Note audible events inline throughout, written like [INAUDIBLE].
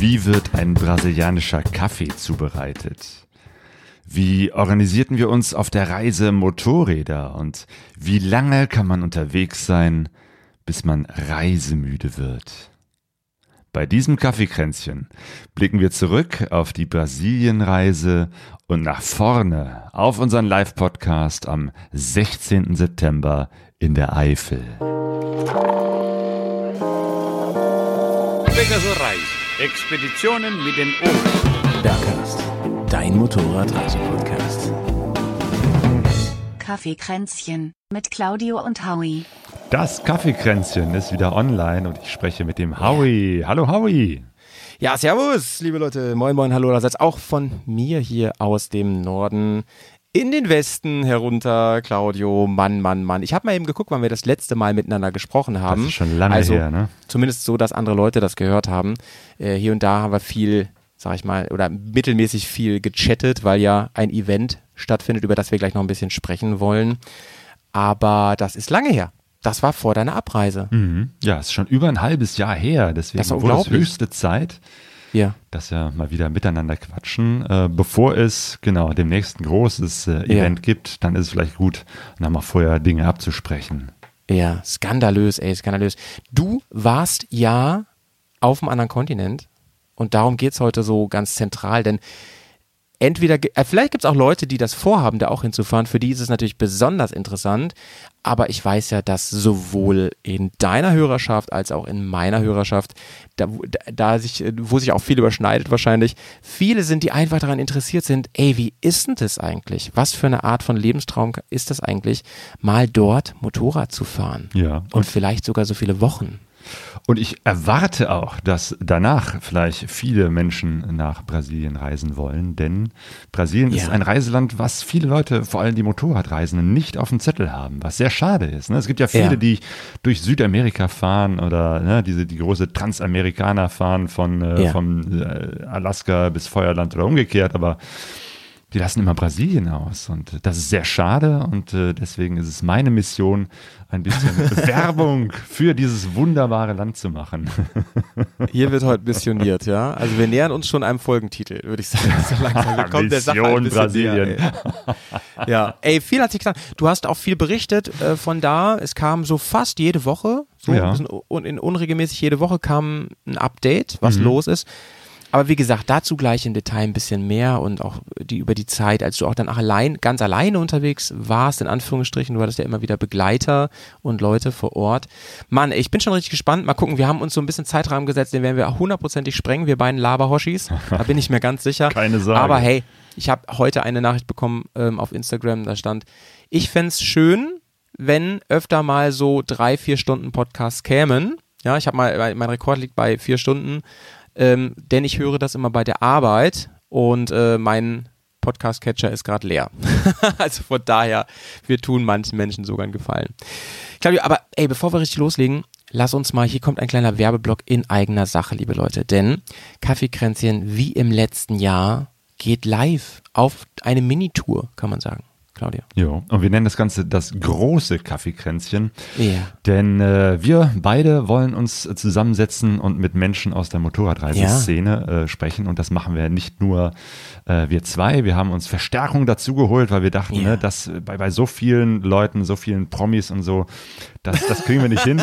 Wie wird ein brasilianischer Kaffee zubereitet? Wie organisierten wir uns auf der Reise Motorräder und wie lange kann man unterwegs sein, bis man reisemüde wird? Bei diesem Kaffeekränzchen blicken wir zurück auf die Brasilienreise und nach vorne auf unseren Live-Podcast am 16. September in der Eifel. Pegasus Reis. Expeditionen mit den Ohren. Bergcast, dein Motorradreise-Podcast. Kaffeekränzchen mit Claudio und Howie. Das Kaffeekränzchen ist wieder online und ich spreche mit dem Howie. Hallo Howie. Ja, servus, liebe Leute. Moin, moin, hallo. Das ist auch von mir hier aus dem Norden in den Westen herunter, Claudio. Mann, Mann, Mann. Ich habe mal eben geguckt, wann wir das letzte Mal miteinander gesprochen haben. Das ist schon lange also, her, ne? Zumindest so, dass andere Leute das gehört haben. Äh, hier und da haben wir viel, sag ich mal, oder mittelmäßig viel gechattet, weil ja ein Event stattfindet, über das wir gleich noch ein bisschen sprechen wollen. Aber das ist lange her. Das war vor deiner Abreise. Mhm. Ja, ist schon über ein halbes Jahr her, deswegen Das ist wurde es unglaublich. höchste Zeit, Ja. dass wir mal wieder miteinander quatschen. Äh, bevor es genau demnächst ein großes äh, Ja. Event gibt, dann ist es vielleicht gut, nochmal vorher Dinge abzusprechen. Ja, skandalös, ey, skandalös. Du warst ja auf einem anderen Kontinent und darum geht's heute so ganz zentral, denn entweder, äh, vielleicht gibt's auch Leute, die das vorhaben, da auch hinzufahren, für die ist es natürlich besonders interessant, aber ich weiß ja, dass sowohl in deiner Hörerschaft als auch in meiner Hörerschaft, da, wo- da, sich, äh, wo sich auch viel überschneidet wahrscheinlich, viele sind, die einfach daran interessiert sind, ey, wie ist denn das eigentlich? Was für eine Art von Lebenstraum ist das eigentlich, mal dort Motorrad zu fahren? Ja. Und vielleicht sogar so viele Wochen. Und ich erwarte auch, dass danach vielleicht viele Menschen nach Brasilien reisen wollen, denn Brasilien ist Ja. ein Reiseland, was viele Leute, vor allem die Motorradreisenden, nicht auf dem Zettel haben, was sehr schade ist. Ne? Es gibt ja viele, Ja. die durch Südamerika fahren oder ne, diese die große Transamerikaner fahren von, äh, Ja. von äh, Alaska bis Feuerland oder umgekehrt, aber die lassen immer Brasilien aus und das ist sehr schade und äh, deswegen ist es meine Mission, ein bisschen [LAUGHS] Werbung für dieses wunderbare Land zu machen. [LAUGHS] Hier wird heute missioniert, ja. Also wir nähern uns schon einem Folgentitel, würde ich sagen. So langsam. Kommen der Sache ein Brasilien. Näher, ey. ja, ey, viel hat sich gesagt. Du hast auch viel berichtet äh, von da. Es kam so fast jede Woche, so Ja. un in unregelmäßig jede Woche kam ein Update, was Mhm. los ist. Aber wie gesagt, dazu gleich im Detail ein bisschen mehr und auch die über die Zeit, als du auch dann auch allein, ganz alleine unterwegs warst, in Anführungsstrichen, du hattest ja immer wieder Begleiter und Leute vor Ort. Mann, ich bin schon richtig gespannt. Mal gucken, wir haben uns so ein bisschen Zeitrahmen gesetzt, den werden wir hundertprozentig sprengen, wir beiden Laberhoschis. [LAUGHS] Da bin ich mir ganz sicher. Keine Sorge. Aber hey, ich habe heute eine Nachricht bekommen ähm, auf Instagram, da stand, ich fänd's schön, wenn öfter mal so drei, vier Stunden Podcasts kämen. Ja, ich habe mal, mein Rekord liegt bei vier Stunden, ähm, denn ich höre das immer bei der Arbeit und äh, mein Podcast-Catcher ist gerade leer. [LAUGHS] also von daher, wir tun manchen Menschen sogar einen Gefallen. Claudio, aber ey, bevor wir richtig loslegen, lass uns mal, hier kommt ein kleiner Werbeblock in eigener Sache, liebe Leute, denn Kaffeekränzchen wie im letzten Jahr geht live auf eine Minitour, kann man sagen. Claudia. Jo. Und wir nennen das Ganze das große Kaffeekränzchen. Ja. Denn äh, wir beide wollen uns äh, zusammensetzen und mit Menschen aus der Motorradreiseszene äh, sprechen. Und das machen wir nicht nur äh, wir zwei. Wir haben uns Verstärkung dazu geholt, weil wir dachten, Ja. ne, dass bei, bei so vielen Leuten, so vielen Promis und so, das, das kriegen wir nicht hin.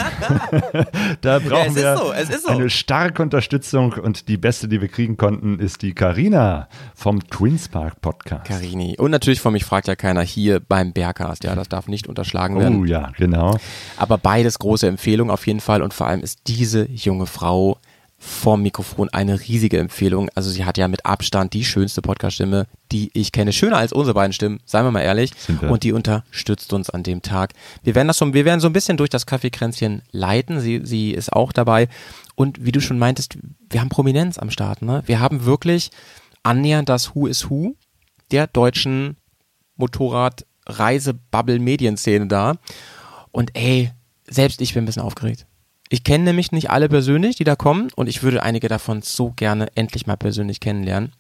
[LAUGHS] da brauchen ist wir so, es ist so. eine starke Unterstützung. Und die beste, die wir kriegen konnten, ist die Karina vom Twinspark Podcast. Carini. Und natürlich von mich fragt ja keiner hier beim Bergcast, ja, das darf nicht unterschlagen werden. Oh ja, genau. Aber beides große Empfehlung auf jeden Fall und vor allem ist diese junge Frau vorm Mikrofon eine riesige Empfehlung. Also sie hat ja mit Abstand die schönste Podcaststimme, die ich kenne. Schöner als unsere beiden Stimmen, seien wir mal ehrlich. Und die unterstützt uns an dem Tag. Wir werden das so, wir werden so ein bisschen durch das Kaffeekränzchen leiten. Sie, sie ist auch dabei. Und wie du schon meintest, wir haben Prominenz am Start, ne? Wir haben wirklich annähernd das Who is Who der deutschen Motorrad-Reise-Bubble-Medienszene da. Und ey, selbst ich bin ein bisschen aufgeregt. Ich kenne nämlich nicht alle persönlich, die da kommen, und ich würde einige davon so gerne endlich mal persönlich kennenlernen.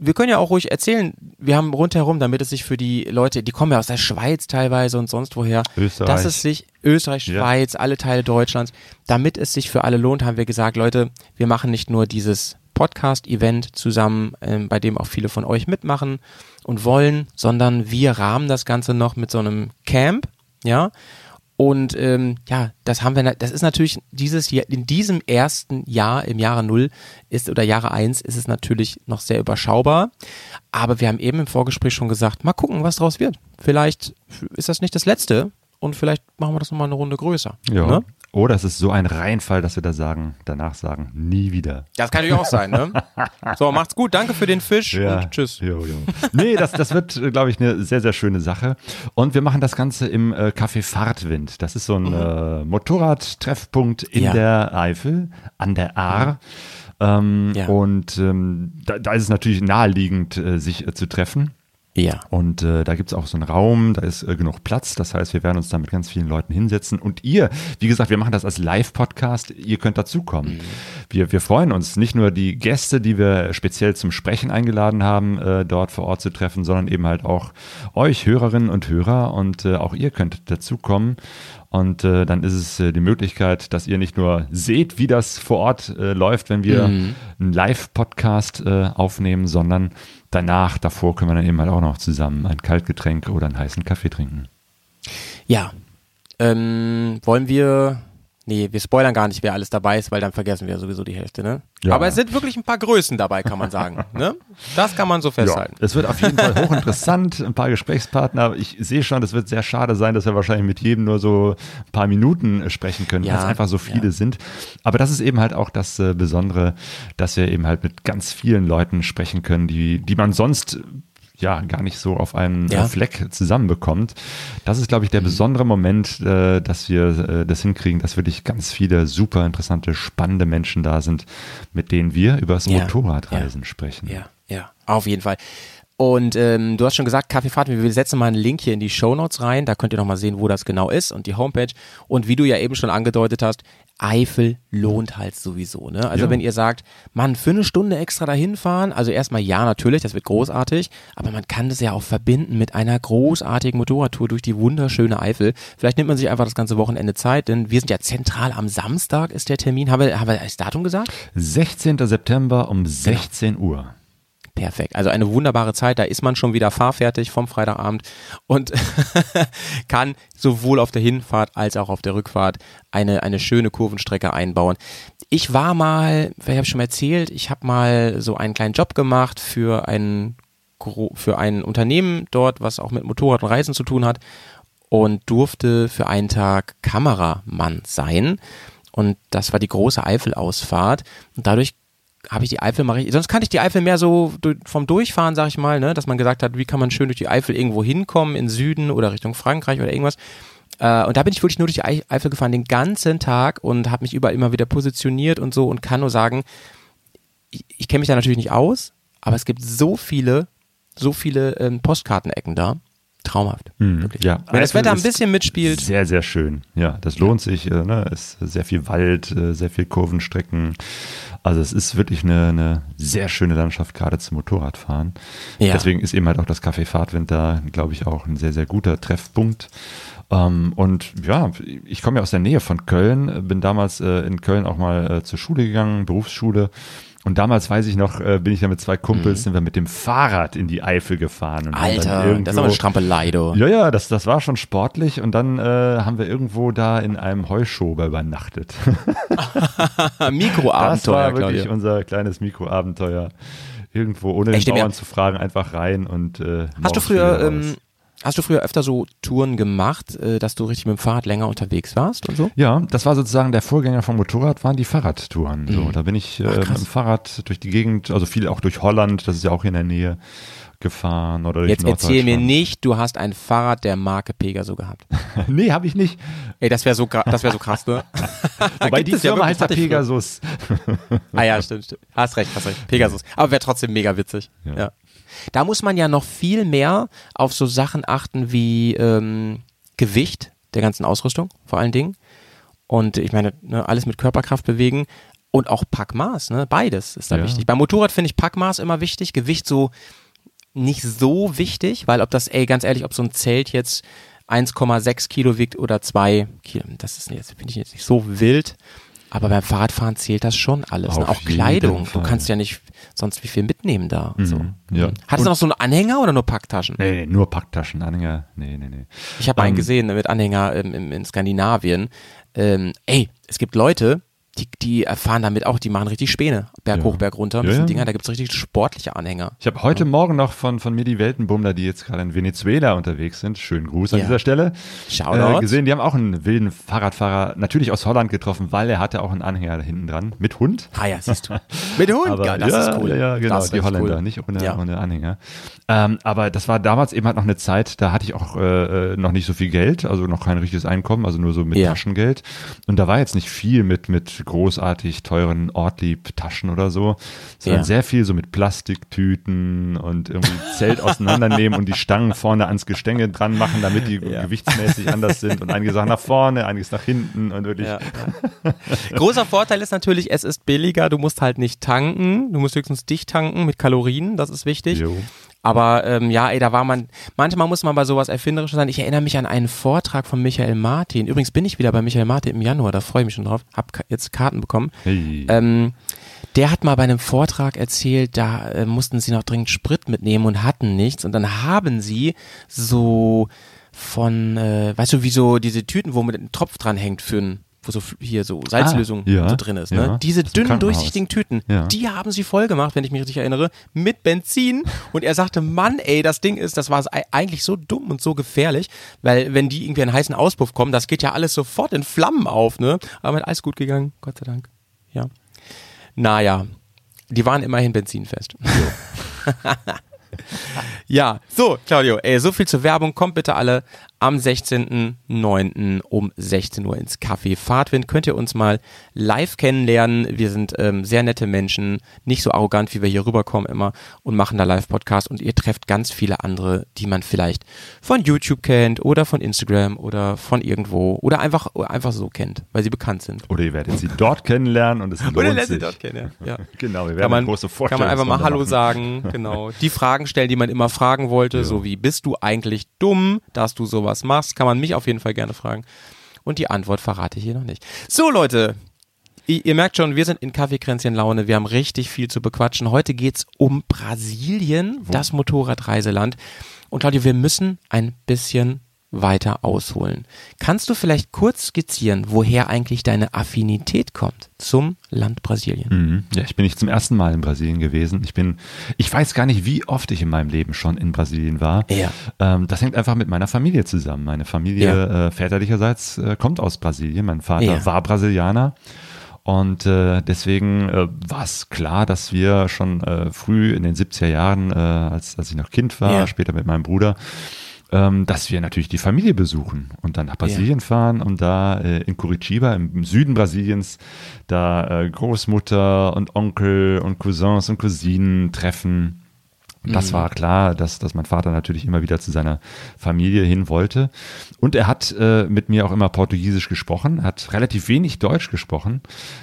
wir können ja auch ruhig erzählen, wir haben rundherum, damit es sich für die Leute, die kommen ja aus der Schweiz teilweise und sonst woher, Österreich. dass es sich, Österreich, Ja. Schweiz, alle Teile Deutschlands, damit es sich für alle lohnt, haben wir gesagt, Leute, wir machen nicht nur dieses Podcast-Event zusammen, ähm, bei dem auch viele von euch mitmachen und wollen, sondern wir rahmen das Ganze noch mit so einem Camp, ja, und ähm, ja, das haben wir, das ist natürlich dieses Jahr, in diesem ersten Jahr, im Jahre Null ist oder Jahre eins ist es natürlich noch sehr überschaubar. Aber wir haben eben im Vorgespräch schon gesagt, mal gucken, was draus wird. Vielleicht ist das nicht das letzte und vielleicht machen wir das nochmal eine Runde größer. Ja. Ne? Oder es ist so ein Reinfall, dass wir da sagen, danach sagen, nie wieder. Das kann natürlich auch sein, ne? So, macht's gut, danke für den Fisch und tschüss. Jo, jo. Nee, das, das wird, äh, glaube ich, eine sehr, sehr schöne Sache. Und wir machen das Ganze im äh, Café Fahrtwind. Das ist so ein äh, Motorradtreffpunkt in Mhm. Ja. der Eifel, an der Ahr. Ähm, Ja. Und ähm, da, da ist es natürlich naheliegend, äh, sich äh, zu treffen. Ja. Und äh, da gibt's auch so einen Raum, da ist äh, genug Platz. Das heißt, wir werden uns da mit ganz vielen Leuten hinsetzen. Und ihr, wie gesagt, wir machen das als Live-Podcast, ihr könnt dazukommen. Wir, wir freuen uns, nicht nur die Gäste, die wir speziell zum Sprechen eingeladen haben, äh, dort vor Ort zu treffen, sondern eben halt auch euch, Hörerinnen und Hörer. Und äh, auch ihr könnt dazukommen. Und äh, dann ist es äh, die Möglichkeit, dass ihr nicht nur seht, wie das vor Ort äh, läuft, wenn wir einen Live-Podcast äh, aufnehmen, sondern danach, davor können wir dann eben halt auch noch zusammen ein Kaltgetränk oder einen heißen Kaffee trinken. Ja. Ähm, wollen wir. Nee, wir spoilern gar nicht, wer alles dabei ist, weil dann vergessen wir sowieso die Hälfte, ne? Ja. Aber es sind wirklich ein paar Größen dabei, kann man sagen. [LAUGHS] ne? Das kann man so festhalten. Es wird auf jeden Fall hochinteressant, ein paar Gesprächspartner. Ich sehe schon, es wird sehr schade sein, dass wir wahrscheinlich mit jedem nur so ein paar Minuten äh, sprechen können, Ja, weil es einfach so viele ja. sind. Aber das ist eben halt auch das äh, Besondere, dass wir eben halt mit ganz vielen Leuten sprechen können, die, die man sonst ja gar nicht so auf einen Ja. Mhm. äh, Fleck zusammenbekommt. Das ist, glaube ich, der besondere Moment, äh, dass wir äh, das hinkriegen, dass wirklich ganz viele super interessante, spannende Menschen da sind, mit denen wir über das Ja. Motorradreisen sprechen. Ja, ja, auf jeden Fall. Und ähm, du hast schon gesagt, Kaffeefahrt, wir setzen mal einen Link hier in die Shownotes rein, da könnt ihr nochmal sehen, wo das genau ist und die Homepage. Und wie du ja eben schon angedeutet hast, Eifel lohnt halt sowieso. Ne? Also Ja. wenn ihr sagt, Mann, für eine Stunde extra dahin fahren, also erstmal ja, natürlich, das wird großartig, aber man kann das ja auch verbinden mit einer großartigen Motorradtour durch die wunderschöne Eifel. Vielleicht nimmt man sich einfach das ganze Wochenende Zeit, denn wir sind ja zentral am Samstag ist der Termin. Haben wir, haben wir das Datum gesagt? 16. September um 16 Uhr. Perfekt. Also eine wunderbare Zeit. Da ist man schon wieder fahrfertig vom Freitagabend und [LAUGHS] kann sowohl auf der Hinfahrt als auch auf der Rückfahrt eine, eine schöne Kurvenstrecke einbauen. Ich war mal, ich habe schon erzählt, ich habe mal so einen kleinen Job gemacht für ein, für ein Unternehmen dort, was auch mit Motorrad und Reisen zu tun hat und durfte für einen Tag Kameramann sein. Und das war die große Eifelausfahrt. Und dadurch habe ich die Eifel mal richtig, sonst kannte ich die Eifel mehr so vom Durchfahren, sag ich mal, ne, dass man gesagt hat, wie kann man schön durch die Eifel irgendwo hinkommen, in Süden oder Richtung Frankreich oder irgendwas. Äh, und da bin ich wirklich nur durch die Ei- Eifel gefahren, den ganzen Tag und habe mich überall immer wieder positioniert und so und kann nur sagen, ich, ich kenne mich da natürlich nicht aus, aber es gibt so viele, so viele ähm, Postkartenecken da. Traumhaft. Wirklich. Ja, Wenn das Eifel Wetter ein bisschen mitspielt. Sehr, sehr schön. Ja, das lohnt sich. Äh, ne? Es ist sehr viel Wald, äh, sehr viel Kurvenstrecken. Also es ist wirklich eine, eine sehr schöne Landschaft, gerade zum Motorradfahren. Ja. Deswegen ist eben halt auch das Café Fahrtwind da, glaube ich, auch ein sehr, sehr guter Treffpunkt. Ähm, und ja, ich komme ja aus der Nähe von Köln, bin damals äh, in Köln auch mal äh, zur Schule gegangen, Berufsschule. Und damals weiß ich noch, äh, bin ich ja mit zwei Kumpels, sind wir mit dem Fahrrad in die Eifel gefahren. Und haben dann Mhm. Alter, das ist irgendwo- aber eine Strampelei, du. ja, ja, das, das war schon sportlich und dann äh, haben wir irgendwo da in einem Heuschober übernachtet. [LAUGHS] das Mikroabenteuer, war wirklich Claudia. unser kleines Mikroabenteuer. Irgendwo ohne den Ich nehme Bauern ja- zu fragen, einfach rein und äh, Hast du früher, ähm. Hast du früher öfter so Touren gemacht, äh, dass du richtig mit dem Fahrrad länger unterwegs warst und so? Ja, das war sozusagen der Vorgänger vom Motorrad, waren die Fahrradtouren. Mhm. So, da bin ich äh, mit dem Fahrrad durch die Gegend, also viel auch durch Holland, das ist ja auch hier in der Nähe, gefahren oder durch Jetzt erzähl mir nicht, du hast ein Fahrrad der Marke Pegaso gehabt. [LAUGHS] nee, habe ich nicht. Ey, das wäre so, das wäre so krass, ne? [LAUGHS] [LAUGHS] Wobei die ja Firma wirklich, heißt ja. Pegasus. Ah ja, stimmt, stimmt. Hast recht, hast recht. Pegasus. Aber wäre trotzdem mega witzig. Ja. Ja. Da muss man ja noch viel mehr auf so Sachen achten wie ähm, Gewicht der ganzen Ausrüstung, vor allen Dingen. Und ich meine, ne, alles mit Körperkraft bewegen. Und auch Packmaß, ne? Beides ist da Ja. wichtig. Beim Motorrad finde ich Packmaß immer wichtig, Gewicht so nicht so wichtig, weil ob das, ey, ganz ehrlich, ob so ein Zelt jetzt 1,6 Kilo wiegt oder 2 Kilo, das ist jetzt, finde ich jetzt nicht so wild. Aber beim Fahrradfahren zählt das schon alles. Ne? Auch Kleidung. jeden Du Fall. kannst ja nicht sonst wie viel mitnehmen da. So. Mhm, ja. Hattest du noch so einen Anhänger oder nur Packtaschen? Nee, nee, nur Packtaschen, Anhänger. Nee, nee, nee. Ich habe einen Ähm, gesehen mit Anhänger im, in Skandinavien. Ähm, ey, es gibt Leute, die, die fahren damit auch, die machen richtig Späne. Berg Ja. hoch, Berg runter mit Ja, diesen ja. Dinger. Da gibt's richtig sportliche Anhänger. Ich habe heute Morgen noch von, von mir die Weltenbummler, die jetzt gerade in Venezuela unterwegs sind, schönen Gruß an Ja. dieser Stelle, Shoutout. äh, gesehen. Die haben auch einen wilden Fahrradfahrer, natürlich aus Holland getroffen, weil er hatte auch einen Anhänger hinten dran, mit Hund. Ah ja, siehst du. [LAUGHS] Mit Hund, Aber, geil, das ja, ist cool. Ja, ja, genau, die Holländer, cool. nicht ohne, Ja. ohne Anhänger. Ähm, aber das war damals eben halt noch eine Zeit, da hatte ich auch äh, äh, noch nicht so viel Geld, also noch kein richtiges Einkommen, also nur so mit Ja. Taschengeld. Und da war jetzt nicht viel mit, mit großartig teuren Ortlieb-Taschen oder so, sondern Ja. sehr viel so mit Plastiktüten und irgendwie Zelt auseinandernehmen und die Stangen vorne ans Gestänge dran machen, damit die Ja. gewichtsmäßig anders sind und einige Sachen nach vorne, einiges nach hinten und wirklich. Ja. Großer Vorteil ist natürlich, es ist billiger, du musst halt nicht tanken, du musst höchstens dicht tanken mit Kalorien, das ist wichtig. Jo. Aber ähm, ja, ey, da war man, manchmal muss man bei sowas erfinderisch sein. Ich erinnere mich an einen Vortrag von Michael Martin. Übrigens bin ich wieder bei Michael Martin im Januar, da freue ich mich schon drauf. Hab jetzt Karten bekommen. Hey. Ähm, der hat mal bei einem Vortrag erzählt, da äh, mussten sie noch dringend Sprit mitnehmen und hatten nichts. Und dann haben sie so von, äh, weißt du, wie so diese Tüten, wo mit einem Tropf dran hängt für ein, wo so hier so Salzlösung Ah, ja, so drin ist. Ne? ja. Diese dünnen, durchsichtigen Tüten, Ja. die haben sie voll gemacht, wenn ich mich richtig erinnere, mit Benzin. Und er sagte, Mann, ey, das Ding ist, das war ei- eigentlich so dumm und so gefährlich, weil wenn die irgendwie einen heißen Auspuff kommen, das geht ja alles sofort in Flammen auf, ne? Aber alles gut gegangen, Gott sei Dank. Ja. Naja, die waren immerhin benzinfest. [LAUGHS] ja, so, Claudio, ey, so viel zur Werbung. Kommt bitte alle am 16.09. um 16 Uhr ins Café Fahrtwind. Könnt ihr uns mal live kennenlernen. Wir sind ähm, sehr nette Menschen, nicht so arrogant, wie wir hier rüberkommen immer und machen da Live-Podcast. Und ihr trefft ganz viele andere, die man vielleicht von YouTube kennt oder von Instagram oder von irgendwo oder einfach, einfach so kennt, weil sie bekannt sind. Oder ihr werdet sie dort kennenlernen und es lohnt Oder lernt sie dort kennen, ja. ja. [LAUGHS] Genau, wir werden Kann man, große kann man einfach mal Hallo machen. sagen, genau. [LAUGHS] Die Fragen stellen, die man immer fragen wollte, so wie, bist du eigentlich dumm, dass du sowas machst, kann man mich auf jeden Fall gerne fragen. Und die Antwort verrate ich hier noch nicht. So, Leute, ihr, ihr merkt schon, wir sind in Kaffeekränzchen Laune, wir haben richtig viel zu bequatschen. Heute geht's um Brasilien, das Motorradreiseland. Und Claudio, wir müssen ein bisschen weiter ausholen. Kannst du vielleicht kurz skizzieren, woher eigentlich deine Affinität kommt zum Land Brasilien? Mhm. Ja, ich bin nicht zum ersten Mal in Brasilien gewesen. Ich bin, ich weiß gar nicht, wie oft ich in meinem Leben schon in Brasilien war. Ja. Ähm, das hängt einfach mit meiner Familie zusammen. Meine Familie äh, väterlicherseits äh, kommt aus Brasilien. Mein Vater Ja. war Brasilianer. Und äh, deswegen äh, war es klar, dass wir schon äh, früh in den 70er Jahren, äh, als, als ich noch Kind war, Ja. später mit meinem Bruder, ähm, dass wir natürlich die Familie besuchen und dann nach Brasilien fahren und da äh, in Curitiba, im, Süden Brasiliens, da äh, Großmutter und Onkel und Cousins und Cousinen treffen. Das war klar, dass, dass mein Vater natürlich immer wieder zu seiner Familie hin wollte. Und er hat äh, mit mir auch immer Portugiesisch gesprochen, hat relativ wenig Deutsch gesprochen.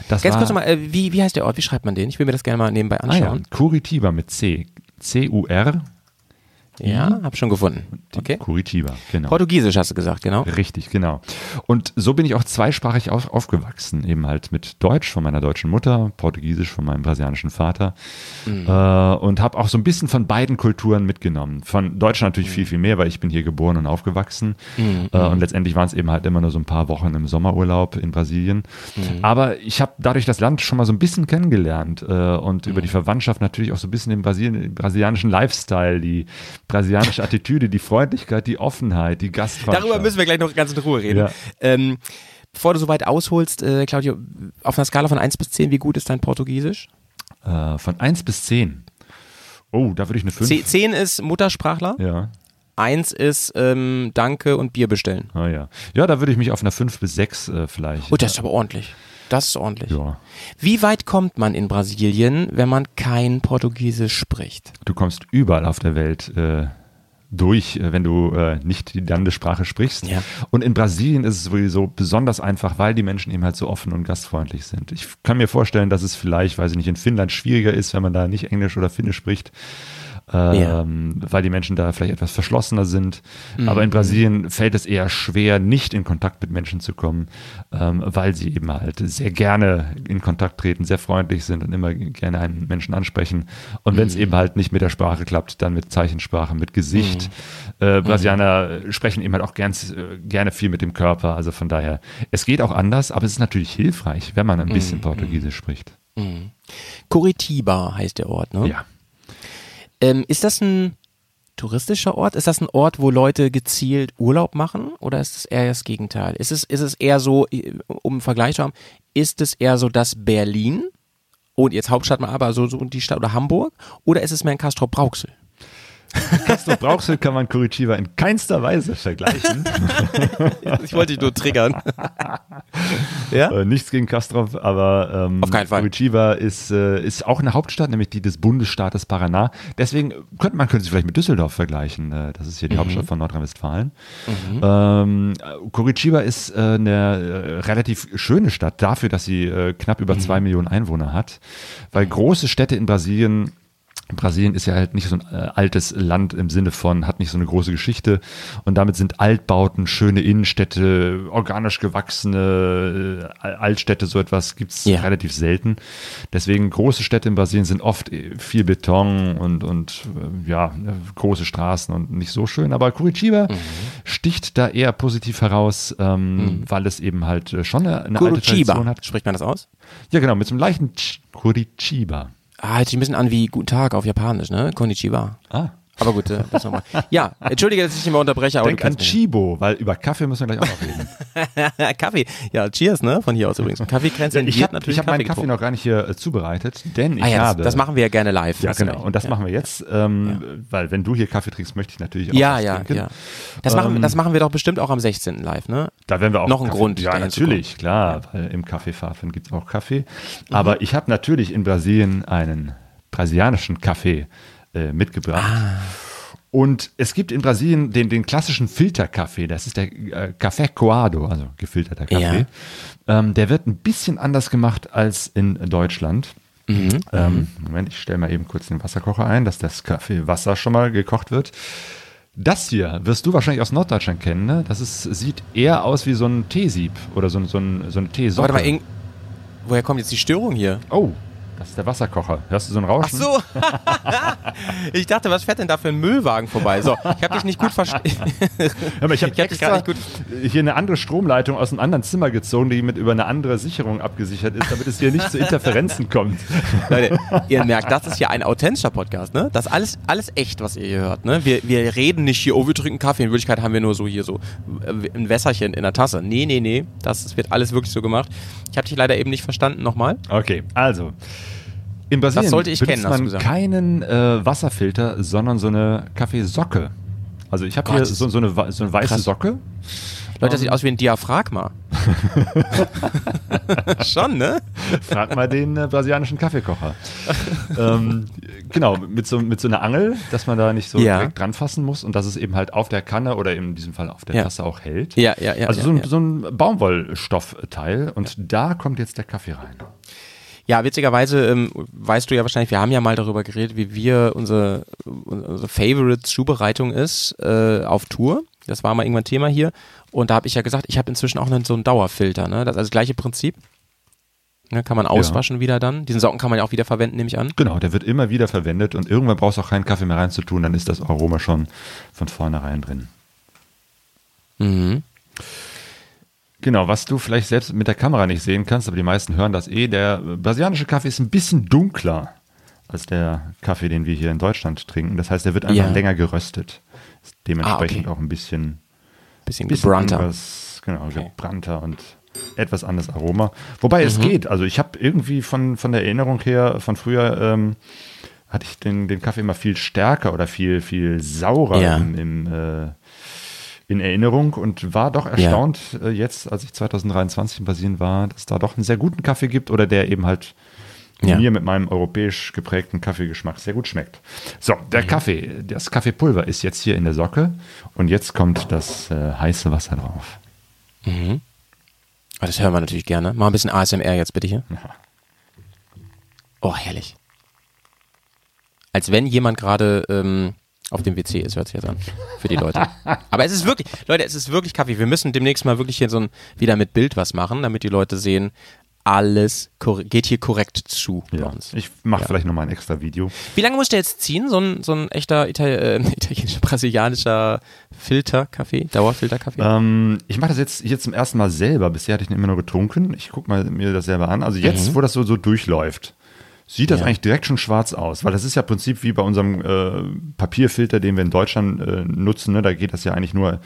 Das Ganz war, kurz nochmal, äh, wie, wie heißt der Ort? Wie schreibt man den? Ich will mir das gerne mal nebenbei ah, ja, anschauen. Curitiba mit C. C-U-R. Ja, hab schon gefunden. Okay. Curitiba, genau. Portugiesisch hast du gesagt, genau. Richtig, genau. Und so bin ich auch zweisprachig auf, aufgewachsen, eben halt mit Deutsch von meiner deutschen Mutter, Portugiesisch von meinem brasilianischen Vater Mhm. äh, und habe auch so ein bisschen von beiden Kulturen mitgenommen. Von Deutsch natürlich Mhm. viel, viel mehr, weil ich bin hier geboren und aufgewachsen äh, und letztendlich waren es eben halt immer nur so ein paar Wochen im Sommerurlaub in Brasilien. Mhm. Aber ich habe dadurch das Land schon mal so ein bisschen kennengelernt äh, und Mhm. über die Verwandtschaft natürlich auch so ein bisschen den brasilianischen Lifestyle, die brasilianische Attitüde, die Freundlichkeit, die Offenheit, die Gastfreundschaft. Darüber müssen wir gleich noch ganz in Ruhe reden. Ja. Ähm, bevor du so weit ausholst, äh, Claudio, auf einer Skala von 1 bis 10, wie gut ist dein Portugiesisch? Äh, von 1 bis 10. Oh, da würde ich eine 5. Ze- 10 ist Muttersprachler, Ja. 1 ist ähm, Danke und Bier bestellen. Ah, ja. Ja, da würde ich mich auf einer 5 bis 6 äh, vielleicht. Oh, das ist aber ordentlich. Das ist ordentlich. ja. Wie weit kommt man in Brasilien, wenn man kein Portugiesisch spricht? Du kommst überall auf der Welt äh, durch, äh, wenn du äh, nicht die Landessprache sprichst. Ja. Und in Brasilien ist es sowieso besonders einfach, weil die Menschen eben halt so offen und gastfreundlich sind. Ich kann mir vorstellen, dass es vielleicht, weiß ich nicht, in Finnland schwieriger ist, wenn man da nicht Englisch oder Finnisch spricht. Ähm, weil die Menschen da vielleicht etwas verschlossener sind. Aber in Brasilien fällt es eher schwer, nicht in Kontakt mit Menschen zu kommen, ähm, weil sie eben halt sehr gerne in Kontakt treten, sehr freundlich sind und immer gerne einen Menschen ansprechen. Und wenn es eben halt nicht mit der Sprache klappt, dann mit Zeichensprache, mit Gesicht. Äh, Brasilianer sprechen eben halt auch gern, äh, gerne viel mit dem Körper. Also von daher, es geht auch anders, aber es ist natürlich hilfreich, wenn man ein bisschen Portugiesisch spricht. Curitiba heißt der Ort, ne? Ja. Ähm, ist das ein touristischer Ort? Ist das ein Ort, wo Leute gezielt Urlaub machen? Oder ist es eher das Gegenteil? Ist es, ist es eher so, äh, um einen Vergleich zu haben, ist es eher so das Berlin? Und jetzt Hauptstadt mal, aber so, so die Stadt oder Hamburg? Oder ist es mehr ein Castro Brauxel? Castro Brauxel kann man Curitiba in keinster Weise vergleichen. [LAUGHS] Ich wollte dich nur triggern. ja? Äh, nichts gegen Castrop, aber ähm, Auf keinen Fall. Curitiba ist, äh, ist auch eine Hauptstadt, nämlich die des Bundesstaates Paraná. Deswegen könnte man könnte sie vielleicht mit Düsseldorf vergleichen. Äh, das ist hier die Hauptstadt von Nordrhein-Westfalen. Ähm, äh, Curitiba ist äh, eine äh, relativ schöne Stadt dafür, dass sie äh, knapp über zwei Millionen Einwohner hat, weil große Städte in Brasilien Brasilien ist ja halt nicht so ein äh, altes Land im Sinne von, hat nicht so eine große Geschichte und damit sind Altbauten, schöne Innenstädte, organisch gewachsene äh, Altstädte, so etwas gibt's Ja. relativ selten. Deswegen große Städte in Brasilien sind oft viel Beton und, und äh, ja, große Straßen und nicht so schön. Aber Curitiba Mhm. sticht da eher positiv heraus, ähm, weil es eben halt schon eine, eine alte Tradition Curitiba. hat. Spricht man das aus? Ja, genau, mit so einem leichten Curitiba. Ah, hört sich ein bisschen an wie Guten Tag auf Japanisch, ne? Konnichiwa. Ah. Aber gut, äh, das nochmal. Ja, entschuldige, dass ich immer unterbreche, aber Denk an. Chibo, weil über Kaffee müssen wir gleich auch noch reden. [LAUGHS] Kaffee. Ja, cheers, ne? Von hier aus übrigens. Kaffeekränze ich habe natürlich hab meinen Kaffee Kaffee getrunken. noch gar nicht hier äh, zubereitet, denn ich Ah ja, habe... das, das machen wir ja gerne live. ja, genau. Und das ja. machen wir jetzt, ähm, weil wenn du hier Kaffee trinkst, möchte ich natürlich auch Ja, ja, trinken. ja. Das, machen, das machen wir doch bestimmt auch am 16. live, ne? Da werden wir auch Noch ein Kaffee- Grund, Ja, natürlich, klar, weil im Café Farfen gibt es auch Kaffee. Mhm. Aber ich habe natürlich in Brasilien einen brasilianischen Kaffee äh, mitgebracht. Ah. Und es gibt in Brasilien den, den klassischen Filterkaffee, das ist der äh, Café Coado, also gefilterter Kaffee. Ähm, der wird ein bisschen anders gemacht als in Deutschland. Mhm. Ähm, Moment, ich stelle mal eben kurz den Wasserkocher ein, dass das Kaffeewasser schon mal gekocht wird. Das hier wirst du wahrscheinlich aus Norddeutschland kennen, ne? Das ist, sieht eher aus wie so ein Teesieb oder so, ein- so, ein, so eine Teesocke. Warte mal, irgend- woher kommt jetzt die Störung hier? oh, das ist der Wasserkocher. Hörst du so ein Ach Rauschen? so. [LAUGHS] ich dachte, was fährt denn da für ein Müllwagen vorbei? So, ich habe dich nicht gut verstanden. [LAUGHS] Ich habe hab dich gar nicht gut- hier eine andere Stromleitung aus einem anderen Zimmer gezogen, die mit über eine andere Sicherung abgesichert ist, damit es hier nicht zu Interferenzen kommt. [LAUGHS] Leute, ihr merkt, das ist hier ein authentischer Podcast, ne? Das ist alles, alles echt, was ihr hier hört, ne? Wir, wir reden nicht hier, oh, wir trinken Kaffee. In Wirklichkeit haben wir nur so hier so ein Wässerchen in der Tasse. Nee, nee, nee. Das wird alles wirklich so gemacht. Ich habe dich leider eben nicht verstanden. Nochmal. Okay, also. In Brasilien Das sollte ich benutzt kennen, man keinen äh, Wasserfilter, sondern so eine Kaffeesocke. Also ich habe hier so, so, eine, so eine weiße Krass. Socke. Leute, das sieht aus wie ein Diaphragma. [LAUGHS] Schon, ne? Frag mal den äh, brasilianischen Kaffeekocher. ähm, genau, mit so, mit so einer Angel, dass man da nicht so Ja. direkt dran fassen muss und dass es eben halt auf der Kanne oder in diesem Fall auf der Ja. Tasse auch hält. Ja, ja, ja. also so, ein, so ein Baumwollstoffteil und da kommt jetzt der Kaffee rein. Ja, witzigerweise ähm, weißt du ja wahrscheinlich, wir haben ja mal darüber geredet, wie wir unsere, unsere Favorite-Zubereitung ist äh, auf Tour. Das war mal irgendwann Thema hier. Und da habe ich ja gesagt, ich habe inzwischen auch einen, so einen Dauerfilter. Ne? Das ist also das gleiche Prinzip. Ne, kann man auswaschen wieder dann. Diesen Socken kann man ja auch wieder verwenden, nehme ich an. Genau, der wird immer wieder verwendet und irgendwann brauchst du auch keinen Kaffee mehr reinzutun, dann ist das Aroma schon von vornherein drin. Mhm. Genau, was du vielleicht selbst mit der Kamera nicht sehen kannst, aber die meisten hören das eh, der brasilianische Kaffee ist ein bisschen dunkler als der Kaffee, den wir hier in Deutschland trinken. Das heißt, der wird einfach Ja. länger geröstet. Ist dementsprechend Ah, okay. auch ein bisschen, Bisschen, bisschen gebrannter. anderes, genau, Okay. gebrannter und etwas anderes Aroma. Wobei Mhm. es geht. Also ich habe irgendwie von, von der Erinnerung her, von früher, ähm, hatte ich den, den Kaffee immer viel stärker oder viel, viel saurer Ja. im, im, äh, in Erinnerung und war doch erstaunt äh, jetzt, als ich 2023 in Brasilien war, dass da doch einen sehr guten Kaffee gibt oder der eben halt Ja. mir mit meinem europäisch geprägten Kaffeegeschmack sehr gut schmeckt. So, der Mhm. Kaffee, das Kaffeepulver ist jetzt hier in der Socke und jetzt kommt das äh, heiße Wasser drauf. Ah, das hören wir natürlich gerne. Mal ein bisschen ASMR jetzt bitte hier. Oh, herrlich. Als wenn jemand gerade ähm, auf dem WC ist, hört sich jetzt an. Für die Leute. [LAUGHS] Aber es ist wirklich, Leute, es ist wirklich Kaffee. Wir müssen demnächst mal wirklich hier so ein, wieder mit Bild was machen, damit die Leute sehen, alles geht hier korrekt zu Ja. Ich mache Ja. vielleicht nochmal ein extra Video. Wie lange muss der jetzt ziehen? So ein, so ein echter Ital äh, [LAUGHS] italienischer, brasilianischer Filterkaffee, Dauerfilterkaffee? Ähm, ich mache das jetzt hier zum ersten Mal selber. Bisher hatte ich ihn immer nur getrunken. Ich gucke mal mir das selber an. Also jetzt, wo das so, so durchläuft, sieht das. Ja. eigentlich direkt schon schwarz aus. Weil das ist ja im Prinzip wie bei unserem äh, Papierfilter, den wir in Deutschland äh, nutzen. Ne? Da geht das ja eigentlich nur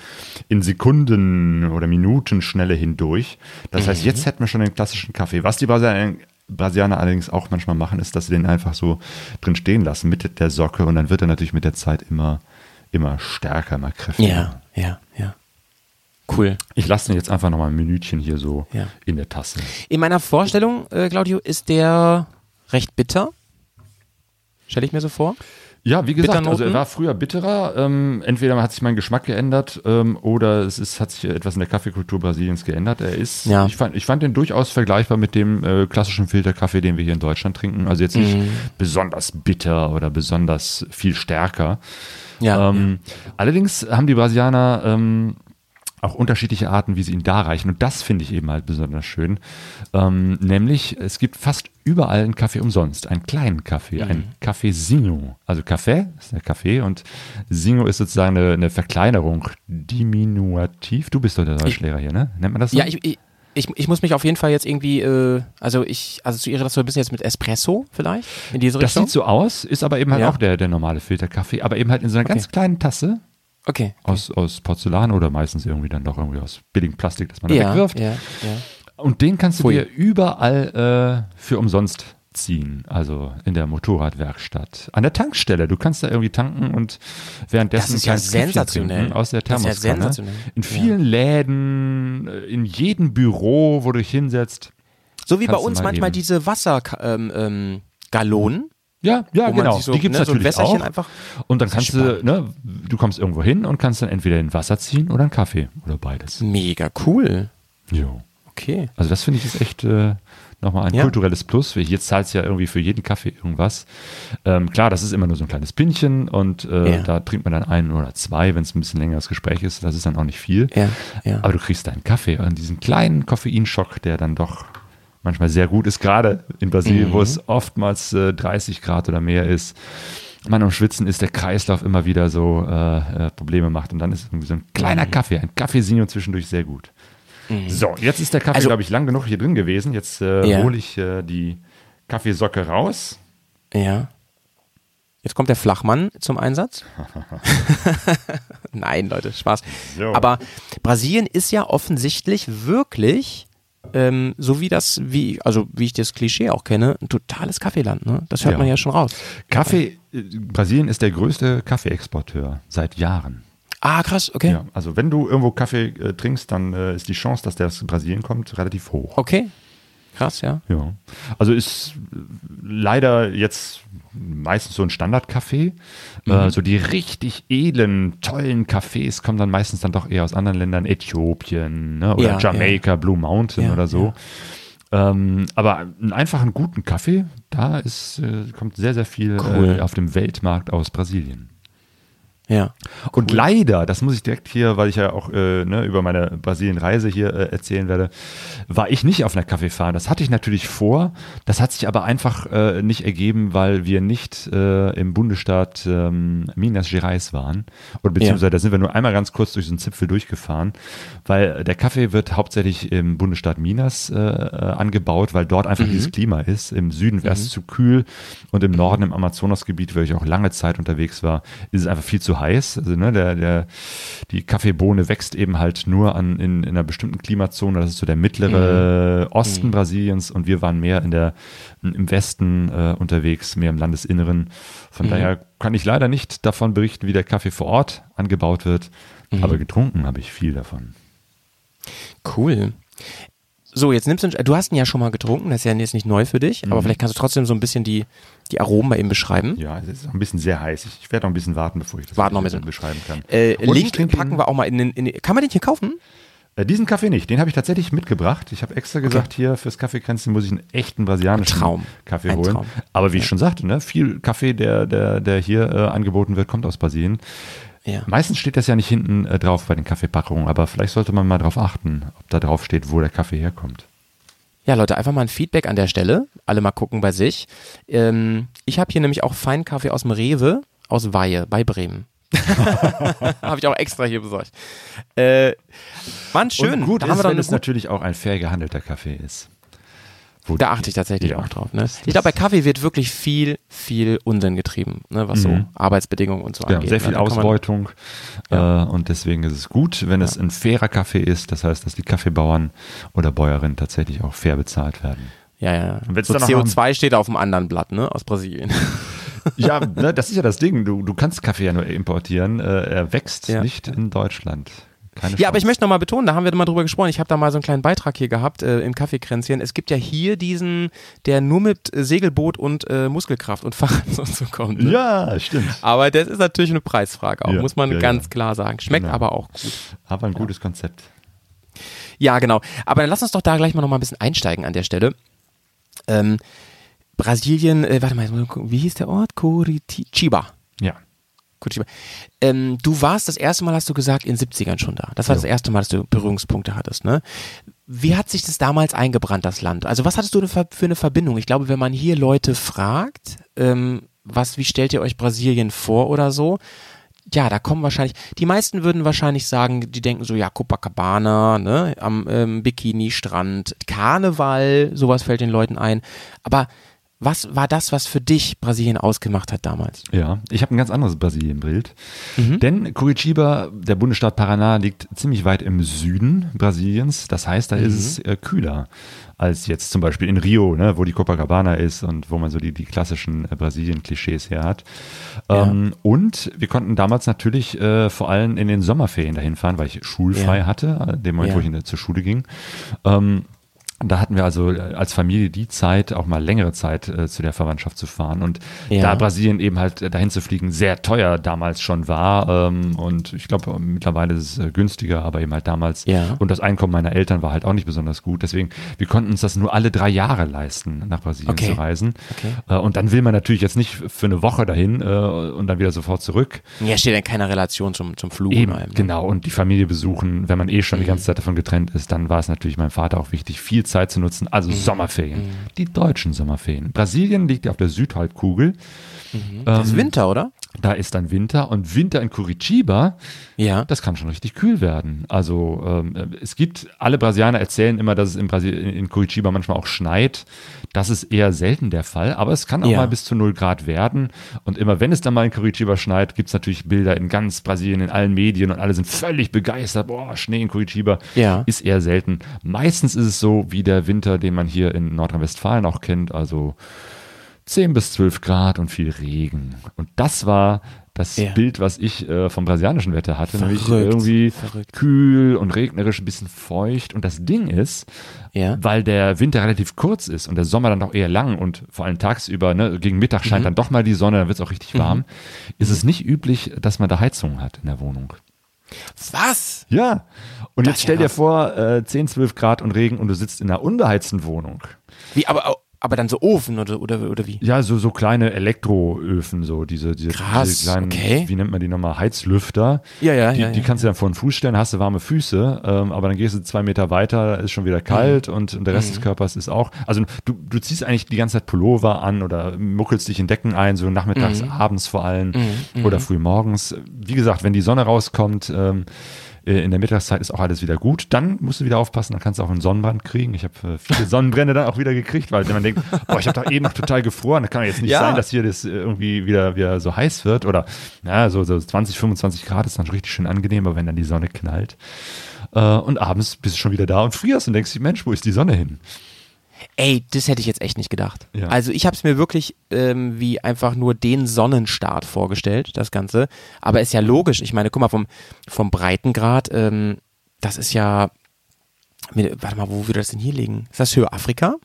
in Sekunden oder Minuten Schnelle hindurch. Das heißt, Mhm. jetzt hätten wir schon den klassischen Kaffee. Was die Brasilianer Brasilianer allerdings auch manchmal machen, ist, dass sie den einfach so drin stehen lassen mit der Socke und dann wird er natürlich mit der Zeit immer, immer stärker, immer kräftiger. ja, ja, ja. Cool. Ich lasse den jetzt einfach noch mal ein Minütchen hier so Ja. in der Tasse. In meiner Vorstellung, äh, Claudio, ist der recht bitter. Stelle ich mir so vor. Ja, wie gesagt, also er war früher bitterer. Ähm, entweder hat sich mein Geschmack geändert ähm, oder es ist, hat sich etwas in der Kaffeekultur Brasiliens geändert. Er ist, Ja. ich, fand, ich fand den durchaus vergleichbar mit dem äh, klassischen Filterkaffee, den wir hier in Deutschland trinken. Also jetzt nicht Mhm. besonders bitter oder besonders viel stärker. Ja. Ähm, Allerdings haben die Brasilianer ähm, auch unterschiedliche Arten, wie sie ihn darreichen. Und das finde ich eben halt besonders schön. Ähm, nämlich, es gibt fast überall einen Kaffee umsonst. Einen kleinen Kaffee, Mhm. ein Cafezinho. Also Kaffee ist der Kaffee und Singo ist sozusagen eine, eine Verkleinerung, diminutiv. Du bist doch der Deutschlehrer hier, ne? Nennt man das so? Ja, ich, ich, ich, ich muss mich auf jeden Fall jetzt irgendwie, äh, also ich assoziiere das so ein bisschen jetzt mit Espresso vielleicht, in diese das Richtung. sieht so aus, ist aber eben halt Ja. auch der, der normale Filterkaffee, aber eben halt in so einer Okay. ganz kleinen Tasse okay. aus, aus Porzellan oder meistens irgendwie dann doch irgendwie aus billigem Plastik, das man da Ja, wegwirft. ja, ja. Und den kannst du Pfui. dir überall äh, für umsonst ziehen. Also in der Motorradwerkstatt. An der Tankstelle. Du kannst da irgendwie tanken und währenddessen Das ist ja sensationell. aus der Das ist ja Thermoskanne. sensationell. In Ja. vielen Läden, äh, in jedem Büro, wo du dich hinsetzt. So wie bei uns mal manchmal eben. diese Wassergallonen, ähm, Gallonen, Ja, ja, genau. so, Die gibt's ne, so ein natürlich auch. einfach. Und dann kannst du, ne, du kommst irgendwo hin und kannst dann entweder ein Wasser ziehen oder einen Kaffee oder beides. Mega cool. Jo. Okay. Also das finde ich ist echt äh, nochmal ein Ja. kulturelles Plus. Jetzt zahlst du ja irgendwie für jeden Kaffee irgendwas. Ähm, klar, das ist immer nur so ein kleines Pinchen und äh, Ja. da trinkt man dann einen oder zwei, wenn es ein bisschen längeres Gespräch ist. Das ist dann auch nicht viel. Ja, ja. Aber du kriegst deinen Kaffee und diesen kleinen Koffeinschock, der dann doch manchmal sehr gut ist, gerade in Brasilien, Mhm. wo es oftmals äh, 30 Grad oder mehr ist. Man am Schwitzen ist, der Kreislauf immer wieder so äh, äh, Probleme macht und dann ist irgendwie so ein kleiner Mhm. Kaffee, ein Kaffeesinho zwischendurch sehr gut. So, jetzt ist der Kaffee, Also- glaube ich, lang genug hier drin gewesen. Jetzt äh, Ja. hole ich äh, die Kaffeesocke raus. Ja. Jetzt kommt der Flachmann zum Einsatz. [LAUGHS] [LAUGHS] Nein, Leute, Spaß. So. Aber Brasilien ist ja offensichtlich wirklich, ähm, so wie das, wie, also wie ich das Klischee auch kenne, ein totales Kaffeeland. Ne? Das hört Ja. man ja schon raus. Kaffee, äh, Brasilien ist der größte Kaffeeexporteur seit Jahren. Ah, krass, okay. Ja, also wenn du irgendwo Kaffee äh, trinkst, dann äh, ist die Chance, dass der aus Brasilien kommt, relativ hoch. Okay. Krass, ja. Ja. Also ist äh, leider jetzt meistens so ein Standardkaffee. Mhm. Äh, so die richtig edlen, tollen Cafés kommen dann meistens dann doch eher aus anderen Ländern, Äthiopien ne, oder Ja, Jamaika, Blue Mountain Ja, oder so. Ähm, aber einen einfachen guten Kaffee, da ist, äh, kommt sehr, sehr viel Cool. äh, auf dem Weltmarkt aus Brasilien. Ja. Und leider, das muss ich direkt hier, weil ich ja auch äh, ne, über meine Brasilien-Reise hier äh, erzählen werde, war ich nicht auf einer Kaffeefahrt. Das hatte ich natürlich vor. Das hat sich aber einfach äh, nicht ergeben, weil wir nicht äh, im Bundesstaat ähm, Minas Gerais waren. Oder beziehungsweise da sind wir nur einmal ganz kurz durch so einen Zipfel durchgefahren, weil der Kaffee wird hauptsächlich im Bundesstaat Minas äh, äh, angebaut, weil dort einfach dieses Klima ist. Im Süden wäre es zu kühl und im Norden, im Amazonasgebiet, wo ich auch lange Zeit unterwegs war, ist es einfach viel zu heiß. Also ne, der, der, die Kaffeebohne wächst eben halt nur an, in, in einer bestimmten Klimazone. Das ist so der mittlere Osten Brasiliens und wir waren mehr in der, im Westen äh, unterwegs, mehr im Landesinneren. Von daher kann ich leider nicht davon berichten, wie der Kaffee vor Ort angebaut wird, aber getrunken habe ich viel davon. Cool. So, jetzt nimmst du, du hast ihn ja schon mal getrunken, das ist ja jetzt nicht neu für dich, aber vielleicht kannst du trotzdem so ein bisschen die, die Aromen bei ihm beschreiben. Ja, es ist ein bisschen sehr heiß. Ich werde noch ein bisschen warten, bevor ich das Warten noch ein bisschen. beschreiben kann. Äh, Und Link packen wir auch mal in den, in den, kann man den hier kaufen? Äh, diesen Kaffee nicht, den habe ich tatsächlich mitgebracht. Ich habe extra gesagt, hier fürs Kaffeekränzchen muss ich einen echten brasilianischen Traum. Kaffee Ein holen. Traum. Aber wie ich schon sagte, ne, viel Kaffee, der, der, der hier äh, angeboten wird, kommt aus Brasilien. Ja. Meistens steht das ja nicht hinten äh, drauf bei den Kaffeepackungen, aber vielleicht sollte man mal drauf achten, ob da drauf steht, wo der Kaffee herkommt. Ja, Leute, einfach mal ein Feedback an der Stelle. Alle mal gucken bei sich. Ähm, ich habe hier nämlich auch Feinkaffee aus dem Rewe aus Weihe bei Bremen. [LAUGHS] habe ich auch extra hier besorgt. Äh, Mann, schön. Und gut da ist, haben wir wenn es natürlich auch ein fair gehandelter Kaffee ist. Wo Da achte ich tatsächlich Ja. auch drauf. Ne? Ich glaube, bei Kaffee wird wirklich viel, viel Unsinn getrieben, ne? was so Arbeitsbedingungen und so Ja, angeht. sehr ne? viel man- Ausbeutung. Ja. Äh, und deswegen ist es gut, wenn es ein fairer Kaffee ist. Das heißt, dass die Kaffeebauern oder Bäuerinnen tatsächlich auch fair bezahlt werden. Ja, ja. Und So dann noch CO2 steht auf dem anderen Blatt, ne? Aus Brasilien. [LAUGHS] Ja, [LAUGHS] ne, das ist ja das Ding. Du, du kannst Kaffee ja nur importieren. Äh, er wächst Ja. nicht in Deutschland. Keine Ja, aber ich möchte nochmal betonen, da haben wir mal drüber gesprochen. Ich habe da mal so einen kleinen Beitrag hier gehabt äh, im Kaffeekränzchen. Es gibt ja hier diesen, der nur mit äh, Segelboot und äh, Muskelkraft und [LAUGHS] Fahrrad und so kommt. Ne? Ja, stimmt. Aber das ist natürlich eine Preisfrage auch, Ja, muss man ja, ganz ja. klar sagen. Schmeckt Genau. aber auch gut. Aber ein gutes Konzept. Ja, genau. Aber dann lass uns doch da gleich mal noch mal ein bisschen einsteigen an der Stelle. Ähm, Brasilien, äh, warte mal, wie hieß der Ort? Curitiba. Ja. Curitiba. Ähm, du warst das erste Mal, hast du gesagt, in 70ern schon da. Das war Jo. das erste Mal, dass du Berührungspunkte hattest, ne? Wie hat sich das damals eingebrannt, das Land? Also was hattest du für für eine Verbindung? Ich glaube, wenn man hier Leute fragt, ähm, was, wie stellt ihr euch Brasilien vor oder so? Ja, da kommen wahrscheinlich, die meisten würden wahrscheinlich sagen, die denken so, ja, Copacabana, ne, am ähm, Bikini-Strand, Karneval, sowas fällt den Leuten ein. Aber was war das, was für dich Brasilien ausgemacht hat damals? Ja, ich habe ein ganz anderes Brasilien-Bild. Denn Curitiba, der Bundesstaat Paraná, liegt ziemlich weit im Süden Brasiliens. Das heißt, da ist es äh, kühler als jetzt zum Beispiel in Rio, ne, wo die Copacabana ist und wo man so die, die klassischen äh, Brasilien-Klischees her hat. Ähm, und wir konnten damals natürlich äh, vor allem in den Sommerferien dahin fahren, weil ich schulfrei Ja. hatte, äh, dem Moment, Ja. wo ich in, zur Schule ging. Ähm, da hatten wir also äh, als Familie die Zeit, auch mal längere Zeit äh, zu der Verwandtschaft zu fahren. Und Ja. da Brasilien eben halt äh, dahin zu fliegen sehr teuer damals schon war. Ähm, und ich glaube, mittlerweile ist es äh, günstiger, aber eben halt damals. Ja. Und das Einkommen meiner Eltern war halt auch nicht besonders gut. Deswegen, wir konnten uns das nur alle drei Jahre leisten, nach Brasilien Okay. zu reisen. Okay. Äh, und dann will man natürlich jetzt nicht für eine Woche dahin äh, und dann wieder sofort zurück. Ja, steht in keiner Relation zum, zum Flug. Eben, ne? genau. Und die Familie besuchen, wenn man eh schon die Mhm. ganze Zeit davon getrennt ist, dann war es natürlich meinem Vater auch wichtig, viel Zeit zu nutzen. Also Mhm. Sommerferien. Die deutschen Sommerferien. Brasilien liegt ja auf der Südhalbkugel. Das ist Winter, oder? Da ist dann Winter und Winter in Curitiba, Ja. das kann schon richtig kühl werden. Also ähm, es gibt, alle Brasilianer erzählen immer, dass es in, Brasil in Curitiba manchmal auch schneit. Das ist eher selten der Fall, aber es kann auch Ja. mal bis zu 0 Grad werden. Und immer wenn es dann mal in Curitiba schneit, gibt es natürlich Bilder in ganz Brasilien, in allen Medien und alle sind völlig begeistert. Boah, Schnee in Curitiba Ja. ist eher selten. Meistens ist es so wie der Winter, den man hier in Nordrhein-Westfalen auch kennt, also 10 bis 12 Grad und viel Regen. Und das war das Ja. Bild, was ich äh, vom brasilianischen Wetter hatte, nämlich Verrückt, irgendwie verrückt. kühl und regnerisch, ein bisschen feucht. Und das Ding ist, Ja. weil der Winter relativ kurz ist und der Sommer dann doch eher lang und vor allem tagsüber, ne, gegen Mittag Mhm. scheint dann doch mal die Sonne, dann wird es auch richtig warm, ist es nicht üblich, dass man da Heizungen hat in der Wohnung. Was? Ja. Und Das jetzt stell ja dir vor, äh, 10, 12 Grad und Regen und du sitzt in einer unbeheizten Wohnung. Wie, aber, aber dann so Ofen oder, oder, oder wie? Ja, so, so kleine Elektroöfen, so diese, diese, Krass, diese kleinen, okay. wie nennt man die nochmal, Heizlüfter. Ja, ja, die, ja, die ja. kannst du dann vor den Fuß stellen, hast du warme Füße, ähm, aber dann gehst du zwei Meter weiter, ist schon wieder kalt Mhm. und, und der Rest des Körpers ist auch, also du, du ziehst eigentlich die ganze Zeit Pullover an oder muckelst dich in Decken ein, so nachmittags, Mhm. abends vor allem oder früh morgens. Wie gesagt, wenn die Sonne rauskommt, ähm, äh, in der Mittagszeit ist auch alles wieder gut. Dann musst du wieder aufpassen, dann kannst du auch einen Sonnenbrand kriegen. Ich habe äh, viele [LAUGHS] Sonnenbrände dann auch wieder gekriegt, weil wenn man denkt, boah, ich habe doch eben noch total gefroren, da kann jetzt nicht Ja. sein, dass hier das äh, irgendwie wieder, wieder so heiß wird oder ja, so, so 20, 25 Grad ist dann schon richtig schön angenehm, aber wenn dann die Sonne knallt äh, und abends bist du schon wieder da und frierst und denkst, Mensch, wo ist die Sonne hin? Ey, das hätte ich jetzt echt nicht gedacht. Ja. Also ich habe es mir wirklich ähm, wie einfach nur den Sonnenstart vorgestellt, das Ganze. Aber ist ja logisch. Ich meine, guck mal, vom, vom Breitengrad, ähm, das ist ja Mit, warte mal, wo würde das denn hier liegen? Ist das für Afrika?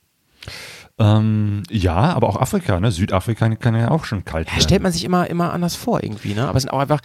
Ähm, ja, aber auch Afrika, ne? Südafrika kann ja auch schon kalt Ja, werden. stellt man sich immer, immer anders vor irgendwie, ne? Aber es sind auch einfach,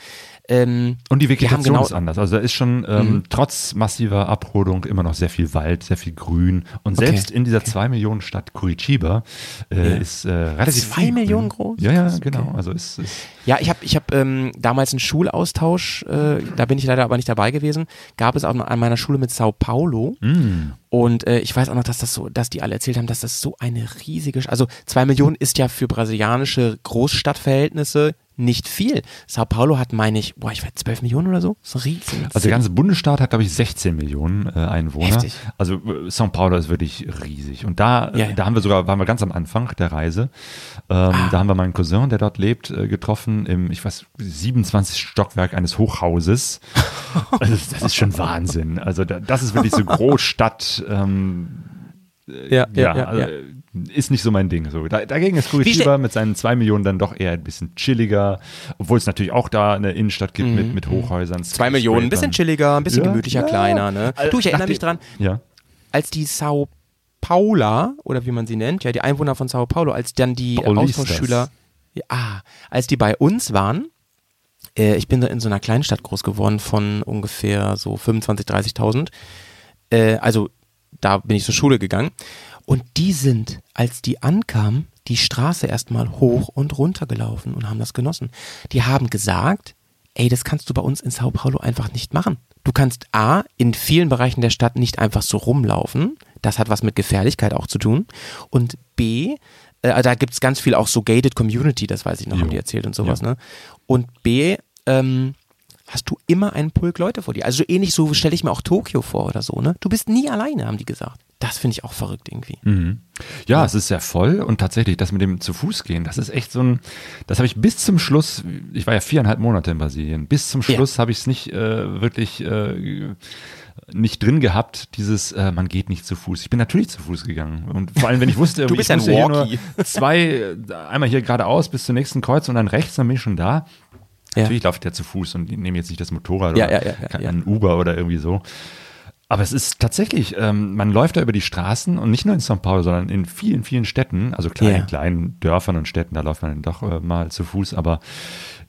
ähm, Und die Vegetation genau- ist anders. Also da ist schon ähm, Mhm. trotz massiver Abrodung immer noch sehr viel Wald, sehr viel Grün. Und Okay. selbst in dieser zwei Millionen Stadt Curitiba äh, Ja. ist äh, relativ Zwei viel Millionen groß? Ja, ja, genau. okay. Also ist, ist Ja, ich habe ich hab, ähm, damals einen Schulaustausch, äh, da bin ich leider aber nicht dabei gewesen, gab es auch noch an meiner Schule mit Sao Paulo. mm, Und äh, ich weiß auch noch, dass das so, dass die alle erzählt haben, dass das so eine riesige, also zwei Millionen ist ja für brasilianische Großstadtverhältnisse nicht viel. Sao Paulo hat, meine ich, boah, ich weiß, 12 Millionen oder so? So riesig. Also der ganze Bundesstaat hat, glaube ich, 16 Millionen äh, Einwohner. Heftig. Also äh, São Paulo ist wirklich riesig. Und da, Ja, ja. da haben wir sogar, waren wir ganz am Anfang der Reise. Ähm, Da haben wir meinen Cousin, der dort lebt, äh, getroffen im, ich weiß, 27. Stockwerk eines Hochhauses. Also [LAUGHS] das, das ist schon Wahnsinn. Also da, das ist wirklich so Großstadt. Ähm, ja, ja, also, ist nicht so mein Ding. So. Da, dagegen ist Curitiba mit seinen zwei Millionen dann doch eher ein bisschen chilliger, obwohl es natürlich auch da eine Innenstadt gibt mit, mit Hochhäusern. Mhm. Zwei Millionen, ein bisschen chilliger, ein bisschen Ja, gemütlicher, ja. kleiner, ne? Also, Du, ich erinnere mich dran, Ja. als die Sao Paula, oder wie man sie nennt, ja, die Einwohner von Sao Paulo, als dann die Paulistas. Austauschschüler, ja, als die bei uns waren, äh, ich bin da in so einer Kleinstadt groß geworden von ungefähr so 25.000, 30.000, äh, also da bin ich zur Schule gegangen und die sind, als die ankamen, die Straße erstmal hoch und runter gelaufen und haben das genossen. Die haben gesagt, ey, das kannst du bei uns in Sao Paulo einfach nicht machen. Du kannst A, in vielen Bereichen der Stadt nicht einfach so rumlaufen. Das hat was mit Gefährlichkeit auch zu tun. Und B, äh, da gibt's ganz viel auch so gated Community, das weiß ich noch, Jo. haben die erzählt und sowas, ne? Und B, ähm, hast du immer einen Pulk Leute vor dir. Also so ähnlich so stelle ich mir auch Tokio vor oder so, ne? Du bist nie alleine, haben die gesagt. Das finde ich auch verrückt irgendwie. Mhm. Ja, es ist sehr voll und tatsächlich das mit dem zu Fuß gehen, das ist echt so ein, das habe ich bis zum Schluss, ich war ja viereinhalb Monate in Brasilien, bis zum Ja. Schluss habe ich es nicht äh, wirklich äh, nicht drin gehabt, dieses, äh, man geht nicht zu Fuß. Ich bin natürlich zu Fuß gegangen und vor allem, wenn ich wusste, [LAUGHS] Du bist ich ein muss ja hier nur Walkie. [LAUGHS] zwei, äh, einmal hier geradeaus bis zum nächsten Kreuz und dann rechts, dann bin ich schon da. Ja. Natürlich laufe ich ja zu Fuß und nehme jetzt nicht das Motorrad Ja, oder ja, ja, ja, ja. ein Uber oder irgendwie so. Aber es ist tatsächlich, ähm, man läuft da über die Straßen und nicht nur in São Paulo, sondern in vielen, vielen Städten, also kleinen, Ja. kleinen Dörfern und Städten, da läuft man doch äh, mal zu Fuß, aber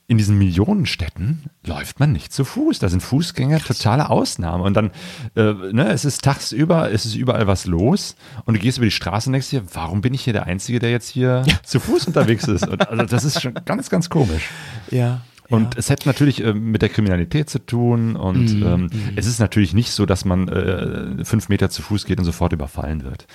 in diesen Millionenstädten läuft man nicht zu Fuß. Da sind Fußgänger totale Ausnahme. Und dann, äh, ne, es ist tagsüber, es ist überall was los und du gehst über die Straße und denkst dir, warum bin ich hier der Einzige, der jetzt hier zu Fuß unterwegs ist? Und, also das ist schon ganz, ganz komisch. Ja. Und es hat natürlich äh, mit der Kriminalität zu tun und Mhm, ähm, es ist natürlich nicht so, dass man äh, fünf Meter zu Fuß geht und sofort überfallen wird.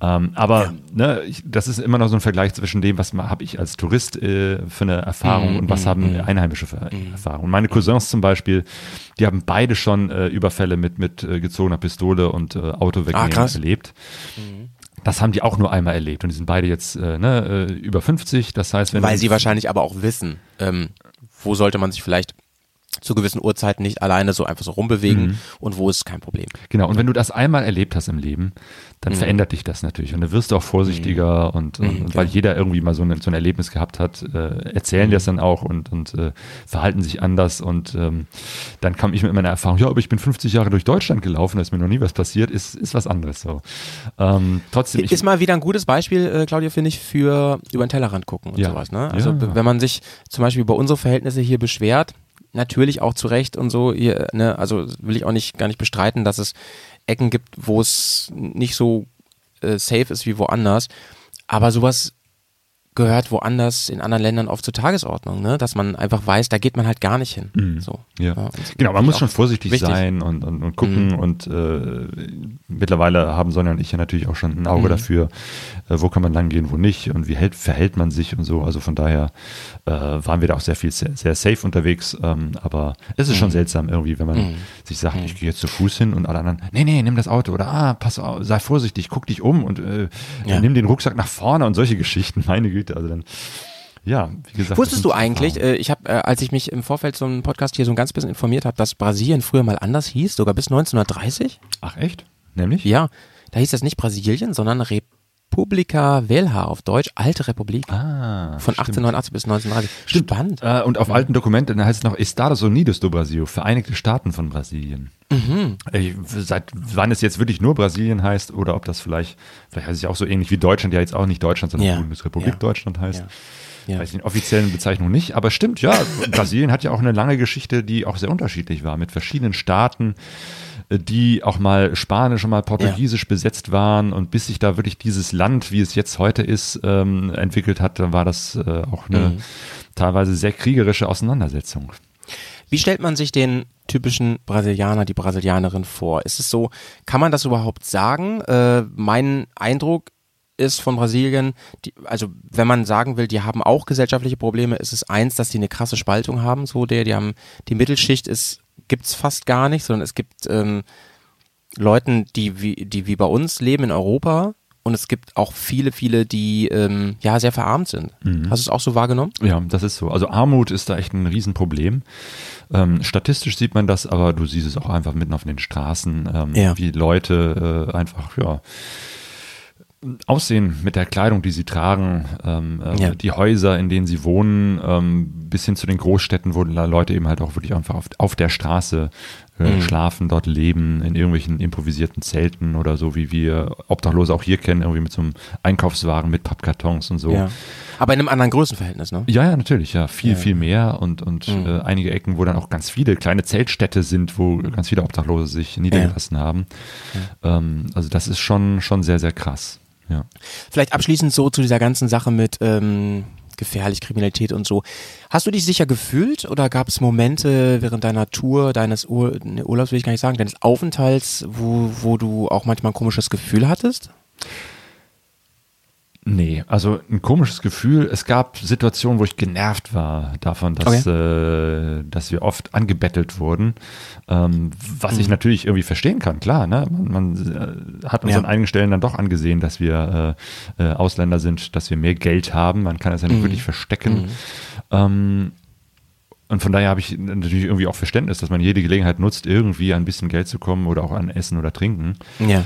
Ähm, aber ne, ich, das ist immer noch so ein Vergleich zwischen dem, was habe ich als Tourist äh, für eine Erfahrung Mhm, und was haben Einheimische für Erfahrungen. Und meine Cousins zum Beispiel, die haben beide schon äh, Überfälle mit, mit äh, gezogener Pistole und äh, Auto wegnehmen Ah, erlebt. Das haben die auch nur einmal erlebt und die sind beide jetzt äh, ne, äh, über 50. Das heißt, wenn Weil sie wahrscheinlich aber auch wissen, ähm, wo sollte man sich vielleicht zu gewissen Uhrzeiten nicht alleine so einfach so rumbewegen Mhm. und wo ist kein Problem. Genau, und wenn du das einmal erlebt hast im Leben, dann verändert dich das natürlich. Und dann wirst du auch vorsichtiger und, und, und weil jeder irgendwie mal so ein, so ein Erlebnis gehabt hat, äh, erzählen die das dann auch und, und äh, verhalten sich anders. Und ähm, dann kam ich mit meiner Erfahrung, ja, aber ich bin 50 Jahre durch Deutschland gelaufen, da ist mir noch nie was passiert, ist, ist was anderes so. Ähm, trotzdem, ich, ist mal wieder ein gutes Beispiel, äh, Claudia, finde ich, für über den Tellerrand gucken und Ja. sowas. Ne? Also Ja, ja. wenn man sich zum Beispiel über unsere Verhältnisse hier beschwert, natürlich auch zu Recht und so, hier, ne, also will ich auch nicht gar nicht bestreiten, dass es Ecken gibt, wo es nicht so äh, safe ist wie woanders. Aber sowas gehört woanders in anderen Ländern oft zur Tagesordnung, ne? Dass man einfach weiß, da geht man halt gar nicht hin. So. Mhm. Ja. und Genau, man muss schon vorsichtig wichtig. sein und, und, und gucken Mhm. und äh, mittlerweile haben Sonja und ich ja natürlich auch schon ein Auge Mhm. dafür, äh, wo kann man lang gehen, wo nicht und wie hält, verhält man sich und so. Also von daher äh, waren wir da auch sehr viel, sehr, sehr safe unterwegs, ähm, aber es ist Mhm. schon seltsam irgendwie, wenn man sich sagt, ich gehe jetzt zu Fuß hin und alle anderen, nee, nee, nimm das Auto oder ah, pass auf, sei vorsichtig, guck dich um und äh, Ja. nimm den Rucksack nach vorne und solche Geschichten, [LAUGHS] meine Güte, also dann ja, wie gesagt. Wusstest du eigentlich, äh, ich habe, äh, als ich mich im Vorfeld einem Podcast hier so ein ganz bisschen informiert habe, dass Brasilien früher mal anders hieß, sogar bis 1930? Ach echt? Nämlich? Ja, da hieß das nicht Brasilien, sondern Repubblica Velha, auf Deutsch Alte Republik. Ah, von stimmt. 1889 bis 1930. Spannend. Äh, und auf alten Dokumenten heißt es noch Estados Unidos do Brasil, Vereinigte Staaten von Brasilien. Ich, seit wann es jetzt wirklich nur Brasilien heißt oder ob das vielleicht, vielleicht heißt es ja auch so ähnlich wie Deutschland, ja jetzt auch nicht Deutschland, sondern Ja. Bundesrepublik Ja. Deutschland heißt. Ja. Ja. Weiß ich in offiziellen Bezeichnungen nicht, aber stimmt, ja. Brasilien hat ja auch eine lange Geschichte, die auch sehr unterschiedlich war, mit verschiedenen Staaten, äh, die auch mal Spanisch und mal Portugiesisch besetzt waren. Und bis sich da wirklich dieses Land, wie es jetzt heute ist, ähm, entwickelt hat, dann war das äh, auch eine teilweise sehr kriegerische Auseinandersetzung. Wie stellt man sich den typischen Brasilianer, die Brasilianerin vor? Ist es so, kann man das überhaupt sagen? Äh, mein Eindruck ist von Brasilien, die, also wenn man sagen will, die haben auch gesellschaftliche Probleme, ist es eins, dass die eine krasse Spaltung haben. So der, die haben die Mittelschicht ist gibt's fast gar nicht, sondern es gibt ähm, Leuten, die wie die wie bei uns leben in Europa und es gibt auch viele, viele, die ähm, ja sehr verarmt sind. Hast du es auch so wahrgenommen? Ja, das ist so. Also Armut ist da echt ein Riesenproblem. Ähm, statistisch sieht man das, aber du siehst es auch einfach mitten auf den Straßen, ähm, Ja. wie Leute äh, einfach, ja, aussehen mit der Kleidung, die sie tragen, ähm, äh, Ja. die Häuser, in denen sie wohnen, ähm, bis hin zu den Großstädten, wo Leute eben halt auch wirklich einfach auf, auf der Straße äh, Mhm. schlafen, dort leben, in irgendwelchen improvisierten Zelten oder so, wie wir Obdachlose auch hier kennen, irgendwie mit so einem Einkaufswagen mit Pappkartons und so. Ja. Aber in einem anderen Größenverhältnis, ne? Ja, ja, natürlich, ja. Viel, Ja. viel mehr und, und Mhm. äh, einige Ecken, wo dann auch ganz viele kleine Zeltstädte sind, wo ganz viele Obdachlose sich niedergelassen haben. Ähm, also das ist schon, schon sehr, sehr krass. Ja. Vielleicht abschließend so zu dieser ganzen Sache mit ähm, gefährlich Kriminalität und so. Hast du dich sicher gefühlt oder gab es Momente während deiner Tour, deines Ur ne, Urlaubs, will ich gar nicht sagen, deines Aufenthalts, wo, wo du auch manchmal ein komisches Gefühl hattest? Nee, also ein komisches Gefühl. Es gab Situationen, wo ich genervt war davon, dass, äh, dass wir oft angebettelt wurden. Ähm, was Mhm. ich natürlich irgendwie verstehen kann, klar. Ne? Man, man äh, hat uns Ja. an einigen Stellen dann doch angesehen, dass wir äh, äh, Ausländer sind, dass wir mehr Geld haben. Man kann es ja nicht Mhm. wirklich verstecken. Ähm, und von daher habe ich natürlich irgendwie auch Verständnis, dass man jede Gelegenheit nutzt, irgendwie an ein bisschen Geld zu kommen oder auch an Essen oder Trinken. Ja.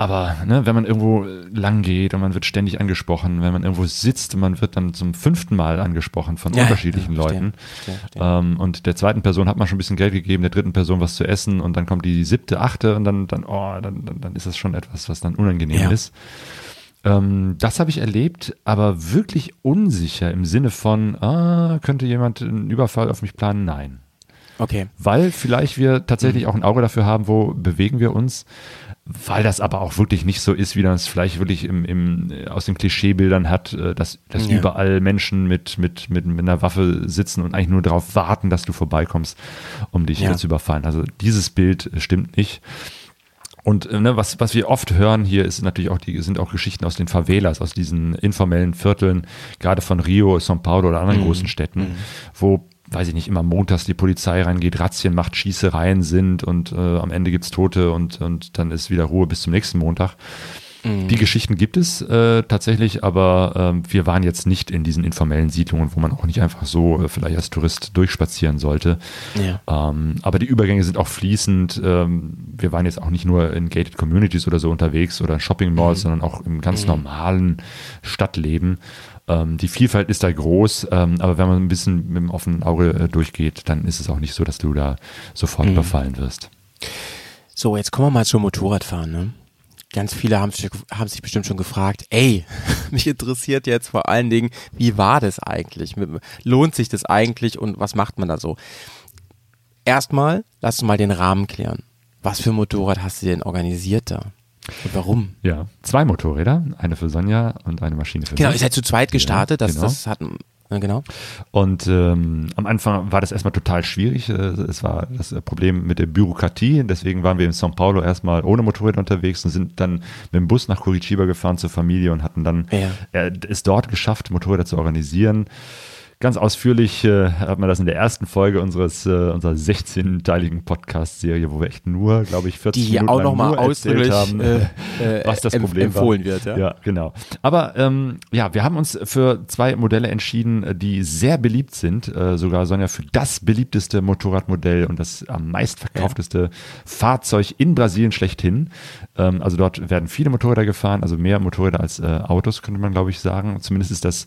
Aber ne, wenn man irgendwo lang geht und man wird ständig angesprochen, wenn man irgendwo sitzt und man wird dann zum fünften Mal angesprochen von Ja, unterschiedlichen ja, verstehe, Leuten. verstehe, verstehe. Ähm, und der zweiten Person hat man schon ein bisschen Geld gegeben, der dritten Person was zu essen und dann kommt die siebte, achte und dann, dann, oh, dann, dann, dann ist das schon etwas, was dann unangenehm Ja. ist. Ähm, das habe ich erlebt, aber wirklich unsicher im Sinne von, ah, könnte jemand einen Überfall auf mich planen? Nein Okay. weil vielleicht wir tatsächlich auch ein Auge dafür haben, wo bewegen wir uns, weil das aber auch wirklich nicht so ist, wie es vielleicht wirklich im, im, äh, aus den Klischeebildern hat, äh, dass, dass Ja. überall Menschen mit, mit, mit, mit einer Waffe sitzen und eigentlich nur darauf warten, dass du vorbeikommst, um dich Ja. zu überfallen. Also dieses Bild äh, stimmt nicht. Und ne, was, was wir oft hören hier, ist natürlich auch die, sind auch Geschichten aus den Favelas, aus diesen informellen Vierteln, gerade von Rio, São Paulo oder anderen großen Städten, wo, weiß ich nicht, immer montags die Polizei reingeht, Razzien macht, Schießereien sind und äh, am Ende gibt's Tote und, und dann ist wieder Ruhe bis zum nächsten Montag. Die Geschichten gibt es äh, tatsächlich, aber ähm, wir waren jetzt nicht in diesen informellen Siedlungen, wo man auch nicht einfach so äh, vielleicht als Tourist durchspazieren sollte. Ja. Ähm, aber die Übergänge sind auch fließend. Ähm, wir waren jetzt auch nicht nur in gated Communities oder so unterwegs oder in Shopping Malls, sondern auch im ganz normalen Stadtleben. Ähm, die Vielfalt ist da groß, ähm, aber wenn man ein bisschen mit dem offenen Auge äh, durchgeht, dann ist es auch nicht so, dass du da sofort überfallen wirst. So, jetzt kommen wir mal zum Motorradfahren, ne? Ganz viele haben sich, haben sich bestimmt schon gefragt, ey, [LAUGHS] mich interessiert jetzt vor allen Dingen, wie war das eigentlich? Lohnt sich das eigentlich und was macht man da so? Erstmal, lass uns mal den Rahmen klären. Was für ein Motorrad hast du denn organisiert da? Und warum? Ja, zwei Motorräder, eine für Sonja und eine Maschine für Genau, ihr seid zu zweit gestartet, das, genau. das hat, ja, genau. Und ähm, am Anfang war das erstmal total schwierig. Äh, Es war das äh, Problem mit der Bürokratie. Deswegen waren wir in São Paulo erstmal ohne Motorräder unterwegs und sind dann mit dem Bus nach Curitiba gefahren zur Familie und hatten dann Ja. äh, es dort geschafft, Motorräder zu organisieren. Ganz ausführlich äh, hat man das in der ersten Folge unseres äh, unserer 16-teiligen Podcast-Serie, wo wir echt nur, glaube ich, 40 Die Minuten auch lang noch mal nur erzählt ausdrücklich, haben, äh, [LAUGHS] äh, was das Problem empfohlen war. wird, ja. ja, genau. Aber ähm, ja, wir haben uns für zwei Modelle entschieden, äh, die sehr beliebt sind. Äh, sogar Sonja für das beliebteste Motorradmodell und das am meistverkaufteste Fahrzeug in Brasilien schlechthin. Ähm, also dort werden viele Motorräder gefahren, also mehr Motorräder als äh, Autos, könnte man glaube ich sagen. Zumindest ist das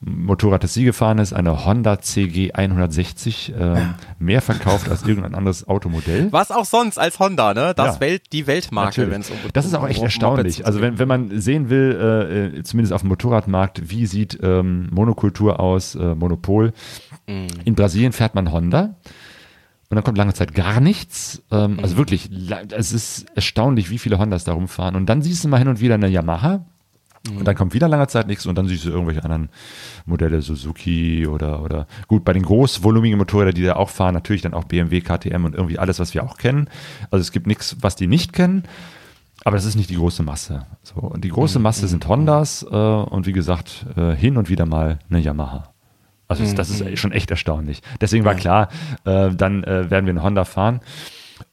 Motorrad, das sie gefahren ist, eine Honda CG 160, ähm, mehr verkauft als irgendein anderes Automodell. Was auch sonst als Honda, ne? Das Ja. Welt, die Weltmarke, wenn es um Das ist auch echt erstaunlich. Also wenn, wenn man sehen will, äh, äh, zumindest auf dem Motorradmarkt, wie sieht ähm, Monokultur aus, äh, Monopol. Mhm. In Brasilien fährt man Honda. Und dann kommt lange Zeit gar nichts. Ähm, Mhm. Also wirklich, la- es ist erstaunlich, wie viele Hondas da rumfahren. Und dann siehst du mal hin und wieder eine Yamaha. Mhm. Und dann kommt wieder lange Zeit nichts und dann siehst du irgendwelche anderen Modelle, Suzuki oder, oder gut, bei den großvolumigen Motorrädern, die da auch fahren, natürlich dann auch BMW, KTM und irgendwie alles, was wir auch kennen. Also es gibt nichts, was die nicht kennen. Aber das ist nicht die große Masse. So, und die große Masse sind Hondas äh, und wie gesagt, äh, hin und wieder mal eine Yamaha. Also das, das ist schon echt erstaunlich. Deswegen war klar, äh, dann äh, werden wir eine Honda fahren.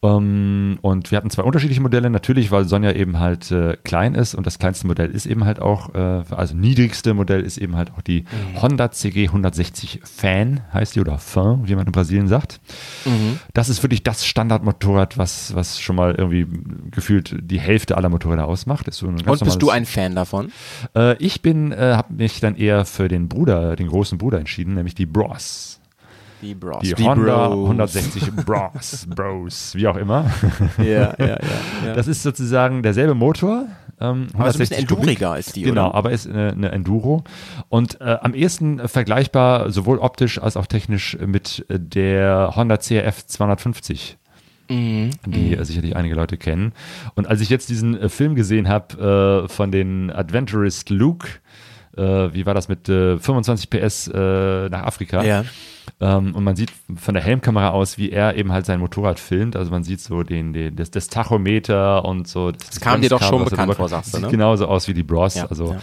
Ähm, und wir hatten zwei unterschiedliche Modelle, natürlich, weil Sonja eben halt äh, klein ist und das kleinste Modell ist eben halt auch, äh, also niedrigste Modell ist eben halt auch die Honda CG 160 Fan, heißt die, oder Fan, wie man in Brasilien sagt. Das ist wirklich das Standardmotorrad, was, was schon mal irgendwie gefühlt die Hälfte aller Motorräder ausmacht. Ist so Und bist du normales- ein Fan davon? äh, ich bin, äh, habe mich dann eher für den Bruder, den großen Bruder entschieden, nämlich die Bros. Die Bros. Die, Honda 160 Bros, Bros, wie auch immer. Ja, ja, ja. ja. Das ist sozusagen derselbe Motor. Ähm, aber so ein 160 bisschen Kubik. enduriger ist die, Genau, oder? aber ist eine, eine Enduro. Und äh, am ehesten vergleichbar, sowohl optisch als auch technisch, mit äh, der Honda CRF 250 Mhm. die äh, sicherlich einige Leute kennen. Und als ich jetzt diesen äh, Film gesehen habe äh, von den Adventurist Luke, äh, wie war das mit äh, 25 PS äh, nach Afrika? Ja. Ähm, und man sieht von der Helmkamera aus, wie er eben halt sein Motorrad filmt. Also man sieht so den, den das, das Tachometer und so. Das, kam dir doch schon bekannt vor, sagst du, Sieht ne? genauso aus wie die Bros. Ja, also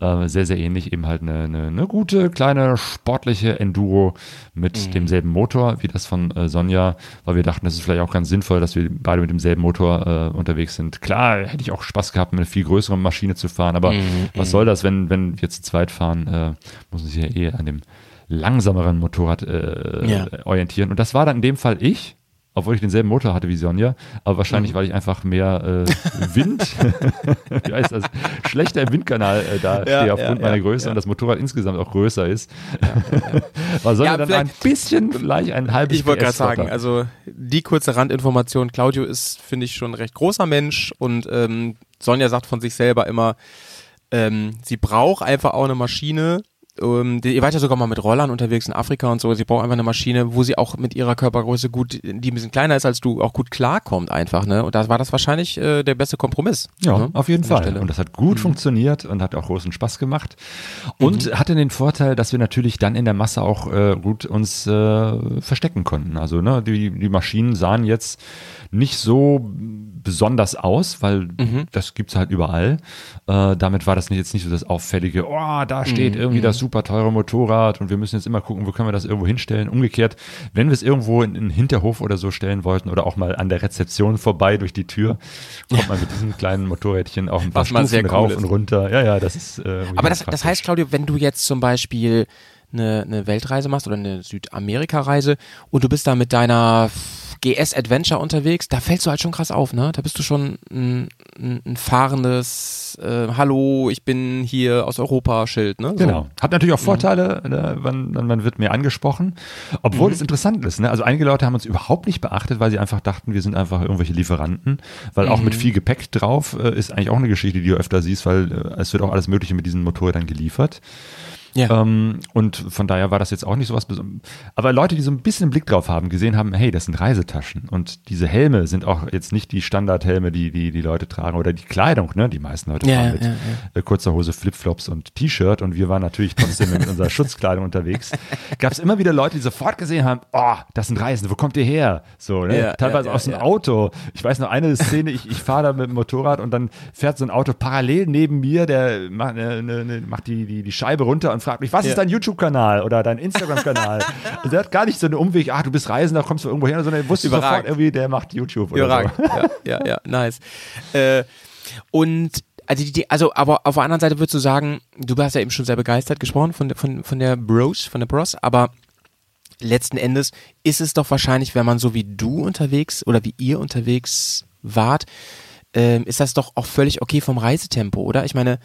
ja, Äh, sehr, sehr ähnlich. Eben halt eine, eine, eine gute, kleine, sportliche Enduro mit Mhm. demselben Motor wie das von äh, Sonja, weil wir dachten, das ist vielleicht auch ganz sinnvoll, dass wir beide mit demselben Motor äh, unterwegs sind. Klar, hätte ich auch Spaß gehabt, mit einer viel größeren Maschine zu fahren, aber Mhm, was soll das, wenn, wenn wir zu zweit fahren, äh, muss man sich ja eh an dem langsameren Motorrad äh, Ja. orientieren. Und das war dann in dem Fall ich. Obwohl ich denselben Motor hatte wie Sonja, aber wahrscheinlich, Mhm. weil ich einfach mehr äh, Wind, [LAUGHS] wie heißt das, schlechter im Windkanal äh, da stehe aufgrund ja, meiner ja, Größe ja. und das Motorrad insgesamt auch größer ist. war [LAUGHS] Sonja Ja, dann ein bisschen, vielleicht ein halbes Ich wollte gerade sagen, also die kurze Randinformation, Claudio ist, finde ich, schon ein recht großer Mensch und ähm, Sonja sagt von sich selber immer, ähm, sie braucht einfach auch eine Maschine. Ähm, ihr wart ja sogar mal mit Rollern unterwegs in Afrika und so. Sie braucht einfach eine Maschine, wo sie auch mit ihrer Körpergröße gut, die ein bisschen kleiner ist als du, auch gut klarkommt einfach. Ne? Und da war das wahrscheinlich äh, der beste Kompromiss. Ja, ne? auf jeden Fall. Stelle. Und das hat gut funktioniert und hat auch großen Spaß gemacht. Und hatte den Vorteil, dass wir natürlich dann in der Masse auch äh, gut uns äh, verstecken konnten. Also ne, die, die Maschinen sahen jetzt nicht so besonders aus, weil das gibt's halt überall. Äh, damit war das jetzt nicht so das auffällige, oh, da steht irgendwie das super teure Motorrad und wir müssen jetzt immer gucken, wo können wir das irgendwo hinstellen. Umgekehrt, wenn wir es irgendwo in, in den Hinterhof oder so stellen wollten oder auch mal an der Rezeption vorbei durch die Tür, kommt man mit diesem kleinen Motorrädchen auch ein paar Was Stufen cool rauf ist. und runter. Ja, ja, das ist. Äh, Aber das, das heißt, Claudio, wenn du jetzt zum Beispiel eine, eine Weltreise machst oder eine Südamerika-Reise und du bist da mit deiner GS Adventure unterwegs, da fällst du halt schon krass auf, ne? Da bist du schon ein, ein, ein fahrendes äh, Hallo, ich bin hier aus Europa Schild, ne? So. Genau. Hat natürlich Mhm. auch Vorteile, ne, man, man wird mehr angesprochen. Obwohl Mhm. es interessant ist. Ne? Also einige Leute haben uns überhaupt nicht beachtet, weil sie einfach dachten, wir sind einfach irgendwelche Lieferanten. Weil auch Mhm. mit viel Gepäck drauf äh, ist eigentlich auch eine Geschichte, die du öfter siehst, weil äh, es wird auch alles Mögliche mit diesen Motorrädern geliefert. Ja. Ähm, und von daher war das jetzt auch nicht so was Besonderes. Aber Leute, die so ein bisschen Blick drauf haben, gesehen haben, hey, das sind Reisetaschen. Und diese Helme sind auch jetzt nicht die Standardhelme, die die, die Leute tragen oder die Kleidung, ne? Die meisten Leute Ja, ja, mit ja, äh, kurzer Hose, Flipflops und T-Shirt. Und wir waren natürlich trotzdem mit unserer [LAUGHS] Schutzkleidung unterwegs. Gab es immer wieder Leute, die sofort gesehen haben, oh, das sind Reisende, wo kommt ihr her? So, ne? Ja, Teilweise ja, ja, aus dem ja. Auto. Ich weiß noch eine Szene, ich, ich fahre da mit dem Motorrad und dann fährt so ein Auto parallel neben mir, der macht, ne, ne, ne, macht die, die, die Scheibe runter und fragt mich, was ist dein YouTube-Kanal oder dein Instagram-Kanal? [LAUGHS] und der hat gar nicht so einen Umweg, ach, du bist Reisender, kommst du irgendwo her, sondern er wusste Überragend. sofort irgendwie, der macht YouTube oder Überragend. so. Ja, ja, ja, nice. Äh, und also, die, also, aber auf der anderen Seite würdest du sagen, du hast ja eben schon sehr begeistert gesprochen von, der- von, von der Bros, von der Bros, aber letzten Endes ist es doch wahrscheinlich, wenn man so wie du unterwegs oder wie ihr unterwegs wart, ähm, ist das doch auch völlig okay vom Reisetempo, oder? Ich meine,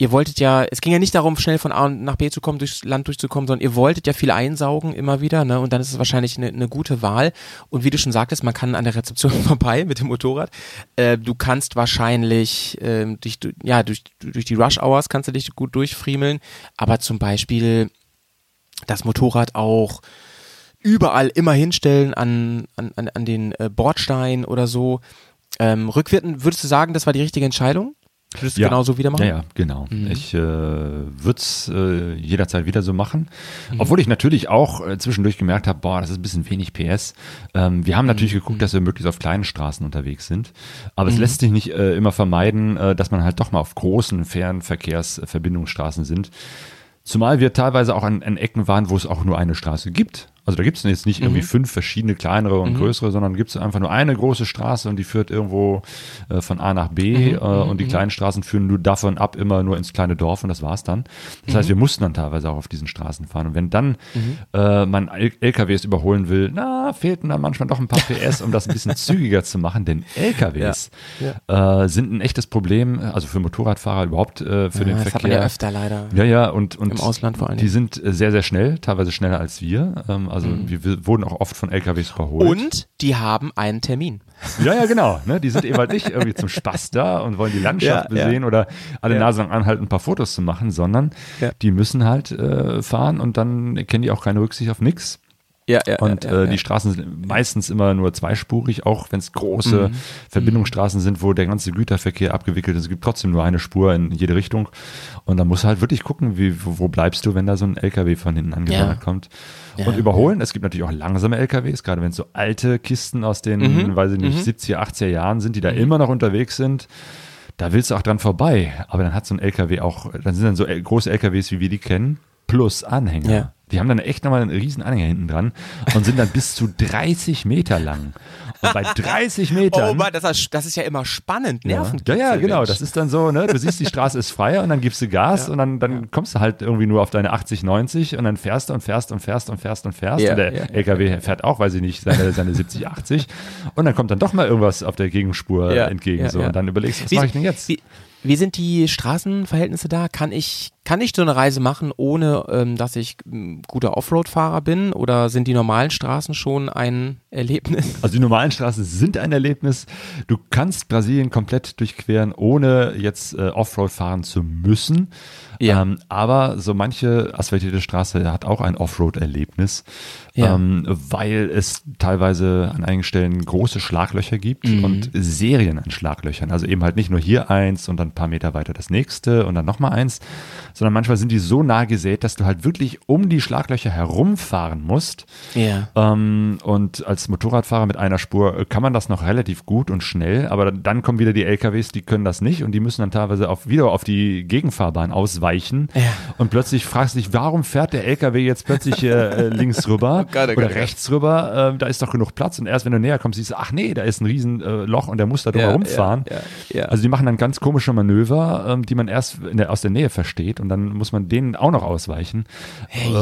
ihr wolltet ja, es ging ja nicht darum, schnell von A nach B zu kommen, durchs Land durchzukommen, sondern ihr wolltet ja viel einsaugen immer wieder, ne? Und dann ist es wahrscheinlich eine, eine gute Wahl. Und wie du schon sagtest, man kann an der Rezeption [LAUGHS] vorbei mit dem Motorrad. Äh, du kannst wahrscheinlich ähm, dich, ja, durch, durch die Rush Hours kannst du dich gut durchfriemeln, aber zum Beispiel das Motorrad auch überall immer hinstellen an, an, an, an den äh, Bordstein oder so. Ähm, rückwirkend, würdest du sagen, das war die richtige Entscheidung? Würdest du Ja. genauso wieder machen? Ja, ja, genau. Mhm. Ich äh, würde es äh, jederzeit wieder so machen. Mhm. Obwohl ich natürlich auch äh, zwischendurch gemerkt habe, boah, das ist ein bisschen wenig PS. Ähm, wir haben natürlich Mhm. geguckt, dass wir möglichst auf kleinen Straßen unterwegs sind. Aber es lässt sich nicht äh, immer vermeiden, äh, dass man halt doch mal auf großen Fernverkehrsverbindungsstraßen sind. Zumal wir teilweise auch an, an Ecken waren, wo es auch nur eine Straße gibt. Also da gibt es jetzt nicht Mhm. irgendwie fünf verschiedene kleinere und größere, sondern gibt es einfach nur eine große Straße und die führt irgendwo äh, von A nach B Mhm. äh, und die kleinen Straßen führen nur davon ab immer nur ins kleine Dorf und das war's dann. Das Mhm. heißt, wir mussten dann teilweise auch auf diesen Straßen fahren. Und wenn dann äh, man L LKWs überholen will, na, fehlten dann manchmal doch ein paar PS, um das ein bisschen [LAUGHS] zügiger zu machen, denn LKWs Äh, sind ein echtes Problem, also für Motorradfahrer überhaupt äh, für den das Verkehr. hat man ja öfter leider. Ja, ja, und, und Im Ausland vor allen die sind äh, sehr, sehr schnell, teilweise schneller als wir. Ähm, also wir, wir wurden auch oft von LKWs überholt. Und die haben einen Termin. Ja, ja, genau. Ne? Die sind eben halt nicht irgendwie zum Spaß da und wollen die Landschaft Ja, ja. besehen oder alle Ja. Nase lang anhalten, ein paar Fotos zu machen, sondern Ja. die müssen halt äh, fahren und dann kennen die auch keine Rücksicht auf nix. Ja, ja. Und ja, äh, die Straßen sind meistens immer nur zweispurig, auch wenn es große Mhm. Verbindungsstraßen sind, wo der ganze Güterverkehr abgewickelt ist. Es gibt trotzdem nur eine Spur in jede Richtung. Und da musst du halt wirklich gucken, wie, wo, wo bleibst du, wenn da so ein LKW von hinten angedonnert Ja. kommt. Ja. Und überholen. Es gibt natürlich auch langsame LKWs, gerade wenn es so alte Kisten aus den, Mhm. weiß ich nicht, 70er, 80er Jahren sind, die da immer noch unterwegs sind. Da willst du auch dran vorbei. Aber dann hat so ein LKW auch, dann sind dann so große LKWs, wie wir die kennen, plus Anhänger. Ja. Die haben dann echt nochmal einen riesen Anhänger hinten dran und sind dann bis zu 30 Meter lang. Und bei 30 Metern. Oh Mann, das ist, das ist ja immer spannend, ja, Nerven. ja, genau. Das ist dann so, ne? Du siehst, die Straße ist frei und dann gibst du Gas und dann, dann kommst du halt irgendwie nur auf deine 80, 90 und dann fährst du und fährst und fährst und fährst und fährst. Ja, und der ja. LKW fährt auch, weiß ich nicht, seine, seine 70, 80. Und dann kommt dann doch mal irgendwas auf der Gegenspur Ja, entgegen. ja, so. ja. Und dann überlegst du, was mache ich denn jetzt? Wie, wie sind die Straßenverhältnisse da? Kann ich, kann ich so eine Reise machen, ohne ähm, dass ich ähm, guter Offroad-Fahrer bin? Oder sind die normalen Straßen schon ein Erlebnis? [LAUGHS] Also die normalen Straßen sind ein Erlebnis. Du kannst Brasilien komplett durchqueren, ohne jetzt äh, Offroad fahren zu müssen. Ja. Ähm, aber so manche asphaltierte Straße hat auch ein Offroad-Erlebnis, Ja. ähm, weil es teilweise an einigen Stellen große Schlaglöcher gibt Mhm. und Serien an Schlaglöchern. Also eben halt nicht nur hier eins und dann ein paar Meter weiter das nächste und dann nochmal eins, sondern manchmal sind die so nah gesät, dass du halt wirklich um die Schlaglöcher herumfahren musst. Ja. Ähm, und als Motorradfahrer mit einer Spur kann man das noch relativ gut und schnell, aber dann kommen wieder die LKWs, die können das nicht und die müssen dann teilweise auf, wieder auf die Gegenfahrbahn ausweichen. Ja. Und plötzlich fragst du dich, warum fährt der LKW jetzt plötzlich äh, äh, links rüber Oh oder Gott. rechts rüber? Ähm, da ist doch genug Platz. Und erst wenn du näher kommst, siehst du, ach nee, da ist ein riesen äh, Loch und der muss da drüber Ja, rumfahren. ja, ja. Also die machen dann ganz komische Manöver, ähm, die man erst der, aus der Nähe versteht und dann muss man denen auch noch ausweichen.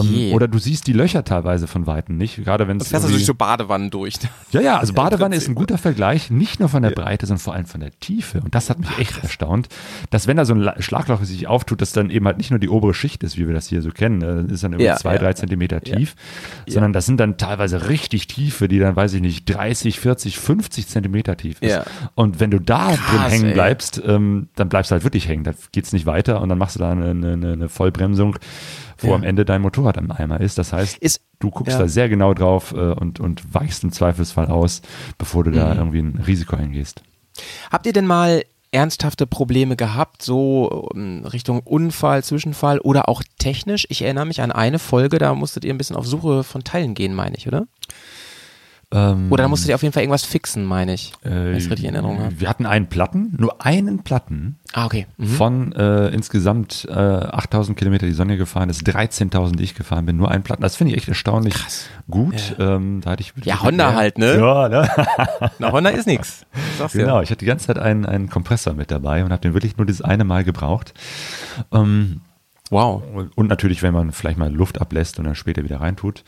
je. Ähm, oder du siehst die Löcher teilweise von Weitem nicht, gerade wenn es Fährst du durch so Badewannen durch? [LAUGHS] ja, ja, also Badewanne ist ein guter Vergleich, nicht nur von der Breite, sondern vor allem von der Tiefe. Und das hat mich echt erstaunt, dass wenn da so ein La- Schlagloch sich auftut, dass dann eben halt nicht nur die obere Schicht ist, wie wir das hier so kennen, äh, das ist dann irgendwie zwei, drei Zentimeter tief, sondern das sind dann teilweise richtig tiefe, die dann, weiß ich nicht, 30, 40, 50 Zentimeter tief ist. Ja. Und wenn du da drin Krass, hängen ey. bleibst, ähm, dann bleibst du halt wirklich hängen. Da geht's nicht weiter und dann machst du da eine, eine, eine Vollbremsung, wo Ja. am Ende dein Motorrad am Eimer ist. Das heißt, Ist- du guckst ja. da sehr genau drauf äh, und, und weichst im Zweifelsfall aus, bevor du Mhm. da irgendwie ein Risiko eingehst. Habt ihr denn mal ernsthafte Probleme gehabt, so ähm, Richtung Unfall, Zwischenfall oder auch technisch? Ich erinnere mich an eine Folge, da musstet ihr ein bisschen auf Suche von Teilen gehen, meine ich, oder? Ähm, Oder da musstet ihr auf jeden Fall irgendwas fixen, meine ich. äh, wenn ich richtig in Erinnerung habe. Wir hatten einen Platten, nur einen Platten Ah, okay. Mhm. von äh, insgesamt äh, 8000 Kilometer die Sonne gefahren ist, 13.000 die ich gefahren bin, nur einen Platten. Das finde ich echt erstaunlich gut. Ähm, da hatte ich Ja, Honda halt, ne? Ja, ne? [LAUGHS] Na, Honda ist dir. Genau, ich hatte die ganze Zeit einen, einen Kompressor mit dabei und habe den wirklich nur dieses eine Mal gebraucht. Ähm, Wow. Und natürlich, wenn man vielleicht mal Luft ablässt und dann später wieder reintut.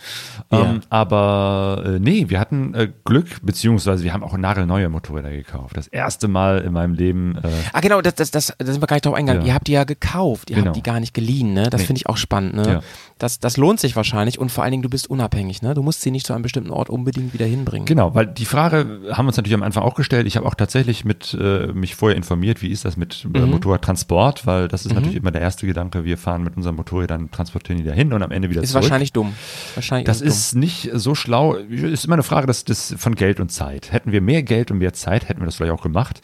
Ja. Ähm, aber äh, nee, wir hatten äh, Glück, beziehungsweise wir haben auch nagelneue Motorräder gekauft. Das erste Mal in meinem Leben. Äh, Ah, genau, das, das, das, da sind wir gar nicht drauf eingegangen. Ja. Ihr habt die ja gekauft, ihr Genau. habt die gar nicht geliehen, ne? Das Nee. finde ich auch spannend, ne? Ja. Das, das lohnt sich wahrscheinlich und vor allen Dingen, du bist unabhängig, ne? Du musst sie nicht zu einem bestimmten Ort unbedingt wieder hinbringen. Genau, weil die Frage haben wir uns natürlich am Anfang auch gestellt. Ich habe auch tatsächlich mit äh, mich vorher informiert, wie ist das mit äh, Mhm. Motorradtransport, weil das ist natürlich immer der erste Gedanke. Wir fahren mit unserem Motorrad dann transportieren die dahin und am Ende wieder Ist zurück. wahrscheinlich dumm. Wahrscheinlich Das es ist nicht so schlau. Ist immer eine Frage des, des, von Geld und Zeit. Hätten wir mehr Geld und mehr Zeit, hätten wir das vielleicht auch gemacht.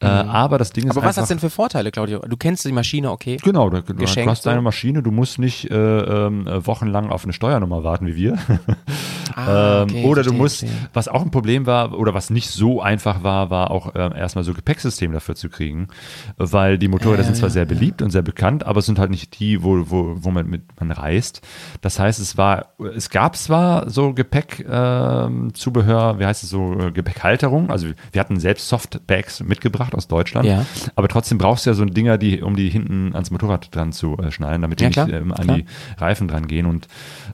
Äh, aber das Ding ist dumm. Aber was hat denn für Vorteile, Claudio? Du kennst die Maschine, okay? Genau, du, du hast deine? Maschine, du musst nicht äh, äh, wochenlang auf eine Steuernummer warten wie wir. [LAUGHS] Ah, Ähm, okay, oder du verstehe, musst, verstehe. was auch ein Problem war oder was nicht so einfach war, war auch ähm, erstmal so Gepäcksystem dafür zu kriegen, weil die Motorräder sind zwar sehr beliebt und sehr bekannt, aber es sind halt nicht die, wo, wo, wo man mit man reist. Das heißt, es war, es gab zwar so Gepäckzubehör, ähm, Zubehör, wie heißt es so, äh, Gepäckhalterung, also wir hatten selbst Softbags mitgebracht aus Deutschland, Ja. aber trotzdem brauchst du ja so Dinger, die, um die hinten ans Motorrad dran zu äh, schnallen, damit die Ja, nicht ähm, an klar. die Reifen dran gehen und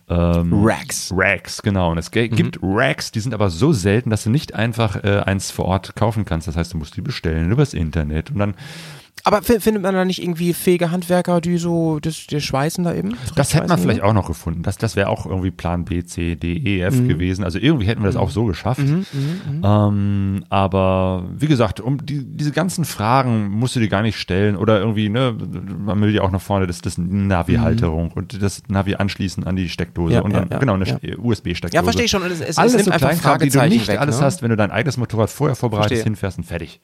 ähm, Racks. Racks, genau. Und es ge- gibt Racks, die sind aber so selten, dass du nicht einfach äh, eins vor Ort kaufen kannst. Das heißt, du musst die bestellen übers Internet und dann Aber fi- findet man da nicht irgendwie fähige Handwerker, die so das, die schweißen da eben? Das hätte man vielleicht auch noch gefunden. Das, das wäre auch irgendwie Plan B, C, D, E, F Mhm. gewesen. Also irgendwie hätten wir das auch so geschafft. Ähm, aber wie gesagt, um die, diese ganzen Fragen musst du dir gar nicht stellen oder irgendwie, ne, man will ja auch nach vorne das, das Navi-Halterung und das Navi anschließen an die Steckdose Mhm. Ja, und ja, dann, ja, genau, eine ja. USB-Steckdose. Ja, verstehe ich schon. Es, es, es alles nimmt so einfach Kleinkram, die du nicht weg. alles ne? hast, wenn du dein eigenes Motorrad vorher vorbereitet Verstehe. hinfährst und fertig.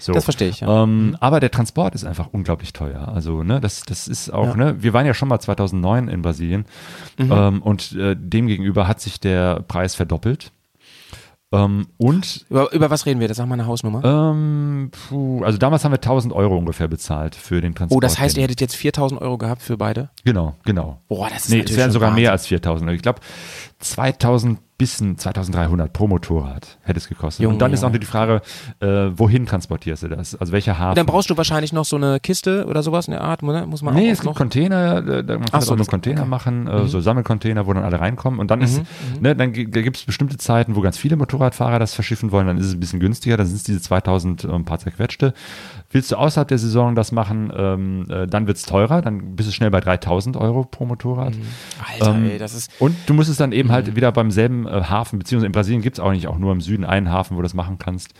So. Das verstehe ich, ja. Ähm, aber der Transport ist einfach unglaublich teuer. Also, ne, das, das ist auch, Ja. ne, wir waren ja schon mal 2009 in Brasilien Mhm. ähm, und äh, demgegenüber hat sich der Preis verdoppelt. Ähm, und, Über, über was reden wir? Das sag mal eine Hausnummer. ähm, puh, also damals haben wir 1000 Euro ungefähr bezahlt für den Transport. oh, das heißt, ihr hättet jetzt 4000 Euro gehabt für beide? Genau, genau. Boah, das ist Nee, es wären sogar mehr Wahnsinn. als 4000. Ich glaube, 2000 bis 2300 pro Motorrad hätte es gekostet. Junge, und dann ist auch Junge. die Frage, äh, wohin transportierst du das? Also welcher Hafen? Und dann brauchst du wahrscheinlich noch so eine Kiste oder sowas in der Art, ne? muss man Nee, auch es gibt noch. Container, äh, da- man kann Ach so, auch nur das- Container okay. Mhm. machen, äh, so Sammelcontainer, wo dann alle reinkommen. Und dann ist, ne, dann gi- da gibt es bestimmte Zeiten, wo ganz viele Motorradfahrer das verschiffen wollen, dann ist es ein bisschen günstiger, dann sind es diese 2000 und ein paar zerquetschte. Willst du außerhalb der Saison das machen, ähm, äh, dann wird es teurer, dann bist du schnell bei 3000 Euro pro Motorrad. Alter, Ähm, ey, das ist. Und du musst es dann eben Mhm. halt wieder beim selben äh, Hafen, beziehungsweise in Brasilien gibt es auch nicht auch nur im Süden einen Hafen, wo du das machen kannst.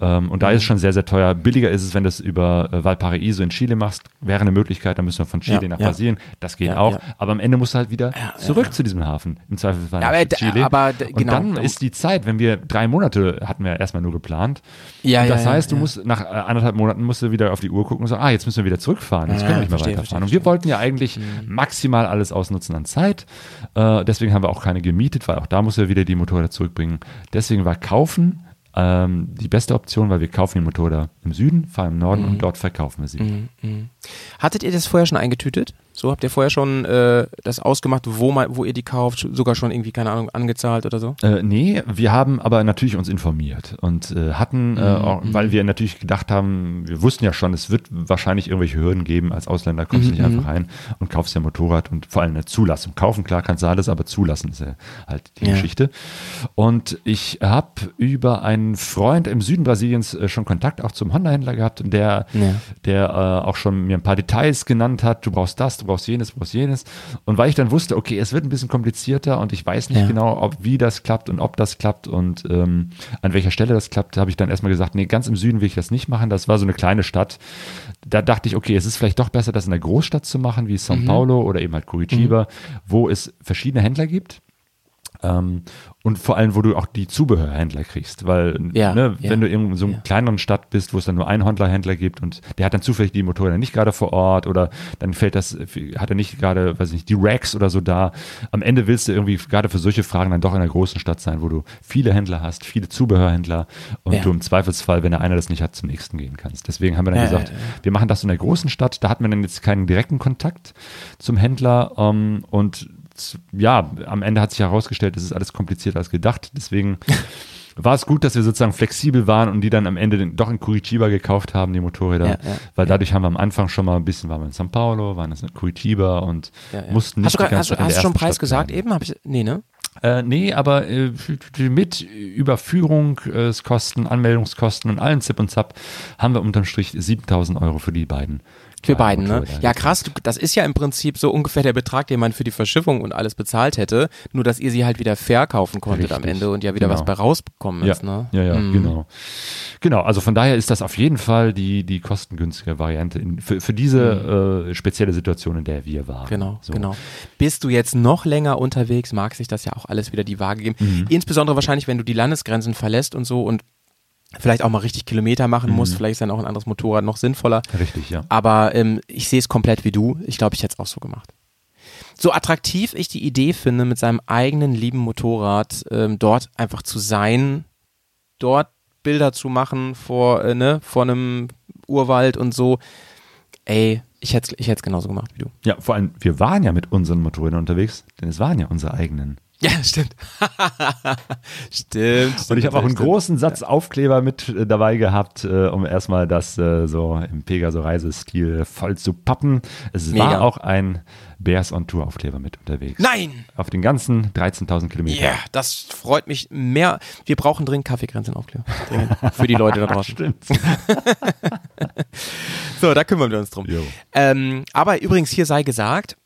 Ähm, und da Mhm. ist es schon sehr, sehr teuer. Billiger ist es, wenn du es über äh, Valparaiso in Chile machst. Wäre eine Möglichkeit, dann müssen wir von Chile Ja, nach ja. Brasilien. Das geht Ja, auch. Aber am Ende musst du halt wieder zurück zu diesem Hafen. Im Zweifelsfall nach aber Chile. aber d- und genau. dann ist die Zeit, wenn wir drei Monate hatten wir erstmal nur geplant. Ja, und das heißt, du musst nach äh, anderthalb Monaten musst du wieder auf die Uhr gucken und sagen, ah, jetzt müssen wir wieder zurückfahren. Jetzt können wir nicht mehr verstehe, weiterfahren. verstehe, und wir wollten ja eigentlich maximal alles ausnutzen an Zeit. Äh, deswegen haben wir auch keine gemietet, weil auch da muss er wieder die Motorräder zurückbringen. Deswegen war kaufen ähm, die beste Option, weil wir kaufen die Motorräder im Süden, fahren im Norden und dort verkaufen wir sie. Hattet ihr das vorher schon eingetütet? So habt ihr vorher schon äh, das ausgemacht, wo, man, wo ihr die kauft, sogar schon irgendwie, keine Ahnung, angezahlt oder so? Äh, nee, wir haben aber natürlich uns informiert und äh, hatten, äh, auch, weil wir natürlich gedacht haben, wir wussten ja schon, es wird wahrscheinlich irgendwelche Hürden geben. Als Ausländer kommst du nicht einfach rein und kaufst ja ein Motorrad und vor allem eine Zulassung. Kaufen, klar, kannst du alles, aber zulassen ist ja halt die Ja. Geschichte. Und ich habe über einen Freund im Süden Brasiliens äh, schon Kontakt auch zum Honda-Händler gehabt, der, Ja. der äh, auch schon mir ein paar Details genannt hat. Du brauchst das, du brauchst jenes, du brauchst jenes. Und weil ich dann wusste, okay, es wird ein bisschen komplizierter und ich weiß nicht Ja. genau, ob wie das klappt und ob das klappt und ähm, an welcher Stelle das klappt, habe ich dann erstmal gesagt, nee, ganz im Süden will ich das nicht machen. Das war so eine kleine Stadt. Da dachte ich, okay, es ist vielleicht doch besser, das in der Großstadt zu machen, wie São Paulo oder eben halt Curitiba, wo es verschiedene Händler gibt. Ähm, und vor allem, wo du auch die Zubehörhändler kriegst, weil Ja, ne, ja, wenn du in so einer ja. kleineren Stadt bist, wo es dann nur einen Händler gibt und der hat dann zufällig die Motorräder nicht gerade vor Ort oder dann fällt das, hat er nicht gerade, weiß ich nicht, die Racks oder so da. Am Ende willst du irgendwie gerade für solche Fragen dann doch in einer großen Stadt sein, wo du viele Händler hast, viele Zubehörhändler und du im Zweifelsfall, wenn der einer das nicht hat, zum nächsten gehen kannst. Deswegen haben wir dann gesagt, wir machen das in einer großen Stadt. Da hatten wir dann jetzt keinen direkten Kontakt zum Händler ähm, und ja, am Ende hat sich herausgestellt, es ist alles komplizierter als gedacht. Deswegen [LAUGHS] war es gut, dass wir sozusagen flexibel waren und die dann am Ende den, doch in Curitiba gekauft haben, die Motorräder. Ja, ja, weil dadurch haben wir am Anfang schon mal ein bisschen, waren wir in São Paulo, waren das in Curitiba und mussten nicht hast du, grad- hast, hast du schon Preis Stadt gesagt bleiben. eben? Hab ich, nee, ne? Äh, nee, aber äh, mit Überführungskosten, Anmeldungskosten und allen Zip und Zap haben wir unterm Strich 7000 Euro für die beiden. Für kleinen beiden, ne? Ja, krass. Das ist ja im Prinzip so ungefähr der Betrag, den man für die Verschiffung und alles bezahlt hätte. Nur, dass ihr sie halt wieder verkaufen konntet am Richtig. Ende und ja wieder Genau. was bei rausbekommen Ja, ist, ne? ja, ja, Mhm. genau. Genau, also von daher ist das auf jeden Fall die, die kostengünstige Variante in, für, für diese äh, spezielle Situation, in der wir waren. Mhm. Genau, So. genau. Bist du jetzt noch länger unterwegs, mag sich das ja auch alles wieder die Waage geben. Mhm. Insbesondere wahrscheinlich, wenn du die Landesgrenzen verlässt und so und vielleicht auch mal richtig Kilometer machen Mhm. musst. Vielleicht ist dann auch ein anderes Motorrad noch sinnvoller. Richtig, ja. Aber ähm, ich sehe es komplett wie du. Ich glaube, ich hätte es auch so gemacht. So attraktiv ich die Idee finde, mit seinem eigenen lieben Motorrad ähm, dort einfach zu sein, dort Bilder zu machen vor, äh, ne, vor einem Urwald und so. Ey, ich hätte es ich hätt's genauso gemacht wie du. Ja, vor allem, wir waren ja mit unseren Motorrädern unterwegs, denn es waren ja unsere eigenen. Ja, [LAUGHS] stimmt. stimmt. Und ich habe auch einen großen Satz Aufkleber mit äh, dabei gehabt, äh, um erstmal das äh, so im Pegaso-Reisestil voll zu pappen. Es Mega. war auch ein Bears on Tour Aufkleber mit unterwegs. Nein! Auf den ganzen 13.000 Kilometer. Ja, das freut mich mehr. Wir brauchen dringend Kaffeegrenzen aufklären. Dringend. Für die Leute da [LAUGHS] draußen. Stimmt. [LAUGHS] So, da kümmern wir uns drum. Ähm, aber übrigens, hier sei gesagt,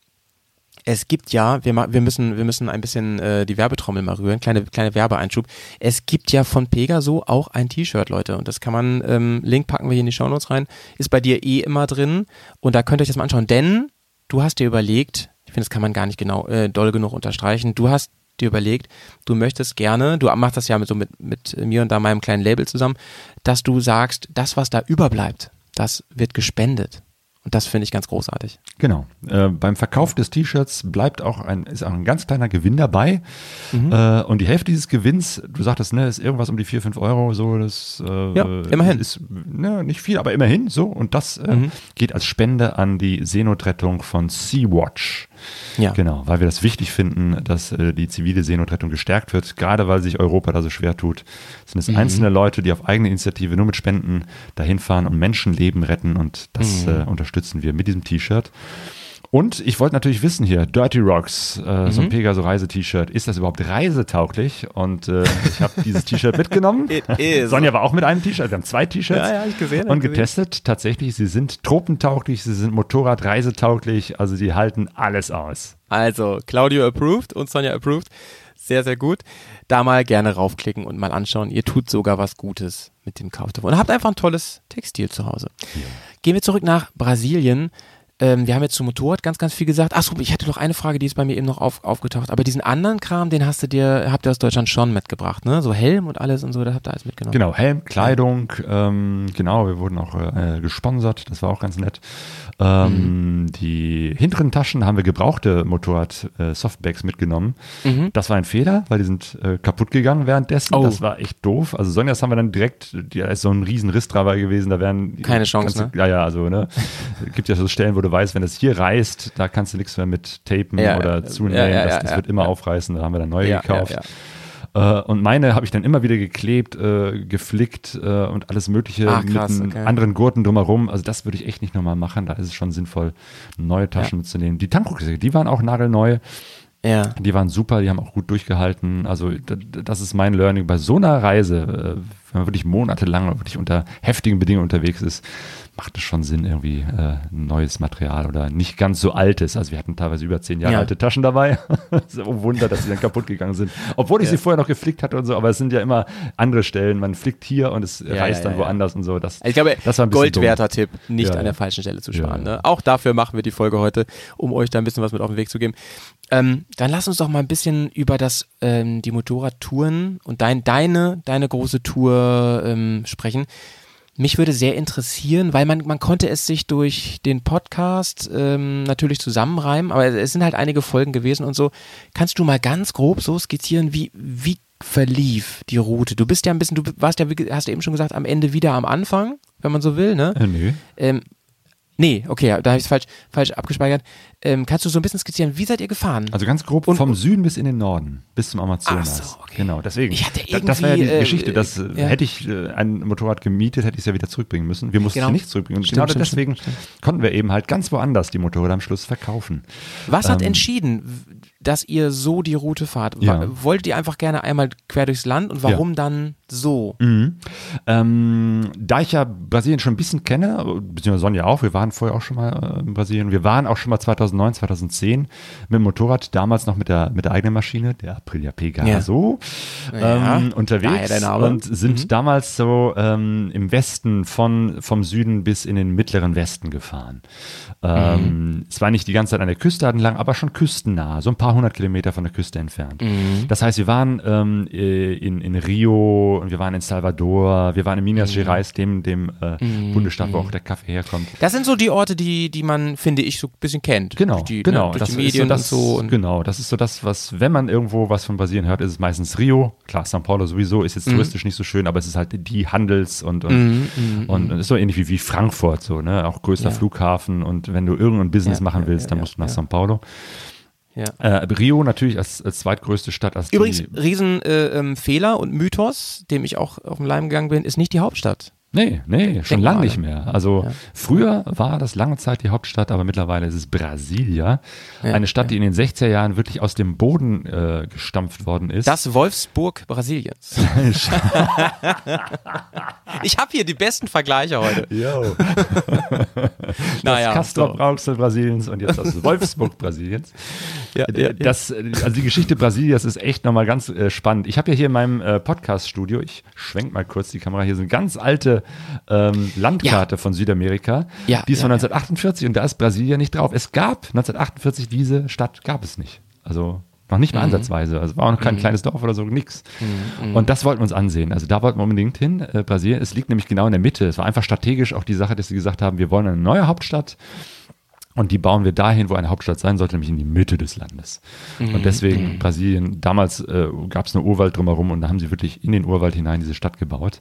es gibt ja, wir, wir, müssen, wir müssen ein bisschen äh, die Werbetrommel mal rühren, kleine, kleine Werbeeinschub. Es gibt ja von Pegaso auch ein T-Shirt, Leute. Und das kann man, ähm, Link packen wir hier in die Shownotes rein, ist bei dir eh immer drin. Und da könnt ihr euch das mal anschauen. Denn du hast dir überlegt, ich finde, das kann man gar nicht genau äh, doll genug unterstreichen, du hast dir überlegt, du möchtest gerne, du machst das ja mit, so mit, mit mir und da meinem kleinen Label zusammen, dass du sagst, das, was da überbleibt, das wird gespendet. Und das finde ich ganz großartig. Genau. Äh, beim Verkauf des T-Shirts bleibt auch ein, ist auch ein ganz kleiner Gewinn dabei. Mhm. Äh, und die Hälfte dieses Gewinns, du sagtest, ne, ist irgendwas um die 4, 5 Euro, so, das äh, Ja, immerhin. ist ne, nicht viel, aber immerhin so. Und das äh, Mhm. geht als Spende an die Seenotrettung von Sea-Watch. Ja. Genau, weil wir das wichtig finden, dass äh, die zivile Seenotrettung gestärkt wird, gerade weil sich Europa da so schwer tut. Sind es Mhm. einzelne Leute, die auf eigene Initiative nur mit Spenden dahin fahren und Menschenleben retten und das Mhm. äh, unterstützen wir mit diesem T-Shirt. Und ich wollte natürlich wissen hier, Dirty Rocks, äh, so Mhm. ein Pegaso Reise-T-Shirt, ist das überhaupt reisetauglich? Und äh, ich habe dieses T-Shirt [LAUGHS] mitgenommen. Sonja war auch mit einem T-Shirt, wir haben zwei T-Shirts. Ja, ja, ich gesehen, Und ich gesehen. getestet, tatsächlich, sie sind tropentauglich, sie sind Motorradreisetauglich, also die halten alles aus. Also, Claudio approved und Sonja approved. Sehr, sehr gut. Da mal gerne raufklicken und mal anschauen. Ihr tut sogar was Gutes mit dem Kauf davon. Und habt einfach ein tolles Textil zu Hause. Gehen wir zurück nach Brasilien. Ähm, wir haben jetzt zum Motorrad ganz, ganz viel gesagt. Achso, ich hatte noch eine Frage, die ist bei mir eben noch auf, aufgetaucht. Aber diesen anderen Kram, den hast du dir, habt ihr aus Deutschland schon mitgebracht, ne? So Helm und alles und so, das habt ihr alles mitgenommen. Genau, Helm, Kleidung, ähm, genau, wir wurden auch äh, gesponsert, das war auch ganz nett. Ähm, Mhm. Die hinteren Taschen haben wir gebrauchte Motorrad-Softbags mitgenommen. Das war ein Fehler, weil die sind äh, kaputt gegangen währenddessen. Mhm. Oh. Das war echt doof. Also Sonjas haben wir dann direkt, da ist so ein riesen Riss dabei gewesen, da wären Keine Chance, ganze, Ja, ja, also, ne. [LAUGHS] gibt ja so Stellen, wo du weißt, wenn das hier reißt, da kannst du nichts mehr mit tapen Ja, oder ja, zunähen. ja, ja, das das ja, wird immer ja. aufreißen, da haben wir dann neue Ja, gekauft. ja, Äh, und meine habe ich dann immer wieder geklebt, äh, geflickt äh, und alles Mögliche Ah, krass, mit okay. anderen Gurten drumherum. Also das würde ich echt nicht nochmal machen. Da ist es schon sinnvoll, neue Taschen mitzunehmen. Die Tankrucksäcke, die waren auch nagelneu. Ja. Die waren super, die haben auch gut durchgehalten. Also das ist mein Learning bei so einer Reise, wenn man wirklich monatelang wirklich unter heftigen Bedingungen unterwegs ist, macht es schon Sinn, irgendwie äh, neues Material oder nicht ganz so altes. Also wir hatten teilweise über zehn Jahre Ja. alte Taschen dabei. [LAUGHS] so ein Wunder, dass sie dann kaputt gegangen sind. Obwohl ich sie vorher noch geflickt hatte und so, aber es sind ja immer andere Stellen. Man flickt hier und es reißt ja, dann ja. woanders und so. Das, Also ich glaube, das war ein Goldwerter Tipp, nicht Ja, an ja. der falschen Stelle zu Ja, sparen. ja. Ne? Auch dafür machen wir die Folge heute, um euch da ein bisschen was mit auf den Weg zu geben. Ähm, dann lass uns doch mal ein bisschen über das ähm, die Motorradtouren und dein, deine deine große Tour ähm, sprechen. Mich würde sehr interessieren, weil man, man konnte es sich durch den Podcast ähm, natürlich zusammenreimen, aber es sind halt einige Folgen gewesen und so. Kannst du mal ganz grob so skizzieren, wie, wie verlief die Route? Du bist ja ein bisschen, du warst ja, hast du eben schon gesagt, am Ende wieder am Anfang, wenn man so will, ne? Äh, nö. Ähm, Nee, okay, da habe ich es falsch, falsch abgespeichert. Ähm, kannst du so ein bisschen skizzieren, wie seid ihr gefahren? Also ganz grob Und- vom Süden bis in den Norden, bis zum Amazonas. Ach so, okay. Genau, deswegen. Ich hatte Da- das war ja die irgendwie, äh, Geschichte, dass äh, ja. hätte ich äh, ein Motorrad gemietet, hätte ich es ja wieder zurückbringen müssen. Wir mussten Genau. es nicht zurückbringen. Und Stimmt, genau stimmt, deswegen konnten wir eben halt ganz woanders die Motorräder am Schluss verkaufen. Was hat Ähm, entschieden, w- dass ihr so die Route fahrt? Ja. Wolltet ihr einfach gerne einmal quer durchs Land und warum dann so? Mhm. Ähm, da ich ja Brasilien schon ein bisschen kenne, beziehungsweise Sonja auch, wir waren vorher auch schon mal äh, in Brasilien, wir waren auch schon mal 2009, 2010 mit dem Motorrad, damals noch mit der, mit der eigenen Maschine, der Aprilia Pegaso, Ja, ähm, unterwegs daher der Name. und sind damals so ähm, im Westen von, vom Süden bis in den mittleren Westen gefahren. Ähm, Es war nicht die ganze Zeit an der Küste entlang, aber schon küstennah, so ein paar hundert Kilometer von der Küste entfernt. Das heißt, wir waren ähm, äh, in, in Rio und wir waren in Salvador, wir waren in Minas Gerais, dem, dem äh, Bundesstaat, wo auch der Kaffee herkommt. Das sind so die Orte, die, die man, finde ich, so ein bisschen kennt. Genau, die, genau. Ne, das die Medien ist so das, und so. Und genau, das ist so das, was, wenn man irgendwo was von Brasilien hört, ist es meistens Rio. Klar, São Paulo sowieso ist Mhm. jetzt touristisch nicht so schön, aber es ist halt die Handels- und, und, und, und ist so ähnlich wie, wie Frankfurt, so, ne? Auch größter Ja. Flughafen und wenn du irgendein Business Ja, machen willst, ja, dann musst du nach. São Paulo. Ja. Äh, Rio natürlich als, als zweitgrößte Stadt. Als Übrigens, die, Riesen äh, ähm, und Mythos, dem ich auch auf den Leim gegangen bin, ist nicht die Hauptstadt. Nee, nee, schon lange nicht mehr. Also Ja. früher war das lange Zeit die Hauptstadt, aber mittlerweile ist es Brasilia. Ja, eine Stadt, die in den 60er Jahren wirklich aus dem Boden äh, gestampft worden ist. Das Wolfsburg Brasiliens. [LAUGHS] ich habe hier die besten Vergleiche heute. Yo. [LAUGHS] Naja, das Castor so. Brasiliens und jetzt das [LAUGHS] Wolfsburg Brasiliens. Ja, ja, ja. Das, äh, also die Geschichte Brasiliens ist echt nochmal ganz äh, spannend. Ich habe ja hier in meinem äh, Podcast-Studio, ich schwenk mal kurz die Kamera, hier so eine ganz alte ähm, Landkarte von Südamerika. Ja, die ist von ja, 1948 und da ist Brasilien nicht drauf. Es gab 1948 diese Stadt, gab es nicht. Also noch nicht mal Mhm. ansatzweise. Also war auch noch kein kleines Dorf oder so, nix. Und das wollten wir uns ansehen. Also da wollten wir unbedingt hin, äh, Brasilien. Es liegt nämlich genau in der Mitte. Es war einfach strategisch auch die Sache, dass sie gesagt haben, wir wollen eine neue Hauptstadt. Und die bauen wir dahin, wo eine Hauptstadt sein sollte, nämlich in die Mitte des Landes. Und deswegen Brasilien, damals äh, gab es einen Urwald drumherum und da haben sie wirklich in den Urwald hinein diese Stadt gebaut.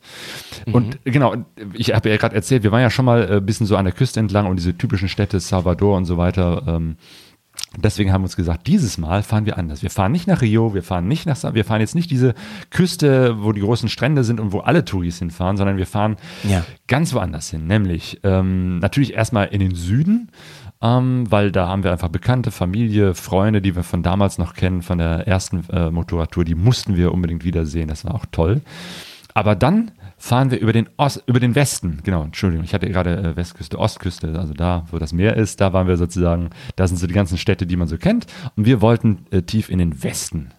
Und genau, ich habe ja gerade erzählt, wir waren ja schon mal ein äh, bisschen so an der Küste entlang und diese typischen Städte, Salvador und so weiter. Ähm, Deswegen haben wir uns gesagt, dieses Mal fahren wir anders. Wir fahren nicht nach Rio, wir fahren nicht nach, wir fahren jetzt nicht diese Küste, wo die großen Strände sind und wo alle Touris hinfahren, sondern wir fahren Ja. ganz woanders hin. Nämlich ähm, natürlich erstmal in den Süden, ähm, weil da haben wir einfach Bekannte, Familie, Freunde, die wir von damals noch kennen, von der ersten äh, Motorradtour, die mussten wir unbedingt wiedersehen. Das war auch toll. Aber dann fahren wir über den Ost, über den Westen. Genau, Entschuldigung, ich hatte gerade äh, Westküste, Ostküste, also da, wo das Meer ist, da waren wir sozusagen, da sind so die ganzen Städte, die man so kennt. Und wir wollten äh, tief in den Westen.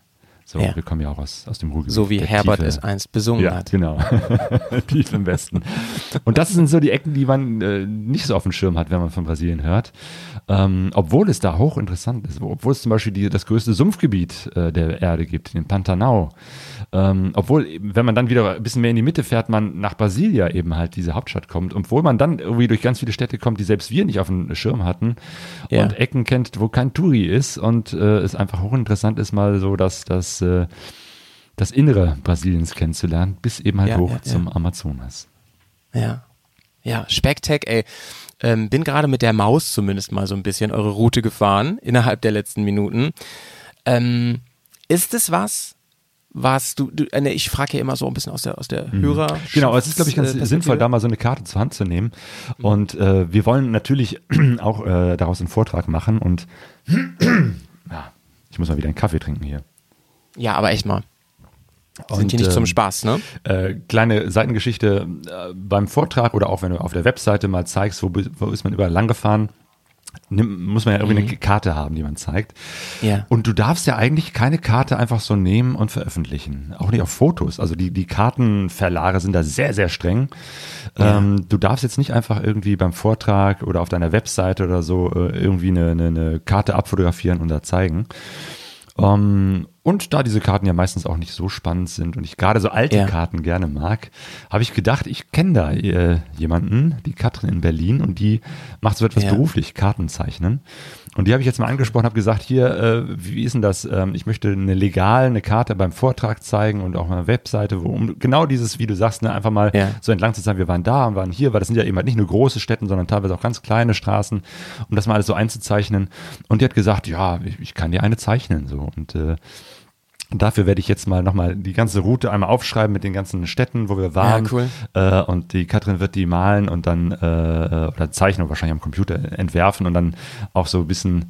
So, Ja. wir kommen ja auch aus, aus dem Ruhrgebiet. So wie Herbert Tiefe. es einst besungen Ja, hat. genau. [LAUGHS] Tief im Westen. Und das sind so die Ecken, die man äh, nicht so auf dem Schirm hat, wenn man von Brasilien hört. Ähm, obwohl es da hochinteressant ist. Obwohl es zum Beispiel die, das größte Sumpfgebiet äh, der Erde gibt, den Pantanal. Ähm, obwohl, wenn man dann wieder ein bisschen mehr in die Mitte fährt, man nach Brasilia eben halt diese Hauptstadt kommt. Obwohl man dann irgendwie durch ganz viele Städte kommt, die selbst wir nicht auf dem Schirm hatten. Ja. Und Ecken kennt, wo kein Touri ist. Und äh, es einfach hochinteressant ist, mal so, dass das... Äh, das Innere Brasiliens kennenzulernen, bis eben halt Ja, hoch ja, zum Amazonas. Ja. Ja, Specktech, ey. Ähm, bin gerade mit der Maus zumindest mal so ein bisschen eure Route gefahren innerhalb der letzten Minuten. Ähm, ist es was, was du, du äh, ne, ich frage ja immer so ein bisschen aus der, aus der Hörer. Genau, aber es ist, glaube ich, ganz äh, sinnvoll, da mal so eine Karte zur Hand zu nehmen. Und äh, wir wollen natürlich [CLEARS THROAT] auch äh, daraus einen Vortrag machen und [CLEARS THROAT] ja, ich muss mal wieder einen Kaffee trinken hier. Ja, aber echt mal. Und, Sind die nicht zum ähm, Spaß, ne? Äh, kleine Seitengeschichte äh, beim Vortrag oder auch wenn du auf der Webseite mal zeigst, wo, wo ist man überall lang gefahren, nimm, muss man ja irgendwie eine Karte haben, die man zeigt. Ja. Und du darfst ja eigentlich keine Karte einfach so nehmen und veröffentlichen. Auch nicht auf Fotos. Also die, die Kartenverlage sind da sehr, sehr streng. Ähm, du darfst jetzt nicht einfach irgendwie beim Vortrag oder auf deiner Webseite oder so äh, irgendwie eine, eine, eine Karte abfotografieren und da zeigen. Ähm, Und da diese Karten ja meistens auch nicht so spannend sind und ich gerade so alte Ja. Karten gerne mag, habe ich gedacht, ich kenne da äh, jemanden, die Katrin in Berlin und die macht so etwas Ja. beruflich, Karten zeichnen. Und die habe ich jetzt mal angesprochen, habe gesagt, hier, äh, wie ist denn das? Ähm, ich möchte eine legal eine Karte beim Vortrag zeigen und auch eine Webseite, wo um genau dieses, wie du sagst, ne, einfach mal Ja. so entlang zu sagen, wir waren da und waren hier, weil das sind ja eben halt nicht nur große Städten, sondern teilweise auch ganz kleine Straßen, um das mal alles so einzuzeichnen. Und die hat gesagt, ja, ich, ich kann dir eine zeichnen so und äh, Dafür werde ich jetzt mal nochmal die ganze Route einmal aufschreiben mit den ganzen Städten, wo wir waren. Ja, cool. Äh, und die Katrin wird die malen und dann, äh, oder zeichnen wahrscheinlich am Computer entwerfen und dann auch so ein bisschen,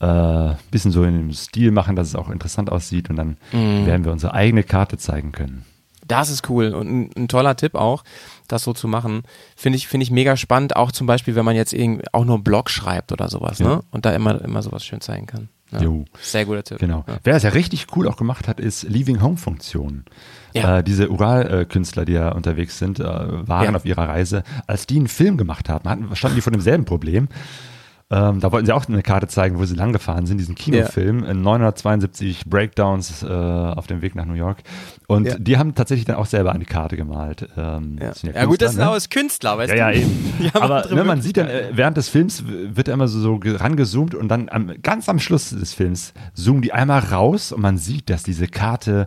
äh, bisschen so in dem Stil machen, dass es auch interessant aussieht. Und dann Mhm. werden wir unsere eigene Karte zeigen können. Das ist cool und ein, ein toller Tipp auch, das so zu machen. Finde ich, finde ich mega spannend, auch zum Beispiel, wenn man jetzt irgendwie auch nur einen Blog schreibt oder sowas, Ja. ne? Und da immer, immer sowas schön zeigen kann. Ja. Jo. Sehr guter Tipp. Genau. Ja. Wer es ja richtig cool auch gemacht hat, ist Leaving Home Funktion. Ja. Äh, diese Ural-Künstler, die ja unterwegs sind, äh, waren auf ihrer Reise. Als die einen Film gemacht haben, hatten, standen die vor demselben Problem. Ähm, da wollten sie auch eine Karte zeigen, wo sie lang gefahren sind, diesen Kinofilm, in 972 Breakdowns äh, auf dem Weg nach New York. Und Ja. die haben tatsächlich dann auch selber eine Karte gemalt. Ähm, Ja. das sind ja, gut, das ne? aus Künstler, weißt Ja, du? ja, eben. [LAUGHS] Aber ne, man sieht dann, äh, während des Films wird immer so, so ge- rangezoomt und dann am, ganz am Schluss des Films zoomen die einmal raus und man sieht, dass diese Karte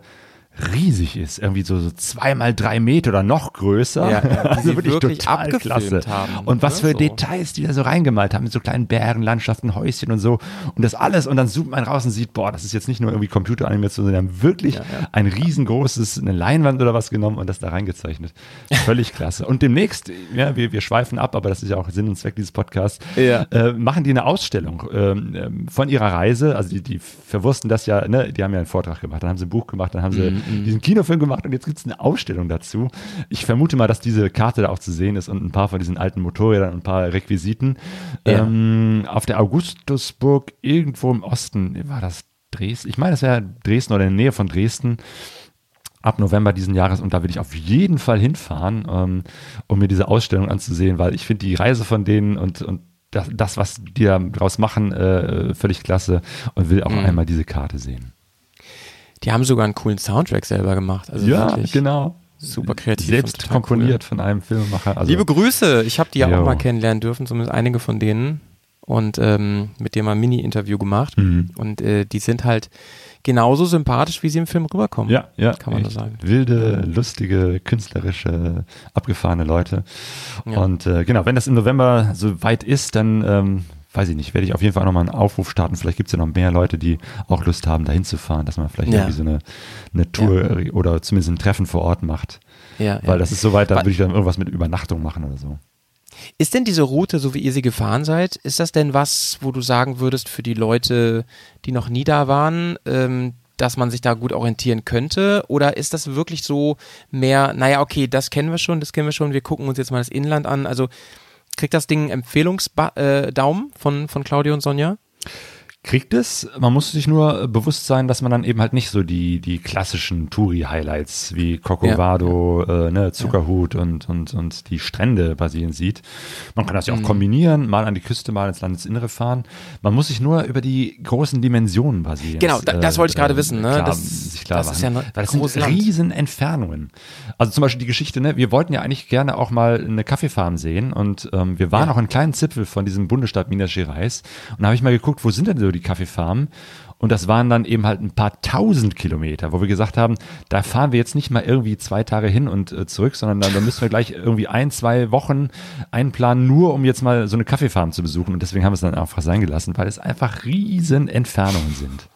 riesig ist. Irgendwie so, so zweimal drei Meter oder noch größer. Ja, ja, die [LAUGHS] sie wirklich total abgefilmt haben, Und was ne, für so. Details die da so reingemalt haben, mit so kleinen Bergen, Landschaften, Häuschen und so. Und das alles. Und dann zoomt man raus und sieht, boah, das ist jetzt nicht nur irgendwie Computeranimation, sondern die haben wirklich Ja, ein riesengroßes, eine Leinwand oder was genommen und das da reingezeichnet. Völlig klasse. Und demnächst, ja, wir, wir schweifen ab, aber das ist ja auch Sinn und Zweck dieses Podcasts, äh, machen die eine Ausstellung ähm, von ihrer Reise. Also die, die verwursten das ja, ne, die haben ja einen Vortrag gemacht, dann haben sie ein Buch gemacht, dann haben sie Mhm, diesen Kinofilm gemacht und jetzt gibt es eine Ausstellung dazu. Ich vermute mal, dass diese Karte da auch zu sehen ist und ein paar von diesen alten Motorrädern und ein paar Requisiten. Ja. Ähm, auf der Augustusburg irgendwo im Osten, war das Dresden? Ich meine, das wäre Dresden oder in der Nähe von Dresden ab November diesen Jahres und da will ich auf jeden Fall hinfahren, ähm, um mir diese Ausstellung anzusehen, weil ich finde die Reise von denen und, und das, das, was die da draus machen, äh, völlig klasse und will auch Mhm. einmal diese Karte sehen. Die haben sogar einen coolen Soundtrack selber gemacht. Also ja, wirklich genau. super kreativ. Selbst komponiert von einem Filmemacher. Also, Liebe Grüße, ich habe die ja auch mal kennenlernen dürfen, zumindest einige von denen. Und ähm, mit dem mal ein Mini-Interview gemacht. Mhm. Und äh, die sind halt genauso sympathisch, wie sie im Film rüberkommen. ja, ja, Kann man echt sagen. Wilde, lustige, künstlerische, abgefahrene Leute. Ja. Und äh, genau, wenn das im November so weit ist, dann ähm, weiß ich nicht, werde ich auf jeden Fall nochmal einen Aufruf starten. Vielleicht gibt es ja noch mehr Leute, die auch Lust haben, da hinzufahren, dass man vielleicht Ja. irgendwie so eine, eine Tour äh, oder zumindest ein Treffen vor Ort macht. Ja, Weil ja. das ist so weit, da würde ich dann irgendwas mit Übernachtung machen oder so. Ist denn diese Route, so wie ihr sie gefahren seid, ist das denn was, wo du sagen würdest, für die Leute, die noch nie da waren, ähm, dass man sich da gut orientieren könnte? Oder ist das wirklich so mehr, naja, okay, das kennen wir schon, das kennen wir schon, wir gucken uns jetzt mal das Inland an. Also kriegt das Ding einen Empfehlungsdaumen äh, von, von Claudio und Sonja? Kriegt es, man muss sich nur äh, bewusst sein, dass man dann eben halt nicht so die, die klassischen Touri-Highlights wie Corcovado, Äh, ne, Zuckerhut und, und, und die Strände Brasilien sieht. Man kann das ja Mhm. auch kombinieren, mal an die Küste, mal ins Landesinnere fahren. Man muss sich nur über die großen Dimensionen Brasiliens Genau, da- das wollte ich gerade wissen, ne? Klar, Das- sich klar das ist ja ein Weil das sind Land. riesen Entfernungen. Also zum Beispiel die Geschichte, ne, wir wollten ja eigentlich gerne auch mal eine Kaffeefarm sehen und ähm, wir waren Ja. auch in kleinen Zipfel von diesem Bundesstaat Minas Gerais und da habe ich mal geguckt, wo sind denn so die Kaffeefarmen? Und das waren dann eben halt ein paar tausend Kilometer, wo wir gesagt haben, da fahren wir jetzt nicht mal irgendwie zwei Tage hin und äh, zurück, sondern dann, da müssen wir gleich irgendwie ein, zwei Wochen einplanen, nur um jetzt mal so eine Kaffeefarm zu besuchen. Und deswegen haben wir es dann einfach sein gelassen, weil es einfach riesen Entfernungen sind.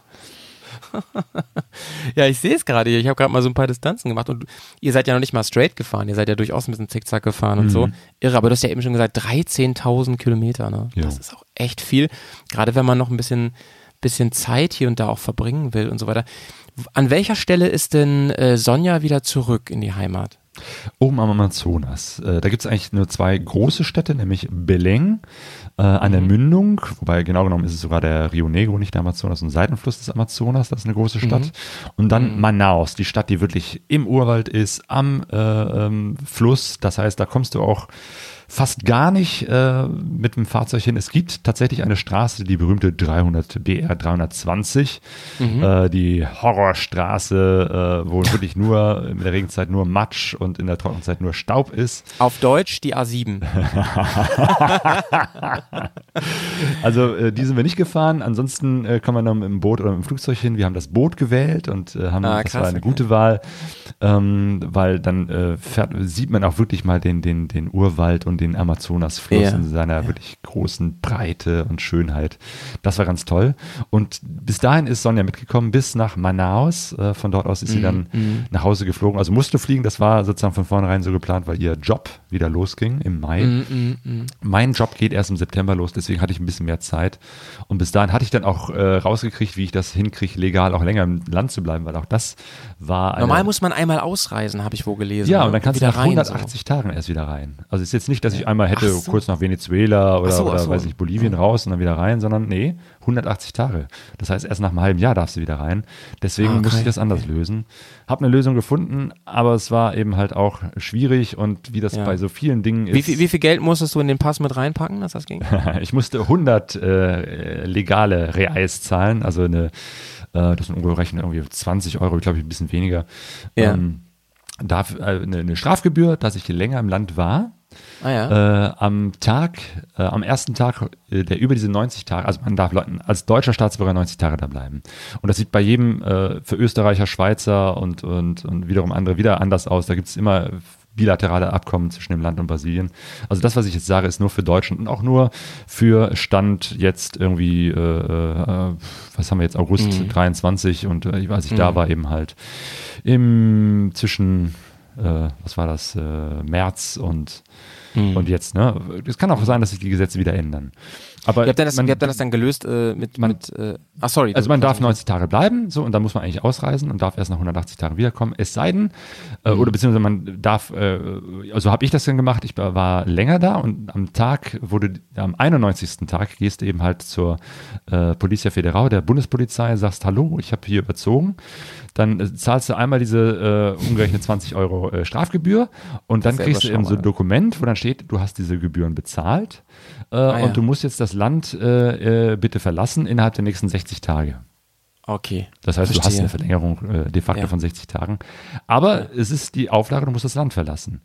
[LAUGHS] Ja, ich sehe es gerade hier. Ich habe gerade mal so ein paar Distanzen gemacht und ihr seid ja noch nicht mal straight gefahren. Ihr seid ja durchaus ein bisschen zickzack gefahren und so. Irre, aber du hast ja eben schon gesagt, 13.000 Kilometer, ne? Ja. Das ist auch echt viel. Gerade wenn man noch ein bisschen, bisschen Zeit hier und da auch verbringen will und so weiter. An welcher Stelle ist denn äh, Sonja wieder zurück in die Heimat? Oben am Amazonas. Äh, da gibt es eigentlich nur zwei große Städte, nämlich Belém äh, an der Mündung, wobei genau genommen ist es sogar der Rio Negro, nicht der Amazonas, ein Seitenfluss des Amazonas, das ist eine große Stadt. Und dann Manaus, die Stadt, die wirklich im Urwald ist, am äh, ähm, Fluss. Das heißt, da kommst du auch fast gar nicht äh, mit dem Fahrzeug hin. Es gibt tatsächlich eine Straße, die berühmte 300 BR 320, Mhm. äh, die Horrorstraße, äh, wo [LAUGHS] wirklich nur in der Regenzeit nur Matsch und in der Trockenzeit nur Staub ist. Auf Deutsch die A7. [LAUGHS] [LAUGHS] Also äh, die sind wir nicht gefahren. Ansonsten äh, kann man noch mit dem Boot oder mit dem Flugzeug hin. Wir haben das Boot gewählt und äh, haben Ah, das krass, war eine okay. gute Wahl, ähm, weil dann äh, fährt, sieht man auch wirklich mal den, den, den Urwald und den Amazonasfluss in seiner wirklich großen Breite und Schönheit. Das war ganz toll. Und bis dahin ist Sonja mitgekommen bis nach Manaus. Äh, von dort aus ist Mhm, sie dann nach Hause geflogen. Also musste fliegen. Das war sozusagen von vornherein so geplant, weil ihr Job wieder losging im Mai. Mhm, Mein Job geht erst im September los, deswegen hatte ich ein bisschen mehr Zeit. Und bis dahin hatte ich dann auch äh, rausgekriegt, wie ich das hinkriege, legal auch länger im Land zu bleiben, weil auch das war Normal muss man einmal ausreisen, habe ich wo gelesen. ja, ne? und dann kannst du wieder nach rein, 180 Tagen erst wieder rein. Also es ist jetzt nicht, dass ich einmal hätte so. kurz nach Venezuela oder, so, oder so. weiß ich, Bolivien raus und dann wieder rein, sondern nee, 180 Tage. Das heißt, erst nach einem halben Jahr darfst du wieder rein. Deswegen Ah, okay. musste ich das anders lösen. Hab eine Lösung gefunden, aber es war eben halt auch schwierig und wie das Ja. bei so vielen Dingen ist. Wie viel, wie viel Geld musstest du in den Pass mit reinpacken, dass das ging? [LAUGHS] Ich musste 100 äh, legale Reais zahlen, also eine, äh, das sind umgerechnet irgendwie 20 Euro, ich glaube ich ein bisschen weniger. Ja. Ähm, dafür, äh, eine, eine Strafgebühr, dass ich länger im Land war. Ah ja. Äh, am Tag, äh, am ersten Tag, äh, der über diese 90 Tage, also man darf Leuten als deutscher Staatsbürger 90 Tage da bleiben. Und das sieht bei jedem äh, für Österreicher, Schweizer und, und, und wiederum andere wieder anders aus. Da gibt es immer bilaterale Abkommen zwischen dem Land und Brasilien. Also das, was ich jetzt sage, ist nur für Deutschland und auch nur für Stand jetzt irgendwie, äh, äh, was haben wir jetzt, August 23 und ich weiß nicht, da war eben halt im zwischen, äh, was war das, äh, März und und jetzt, ne? Es kann auch sein, dass sich die Gesetze wieder ändern. Aber Wie habt ihr das, man, wie habt ihr das dann gelöst äh, mit, man- mit äh, ach sorry. also man darf 90 Tage bleiben, so, und dann muss man eigentlich ausreisen und darf erst nach 180 Tagen wiederkommen. Es sei denn, äh, Mhm. oder beziehungsweise man darf, äh, also habe ich das dann gemacht, ich war- war länger da und am Tag wurde, am 91. Tag gehst du eben halt zur äh, Policia Federal, der Bundespolizei, sagst, hallo, ich habe hier überzogen. Dann äh, zahlst du einmal diese äh, umgerechnet 20 Euro äh, Strafgebühr und dann ja kriegst du eben so ein. Dokument, wo dann steht, du hast diese Gebühren bezahlt äh, Ah, ja. und du musst jetzt das Land äh, äh, bitte verlassen innerhalb der nächsten 60 Tage. Okay. Das heißt, du hast Verstehe. eine Verlängerung de facto Ja. von 60 Tagen. Aber es ist die Auflage, du musst das Land verlassen.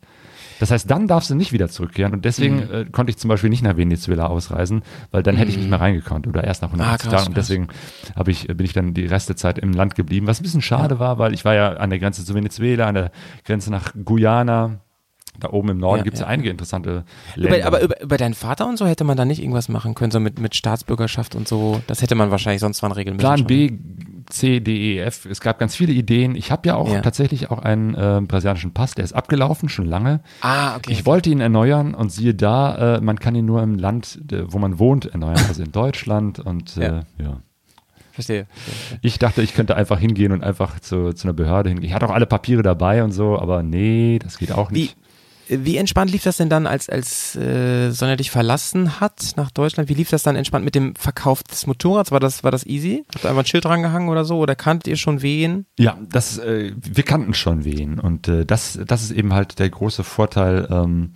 Das heißt, dann darfst du nicht wieder zurückkehren. Und deswegen Mhm. äh, konnte ich zum Beispiel nicht nach Venezuela ausreisen, weil dann hätte ich nicht mehr reingekonnt oder erst nach 180 Ah, Tagen. Und deswegen hab ich, bin ich dann die Restezeit im Land geblieben, was ein bisschen schade war, weil ich war ja an der Grenze zu Venezuela, an der Grenze nach Guyana. Da oben im Norden Ja, gibt es ja, ja, einige interessante Länder. Über, aber über, über deinen Vater und so hätte man da nicht irgendwas machen können, so mit, mit Staatsbürgerschaft und so. Das hätte man wahrscheinlich sonst wann regeln müssen. Plan. B, C, D, E, F. Es gab ganz viele Ideen. Ich habe ja auch Ja. tatsächlich auch einen äh, brasilianischen Pass, der ist abgelaufen, schon lange. Ah, okay. Ich wollte ihn erneuern und siehe da, äh, man kann ihn nur im Land, äh, wo man wohnt, erneuern, also in Deutschland. Und äh, Ja. Verstehe. Ich dachte, ich könnte einfach hingehen und einfach zu, zu einer Behörde hingehen. Ich hatte auch alle Papiere dabei und so, aber nee, das geht auch nicht. Wie entspannt lief das denn dann, als, als äh, Sonja dich verlassen hat nach Deutschland? Wie lief das dann entspannt mit dem Verkauf des Motorrads? War das, war das easy? Habt ihr einfach ein Schild drangehangen oder so? Oder kanntet ihr schon wen? Ja, das, äh, wir kannten schon wen und äh, das, das ist eben halt der große Vorteil. Ähm,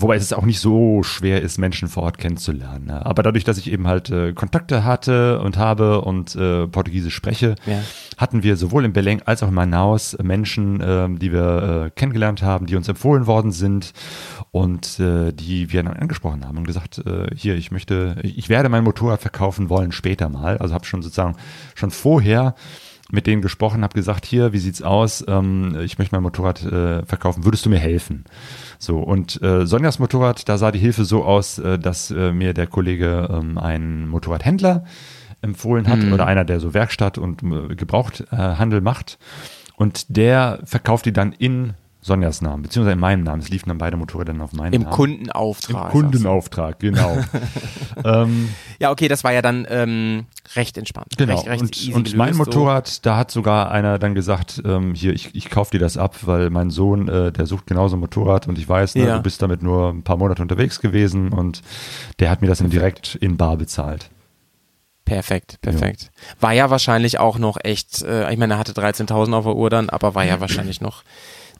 Wobei es auch nicht so schwer ist, Menschen vor Ort kennenzulernen. Ne? Aber dadurch, dass ich eben halt äh, Kontakte hatte und habe und äh, Portugiesisch spreche, Ja. hatten wir sowohl in Belém als auch in Manaus Menschen, ähm, die wir äh, kennengelernt haben, die uns empfohlen worden sind und äh, die wir dann angesprochen haben und gesagt, äh, hier, ich möchte, ich werde mein Motorrad verkaufen wollen später mal. Also habe schon sozusagen schon vorher mit denen gesprochen, habe gesagt, hier, wie sieht's aus? Ähm, ich möchte mein Motorrad äh, verkaufen. Würdest du mir helfen? So und äh, Sonjas Motorrad, da sah die Hilfe so aus, äh, dass äh, mir der Kollege ähm, einen Motorradhändler empfohlen hat oder einer, der so Werkstatt und äh, Gebrauchthandel macht. Und der verkauft die dann in Sonjas Namen, beziehungsweise in meinem Namen. Es liefen dann beide Motorräder dann auf meinen Im Namen. Kundenauftrag. Im Kundenauftrag, genau. [LAUGHS] ähm, Ja, okay, das war ja dann ähm, recht entspannt. Genau. Recht, recht und und mein Motorrad, da hat sogar einer dann gesagt, ähm, hier, ich, ich kauf dir das ab, weil mein Sohn, äh, der sucht genauso ein Motorrad und ich weiß, ne, Ja. du bist damit nur ein paar Monate unterwegs gewesen und der hat mir das dann direkt in Bar bezahlt. So. Perfekt, perfekt. War ja wahrscheinlich auch noch echt, äh, ich meine, er hatte 13.000 auf der Uhr dann, aber war ja wahrscheinlich noch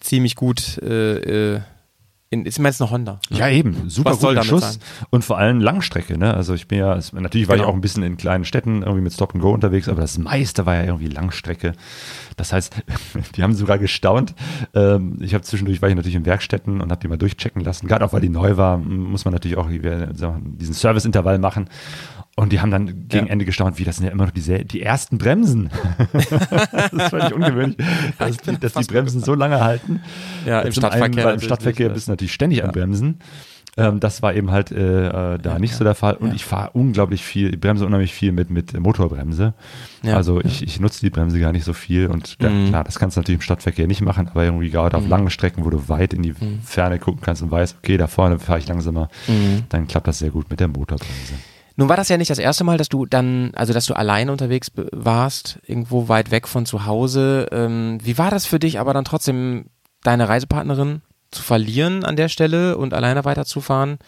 ziemlich gut äh, äh, in, ist mir jetzt eine Honda. Ja, eben. Super Was guter Schuss. sein? Und vor allem Langstrecke, ne? Also ich bin ja, natürlich war ich Genau. auch ein bisschen in kleinen Städten irgendwie mit Stop and Go unterwegs, aber das meiste war ja irgendwie Langstrecke. Das heißt, [LAUGHS] die haben sogar gestaunt. Ähm, ich habe zwischendurch war ich natürlich in Werkstätten und habe die mal durchchecken lassen. Gerade auch weil die neu war, muss man natürlich auch diesen Serviceintervall machen. Und die haben dann gegen Ja. Ende gestaunt, wie das sind ja immer noch diese, die ersten Bremsen. [LAUGHS] das ist völlig ungewöhnlich, [LAUGHS] dass, die, dass die Bremsen so lange halten. Ja, Äh, im Stadtverkehr Einen, im Stadtverkehr bist du natürlich ständig am Bremsen. Ähm, das war eben halt äh, äh, da nicht so der Fall. Und ich fahre unglaublich viel, ich bremse unheimlich viel mit, mit Motorbremse. Ja. Also ich, ich nutze die Bremse gar nicht so viel. Und ja, Mhm. klar, das kannst du natürlich im Stadtverkehr nicht machen, aber irgendwie gerade auf langen Strecken, wo du weit in die Mhm. Ferne gucken kannst und weißt, okay, da vorne fahre ich langsamer, Mhm. dann klappt das sehr gut mit der Motorbremse. Nun war das ja nicht das erste Mal, dass du dann, also dass du alleine unterwegs warst, irgendwo weit weg von zu Hause. Ähm, wie war das für dich, aber dann trotzdem deine Reisepartnerin zu verlieren an der Stelle und alleine weiterzufahren?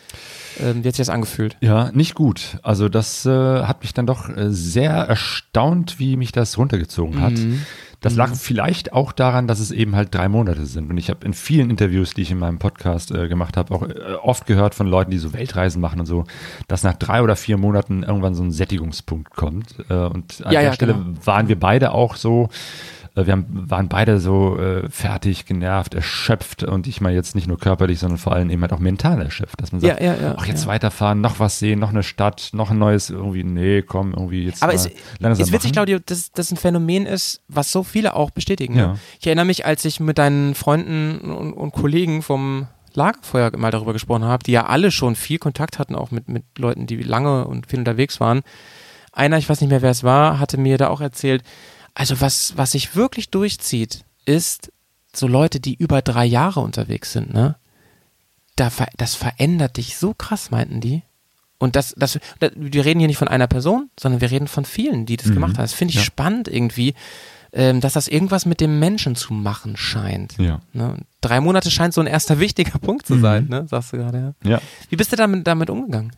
Ähm, wie hat sich das angefühlt? Ja, nicht gut. Also das äh, hat mich dann doch äh, sehr erstaunt, wie mich das runtergezogen hat. Das lag vielleicht auch daran, dass es eben halt drei Monate sind. Und ich habe in vielen Interviews, die ich in meinem Podcast äh, gemacht habe, auch äh, oft gehört von Leuten, die so Weltreisen machen und so, dass nach drei oder vier Monaten irgendwann so ein Sättigungspunkt kommt. Äh, und an Ja, der ja, Stelle genau. waren wir beide auch so. Äh, Wir haben, waren beide so äh, fertig, genervt, erschöpft und ich mal jetzt nicht nur körperlich, sondern vor allem eben halt auch mental erschöpft, dass man sagt, Ja, ja, ja, ach jetzt weiterfahren, noch was sehen, noch eine Stadt, noch ein neues irgendwie, nee, komm, irgendwie jetzt Aber es langsam ist witzig. Claudio, dass das ein Phänomen ist, was so viele auch bestätigen. Ne? Ich erinnere mich, als ich mit deinen Freunden und, und Kollegen vom Lagerfeuer mal darüber gesprochen habe, die ja alle schon viel Kontakt hatten, auch mit, mit Leuten, die lange und viel unterwegs waren. Einer, ich weiß nicht mehr, wer es war, hatte mir da auch erzählt, also was, was sich wirklich durchzieht, ist so Leute, die über drei Jahre unterwegs sind, ne? Da, das verändert dich so krass, meinten die. Und das, das, da- wir reden hier nicht von einer Person, sondern wir reden von vielen, die das Mhm. gemacht haben. Das finde ich Ja. spannend irgendwie, ähm, dass das irgendwas mit dem Menschen zu machen scheint. Ja. Ne? Drei Monate scheint so ein erster wichtiger Punkt zu Mhm. sein, ne? sagst du gerade. Ja. Ja. Wie bist du damit, damit umgegangen?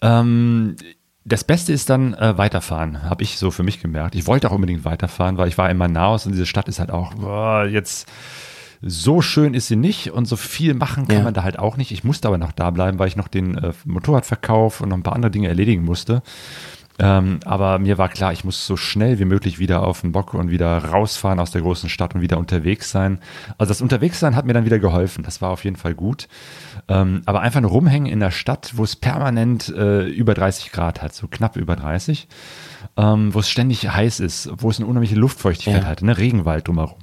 Ähm, das Beste ist dann äh, weiterfahren, habe ich so für mich gemerkt. Ich wollte auch unbedingt weiterfahren, weil ich war in Manaus und diese Stadt ist halt auch, boah, jetzt so schön ist sie nicht und so viel machen kann Ja. man da halt auch nicht. Ich musste aber noch da bleiben, weil ich noch den äh, Motorradverkauf und noch ein paar andere Dinge erledigen musste. Ähm, aber mir war klar, ich muss so schnell wie möglich wieder auf den Bock und wieder rausfahren aus der großen Stadt und wieder unterwegs sein. Also das Unterwegssein hat mir dann wieder geholfen. Das war auf jeden Fall gut. Ähm, aber einfach nur rumhängen in der Stadt, wo es permanent äh, über 30 Grad hat, so knapp über 30, ähm, wo es ständig heiß ist, wo es eine unheimliche Luftfeuchtigkeit Ja. hat, ne? Regenwald drumherum.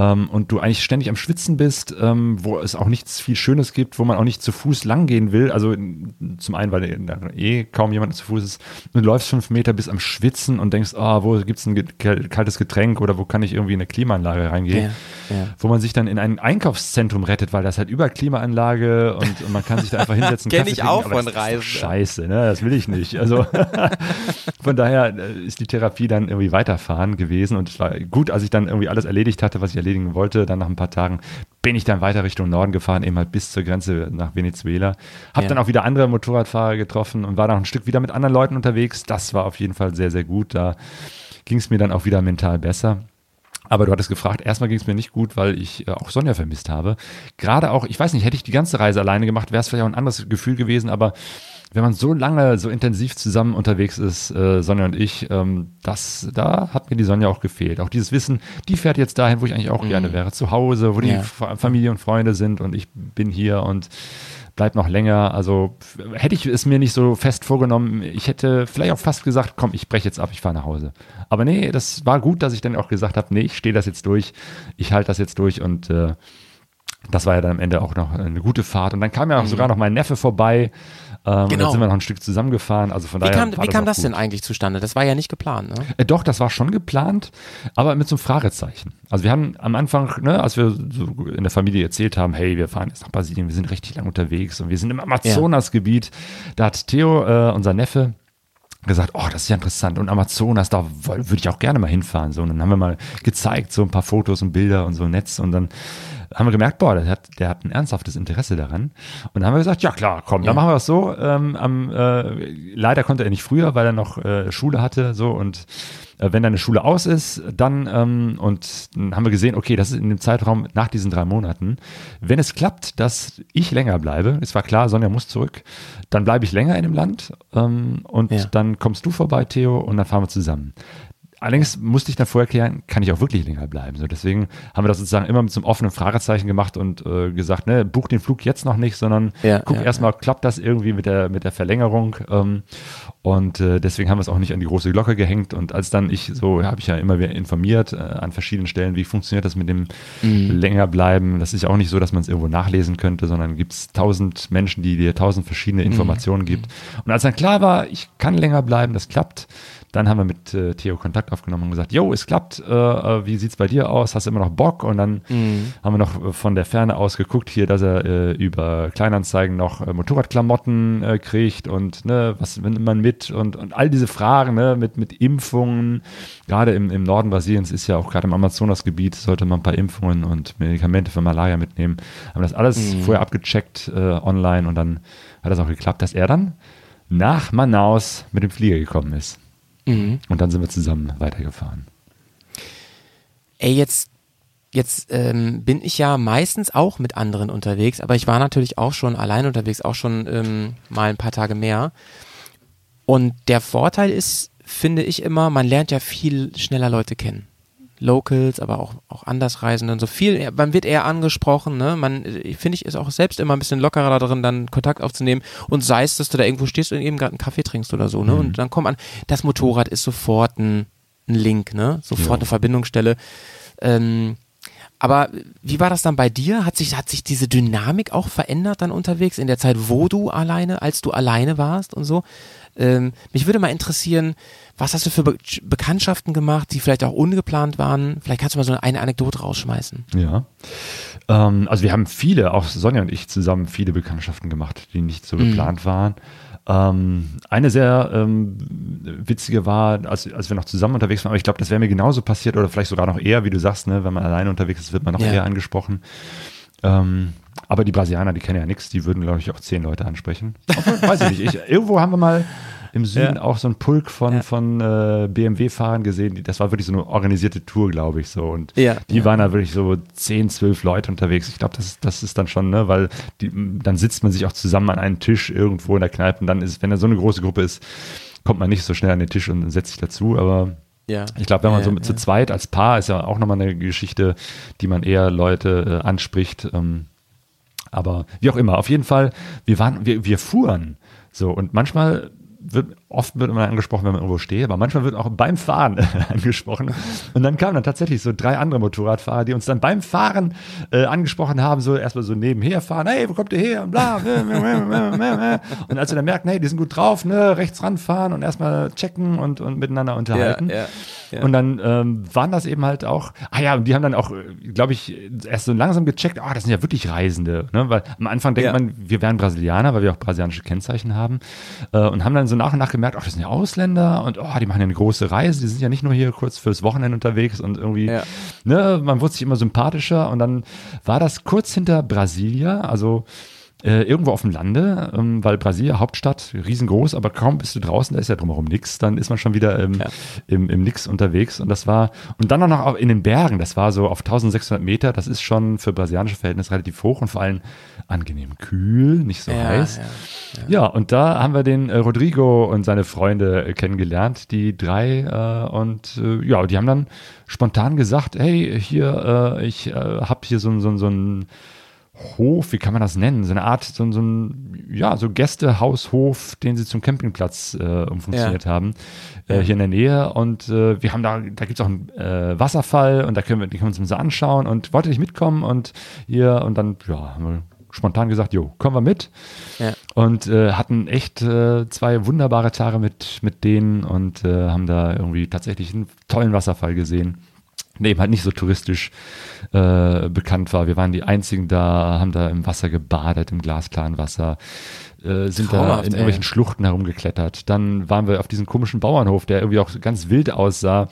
Ähm, und du eigentlich ständig am Schwitzen bist, ähm, wo es auch nichts viel Schönes gibt, wo man auch nicht zu Fuß langgehen will. Also zum einen, weil da eh kaum jemand zu Fuß ist. Du läufst fünf Meter bis am Schwitzen und denkst, ah, wo gibt's ein ge- kal- kaltes Getränk oder wo kann ich irgendwie in eine Klimaanlage reingehen? Ja, ja. Wo man sich dann in ein Einkaufszentrum rettet, weil das halt über Klimaanlage und, und man kann sich da einfach hinsetzen. [LAUGHS] Kenn Kaffee ich auch von Reisen. Scheiße, ne? Das will ich nicht. Also [LAUGHS] von daher äh, ist die Therapie dann irgendwie weiterfahren gewesen und es war gut, als ich dann irgendwie alles erledigt hatte, was ich erledigen wollte. Dann nach ein paar Tagen bin ich dann weiter Richtung Norden gefahren, eben halt bis zur Grenze nach Venezuela. Hab Ja. dann auch wieder andere Motorradfahrer getroffen und war dann ein Stück wieder mit anderen Leuten unterwegs. Das war auf jeden Fall sehr, sehr gut. Da ging es mir dann auch wieder mental besser. Aber du hattest gefragt, erstmal ging es mir nicht gut, weil ich äh, auch Sonja vermisst habe. Gerade auch, ich weiß nicht, hätte ich die ganze Reise alleine gemacht, wäre es vielleicht auch ein anderes Gefühl gewesen, aber wenn man so lange, so intensiv zusammen unterwegs ist, äh, Sonja und ich, ähm, das, da hat mir die Sonja auch gefehlt. Auch dieses Wissen, die fährt jetzt dahin, wo ich eigentlich auch gerne wäre, zu Hause, wo die Ja. Fa- Familie und Freunde sind und ich bin hier und bleib noch länger. Also hätte ich es mir nicht so fest vorgenommen, ich hätte vielleicht auch fast gesagt, komm, ich breche jetzt ab, ich fahre nach Hause. Aber nee, das war gut, dass ich dann auch gesagt habe, nee, ich stehe das jetzt durch, ich halte das jetzt durch und äh, das war ja dann am Ende auch noch eine gute Fahrt. Und dann kam ja auch sogar noch mein Neffe vorbei. Ähm, und Genau. dann sind wir noch ein Stück zusammengefahren. Also von Wie daher kam, wie kam auch das gut. denn eigentlich zustande? Das war ja nicht geplant, ne? Äh, doch, das war schon geplant, aber mit so einem Fragezeichen. Also wir haben am Anfang, ne, als wir so in der Familie erzählt haben, hey, wir fahren jetzt nach Brasilien, wir sind richtig lang unterwegs und wir sind im Amazonasgebiet, da hat Theo, äh, unser Neffe, gesagt, oh, das ist ja interessant und Amazonas, da würde ich auch gerne mal hinfahren. So, und dann haben wir mal gezeigt, so ein paar Fotos und Bilder und so ein Netz und dann haben wir gemerkt, boah, der hat, der hat ein ernsthaftes Interesse daran. Und dann haben wir gesagt, ja klar, komm, dann machen wir es so. Ähm, am, äh, leider konnte er nicht früher, weil er noch äh, Schule hatte, so und äh, wenn deine Schule aus ist, dann ähm, und dann haben wir gesehen, okay, das ist in dem Zeitraum nach diesen drei Monaten. Wenn es klappt, dass ich länger bleibe, es war klar, Sonja muss zurück, dann bleibe ich länger in dem Land ähm, und Ja. dann kommst du vorbei, Theo, und dann fahren wir zusammen. Allerdings musste ich dann vorher klären, kann ich auch wirklich länger bleiben. So, deswegen haben wir das sozusagen immer mit so einem offenen Fragezeichen gemacht und äh, gesagt, ne, buch den Flug jetzt noch nicht, sondern Ja, guck ja, erstmal, klappt das irgendwie mit der, mit der Verlängerung. Ähm, und äh, deswegen haben wir es auch nicht an die große Glocke gehängt. Und als dann ich so, habe ich ja immer wieder informiert äh, an verschiedenen Stellen, wie funktioniert das mit dem länger bleiben. Das ist ja auch nicht so, dass man es irgendwo nachlesen könnte, sondern gibt es tausend Menschen, die dir tausend verschiedene Informationen gibt. Und als dann klar war, ich kann länger bleiben, das klappt, dann haben wir mit äh, Theo Kontakt aufgenommen und gesagt, jo, es klappt, äh, äh, wie sieht's bei dir aus? Hast du immer noch Bock? Und dann haben wir noch äh, von der Ferne aus geguckt, hier, dass er äh, über Kleinanzeigen noch äh, Motorradklamotten kriegt und ne, was nimmt man mit und, und all diese Fragen ne, mit, mit Impfungen. Gerade im, im Norden Brasiliens ist ja auch gerade im Amazonasgebiet, sollte man ein paar Impfungen und Medikamente für Malaria mitnehmen. Haben das alles vorher abgecheckt online und dann hat das auch geklappt, dass er dann nach Manaus mit dem Flieger gekommen ist. Mhm. Und dann sind wir zusammen weitergefahren. Ey, jetzt, jetzt ähm, bin ich ja meistens auch mit anderen unterwegs, aber ich war natürlich auch schon allein unterwegs, auch schon ähm, mal ein paar Tage mehr. Und der Vorteil ist, finde ich immer, man lernt ja viel schneller Leute kennen. Locals, aber auch, auch Andersreisende und so viel. Man wird eher angesprochen, ne? Man, äh, finde ich, ist auch selbst immer ein bisschen lockerer da drin, dann Kontakt aufzunehmen. Und sei es, dass du da irgendwo stehst und eben gerade einen Kaffee trinkst oder so, ne? Und dann kommt an, das Motorrad ist sofort ein, ein Link, ne? Sofort Ja. eine Verbindungsstelle. Ähm, aber wie war das dann bei dir? Hat sich, hat sich diese Dynamik auch verändert dann unterwegs in der Zeit, wo du alleine, als du alleine warst und so? Ähm, mich würde mal interessieren, was hast du für Be Bekanntschaften gemacht, die vielleicht auch ungeplant waren? Vielleicht kannst du mal so eine Anekdote rausschmeißen. Ja. Ähm, also wir haben viele, auch Sonja und ich zusammen, viele Bekanntschaften gemacht, die nicht so geplant waren. Ähm, eine sehr ähm, witzige war, als, als wir noch zusammen unterwegs waren, aber ich glaube, das wäre mir genauso passiert oder vielleicht sogar noch eher, wie du sagst, ne, wenn man alleine unterwegs ist, wird man noch Ja. eher angesprochen. Ähm, aber die Brasilianer, die kennen ja nichts, die würden, glaube ich, auch zehn Leute ansprechen. Obwohl, weiß ich nicht. Ich, irgendwo haben wir mal im Süden Ja. auch so einen Pulk von, Ja. von äh, BMW-Fahrern gesehen. Das war wirklich so eine organisierte Tour, glaube ich, so. Und Ja. die Ja. waren da wirklich so 10, 12 Leute unterwegs. Ich glaube, das, das ist dann schon, ne, weil die, dann sitzt man sich auch zusammen an einen Tisch irgendwo in der Kneipe und dann ist, wenn da so eine große Gruppe ist, kommt man nicht so schnell an den Tisch und setzt sich dazu, aber Ja. ich glaube, wenn man Ja, so mit, zu zweit als Paar ist ja auch nochmal eine Geschichte, die man eher Leute äh, anspricht. Ähm, aber wie auch immer, auf jeden Fall, wir waren, wir, wir fuhren so und manchmal wird, oft wird man angesprochen, wenn man irgendwo steht, aber manchmal wird auch beim Fahren [LAUGHS] angesprochen. Und dann kamen dann tatsächlich so drei andere Motorradfahrer, die uns dann beim Fahren äh, angesprochen haben, so erstmal so nebenher fahren, hey, wo kommt ihr her? Und [LAUGHS] bla. Und als wir dann merken, hey, die sind gut drauf, ne, rechts ranfahren und erstmal checken und, und miteinander unterhalten. ja, ja. Und dann ähm, waren das eben halt auch, ah ja, und die haben dann auch, glaube ich, erst so langsam gecheckt, ah, das sind ja wirklich Reisende. Ne? Weil am Anfang denkt Ja. man, wir wären Brasilianer, weil wir auch brasilianische Kennzeichen haben. Äh, und haben dann so nach und nach gemerkt, ach, das sind ja Ausländer und oh, die machen ja eine große Reise, die sind ja nicht nur hier kurz fürs Wochenende unterwegs und irgendwie, Ja. ne, man wurde sich immer sympathischer und dann war das kurz hinter Brasilia, also äh, irgendwo auf dem Lande, ähm, weil Brasilia, Hauptstadt, riesengroß, aber kaum bist du draußen, da ist ja drumherum nix, dann ist man schon wieder im, Ja. im, im Nix unterwegs und das war, und dann auch noch in den Bergen, das war so auf 1600 Meter, das ist schon für brasilianische Verhältnisse relativ hoch und vor allem angenehm kühl, nicht so Ja, heiß. ja, Ja, und da haben wir den äh, Rodrigo und seine Freunde äh, kennengelernt, die drei, äh, und äh, ja, die haben dann spontan gesagt, hey, hier, äh, ich äh, habe hier so, ein- so, ein- so ein Hof, wie kann man das nennen? So eine Art, so, so ein, ja, so Gästehaushof, den sie zum Campingplatz äh, umfunktioniert haben, äh, hier in der Nähe. Und äh, wir haben da, da gibt's auch einen äh, Wasserfall und da können wir, die können wir uns mal so anschauen und wollte nicht mitkommen und hier und dann, ja, haben wir spontan gesagt, jo, kommen wir mit. Ja. Und äh, hatten echt äh, zwei wunderbare Tage mit, mit denen und äh, haben da irgendwie tatsächlich einen tollen Wasserfall gesehen der eben halt nicht so touristisch äh, bekannt war. Wir waren die einzigen da, haben da im Wasser gebadet, im glasklaren Wasser, äh, sind da Traumhaft, in ey. irgendwelchen Schluchten herumgeklettert. Dann waren wir auf diesem komischen Bauernhof, der irgendwie auch ganz wild aussah